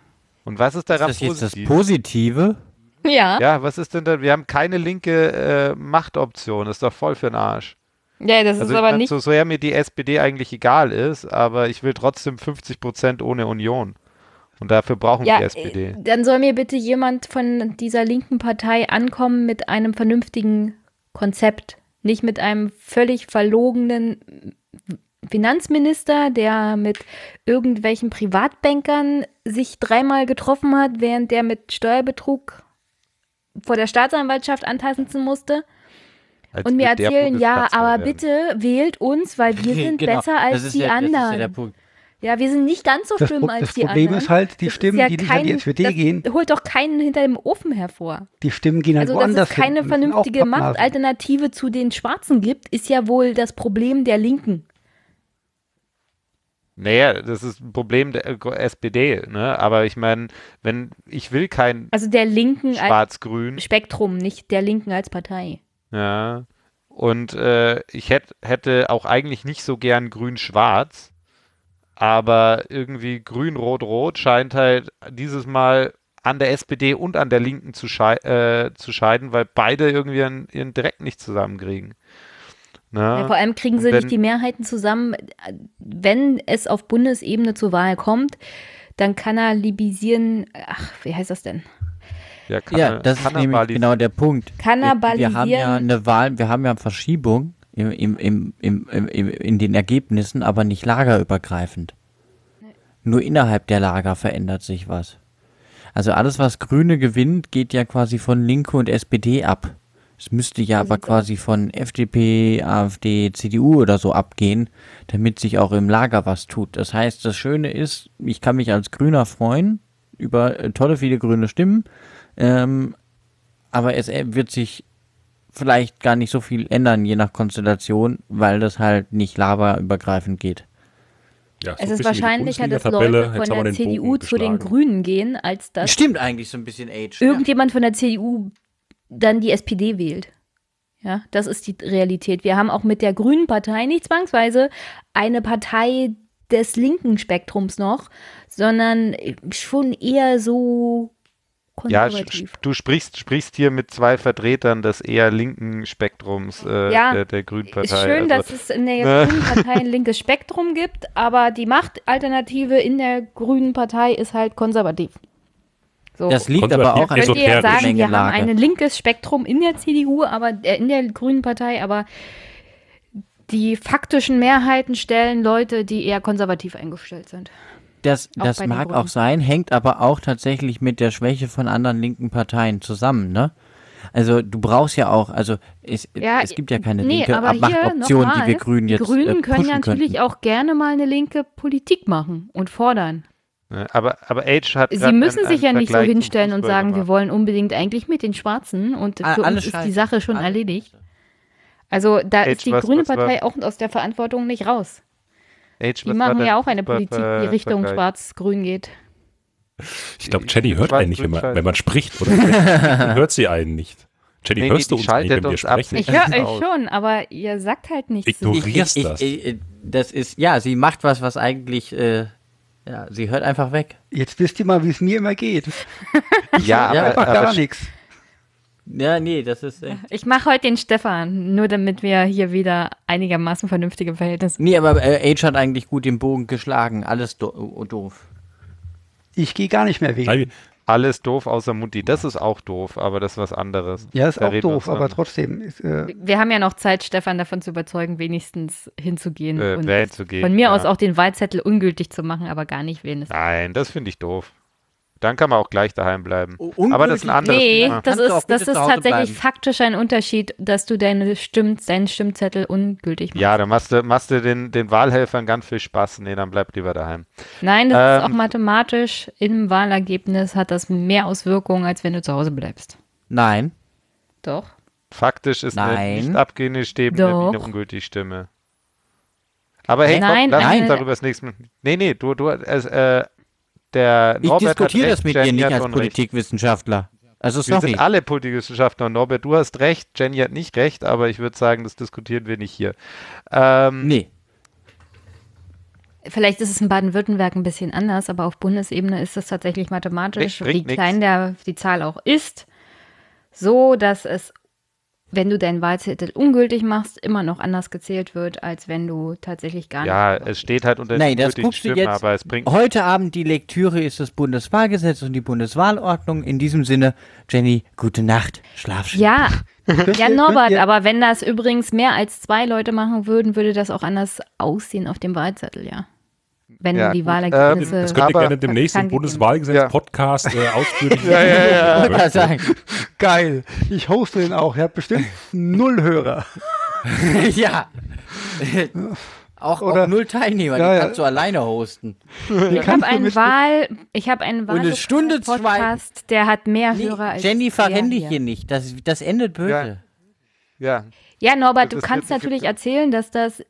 Und was ist daran ist das positiv? das Positive? Ja. Ja, was ist denn da? Wir haben keine linke äh, Machtoption. Das ist doch voll für den Arsch. Ja, das also ist aber nicht. So sehr mir die SPD eigentlich egal ist, aber ich will trotzdem 50% ohne Union. Und dafür brauchen ja, wir die SPD. Äh, dann soll mir bitte jemand von dieser linken Partei ankommen mit einem vernünftigen Konzept. Nicht mit einem völlig verlogenen Finanzminister, der mit irgendwelchen Privatbankern sich dreimal getroffen hat, während der mit Steuerbetrug vor der Staatsanwaltschaft antasten musste. Als und mir erzählen, ja, aber bitte wählt uns, weil wir [LAUGHS] sind genau. besser als die ja, anderen. Ja ja, wir sind nicht ganz so das schlimm als die anderen. Das Problem ist halt, die das Stimmen, ja die nicht kein, an die SPD gehen. holt doch keinen hinter dem Ofen hervor. Die Stimmen gehen halt also, woanders Also, dass es keine vernünftige Machtalternative zu den Schwarzen gibt, ist ja wohl das Problem der Linken. Naja, das ist ein Problem der SPD, ne? Aber ich meine, wenn ich will kein Also der Linken Schwarz-Grün. Spektrum, nicht der Linken als Partei. Ja. Und äh, ich hätt, hätte auch eigentlich nicht so gern grün-schwarz, aber irgendwie grün-rot-rot scheint halt dieses Mal an der SPD und an der Linken zu, schei äh, zu scheiden, weil beide irgendwie ihren, ihren Dreck nicht zusammenkriegen. Na? Ja, vor allem kriegen sie wenn- nicht die Mehrheiten zusammen. Wenn es auf Bundesebene zur Wahl kommt, dann kannalibisieren, ach, wie heißt das denn? Ja, kann, Ja, das ist nämlich genau der Punkt. Wir, haben ja eine Wahl, wir haben ja Verschiebung im, im, im, im, im, im, in den Ergebnissen, aber nicht lagerübergreifend. Nur innerhalb der Lager verändert sich was. Also alles, was Grüne gewinnt, geht ja quasi von Linke und SPD ab. Es müsste ja aber quasi von FDP, AfD, CDU oder so abgehen, damit sich auch im Lager was tut. Das heißt, das Schöne ist, ich kann mich als Grüner freuen über äh, tolle viele grüne Stimmen, ähm, aber es äh, wird sich vielleicht gar nicht so viel ändern, je nach Konstellation, weil das halt nicht laberübergreifend geht. Ja, so Es ist wahrscheinlicher, dass. Leute von der CDU Bogen zu den. Grünen gehen, als dass Stimmt eigentlich so ein bisschen Age. irgendjemand von der CDU dann die SPD wählt. Ja, das ist die Realität. Wir haben auch mit der Grünen Partei nicht zwangsweise eine Partei des linken Spektrums noch, sondern schon eher so Ja, du sprichst, sprichst hier mit zwei Vertretern des eher linken Spektrums äh, Ja, der, der Grünen Partei. Ist schön, also, dass es in der [LAUGHS] Ne? Grünen Partei ein linkes Spektrum gibt, aber die Machtalternative in der Grünen Partei ist halt konservativ. So. Das liegt aber auch an Ich könnte ja sagen, wir haben ein linkes Spektrum in der CDU, aber äh, in der Grünen Partei, aber die faktischen Mehrheiten stellen Leute, die eher konservativ eingestellt sind. Das, Auch das mag Grünen. auch sein, hängt aber auch tatsächlich mit der Schwäche von anderen linken Parteien zusammen, ne? Also du brauchst ja auch, also es, Ja, es gibt ja keine nee, linke Abmachtoption, die wir Grünen jetzt Die Grünen äh, können pushen natürlich könnten. auch gerne mal eine linke Politik machen und fordern. ne, aber, aber Age hat Sie müssen einen- sich ja einen nicht so hinstellen und sagen, wir gemacht. wollen unbedingt eigentlich mit den Schwarzen und für alle uns ist die. Sache schon Alle erledigt. Also da Age, ist die was- Grüne was war- Partei auch aus der Verantwortung nicht raus. Age, Die machen ja auch eine Politik, die Richtung schwarz-grün geht. Ich glaube, Jenny hört einen nicht, wenn man, wenn man spricht, oder? [LAUGHS] Hört sie einen nicht. Jenny, Nee, hörst du uns schaltet wenn wir sprechen? Ich höre [LAUGHS] euch schon, aber ihr sagt halt nichts. Ignorierst ich, das. Ich, ich, das ist, ja, sie macht was, was eigentlich, äh, ja, sie hört einfach weg. Jetzt wisst ihr mal, wie es mir immer geht. Ja, Ja, aber, Einfach aber gar nichts. Ja, nee, das ist, äh, Ich mache heute den Stefan, nur damit wir hier wieder einigermaßen vernünftige Verhältnisse nee, aber äh, Age hat eigentlich gut den Bogen geschlagen, alles do oh, doof. Ich gehe gar nicht mehr wählen. Alles doof außer Mutti. Das ist auch doof, aber das ist was anderes. Ja, ist Da auch doof, aber trotzdem. Ist, äh, Wir haben ja noch Zeit, Stefan davon zu überzeugen, wenigstens hinzugehen Äh, und wählen zu gehen, von mir ja. aus auch den Wahlzettel ungültig zu machen, aber gar nicht wählen. Nein, das finde ich doof. Dann kann man auch gleich daheim bleiben. Oh, aber das ist ein anderes Nee, Thema. das ist, das ist tatsächlich bleiben. faktisch ein Unterschied, dass du deine Stimm, deinen Stimmzettel ungültig machst. Ja, dann machst du, machst du den, den Wahlhelfern ganz viel Spaß. Nee, dann bleib lieber daheim. Nein, das ist Ähm, auch mathematisch im Wahlergebnis hat das mehr Auswirkungen, als wenn du zu Hause bleibst. Nein, Doch. Faktisch ist eine Nein. nicht abgehende Stimme Doch. eine ungültige Stimme. Aber hey, Nein, komm, lass eine- uns darüber das nächste Mal. Nee, nee, du, du, äh, äh, der ich Norbert diskutiere hat das mit Jenny dir nicht als. Politikwissenschaftler. Also Wir sind alle Politikwissenschaftler und Norbert, du hast recht, Jenny hat nicht recht, aber ich würde sagen, das diskutieren wir nicht hier. Ähm, Nee, Vielleicht ist es in Baden-Württemberg ein bisschen anders, aber auf Bundesebene ist es tatsächlich mathematisch, wie klein der, die Zahl auch ist, so dass es, wenn du deinen Wahlzettel ungültig machst, immer noch anders gezählt wird, als wenn du tatsächlich gar ja, nicht. es steht halt unter Nein, das guckst du Stimmen, jetzt. aber es bringt Heute Abend die Lektüre ist das Bundeswahlgesetz und die Bundeswahlordnung. In diesem Sinne, Jenny, gute Nacht. Schlaf schön. Ja, [LAUGHS] ja, Norbert, ihr- aber wenn das übrigens mehr als zwei Leute machen würden, würde das auch anders aussehen auf dem Wahlzettel, ja. Wenn Ja, die gut. Wahlergebnisse. das könnt ihr gerne demnächst im. Bundeswahlgesetz-Podcast äh, ausführlich. [LAUGHS] Ja, ja, ja. Ich sagen. geil. Ich hoste den auch. Er hat bestimmt null Hörer. [LAUGHS] ja. [LAUGHS] auch, Oder- auch null Teilnehmer, Ja, die ja. kannst du alleine hosten. Ich habe einen Wahl, ich habe einen Und eine Stunde zwei- Podcast, der hat mehr Nee, Hörer als Jenny, verrenne dich der hier nicht. Das, das endet böse. Ja. Ja, Norbert, Das du kannst natürlich erzählen, dass das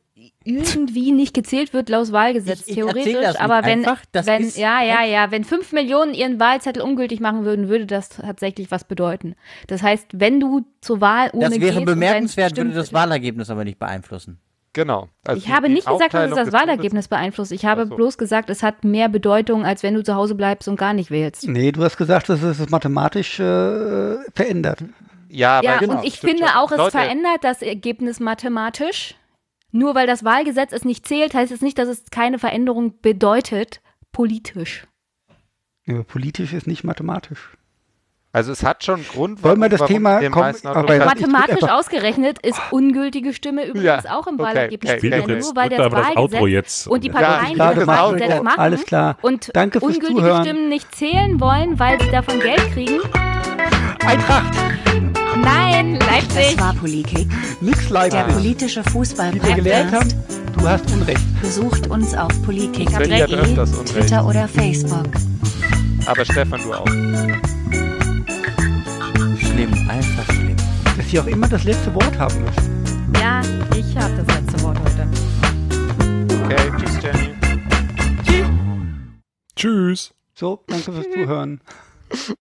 irgendwie nicht gezählt wird laut Wahlgesetz, Ich- ich theoretisch. das nicht aber wenn, einfach, das wenn ist ja, ja, ja, wenn fünf Millionen ihren Wahlzettel ungültig machen würden, würde das tatsächlich was bedeuten. Das heißt, wenn du zur Wahlurne Das gehst wäre bemerkenswert, würde das Wahlergebnis aber nicht beeinflussen. Genau. Also Ich die- habe nicht gesagt, dass es das Wahlergebnis beeinflusst. Ich habe so. bloß gesagt, es hat mehr Bedeutung, als wenn du zu Hause bleibst und gar nicht wählst. Nee, du hast gesagt, das ist mathematisch äh, verändert. Ja, Ja, genau, und ich finde schon. auch, es Leute, verändert das Ergebnis mathematisch. Nur weil das Wahlgesetz es nicht zählt, heißt es nicht, dass es keine Veränderung bedeutet, politisch. Ja, politisch ist nicht mathematisch. Also es hat schon Grund, Wollen wir das Thema- komm, Ja, Mathematisch ausgerechnet ist ungültige Stimme übrigens Ja, auch im okay, Wahlergebnis okay, okay. jetzt nur weil das aber das Outro Wahlgesetz jetzt. und die Ja, Parteien, gerade das machen. Wahlgesetz machen Alles klar. und Danke fürs ungültige Zuhören. Stimmen nicht zählen wollen, weil sie davon Geld kriegen. Eintracht, Nein, Leipzig. Das war Politik, nix der Leipzig. politische Wie wir gelernt haben, du hast Unrecht. Besucht uns auf politik.de. Twitter oder Facebook. Aber Stefan, du auch. Schlimm, einfach schlimm. Dass sie auch immer das letzte Wort haben müssen. Ja, ich habe das letzte Wort heute. Okay, tschüss, Jenny. Tschüss. So, danke fürs Zuhören. [LAUGHS]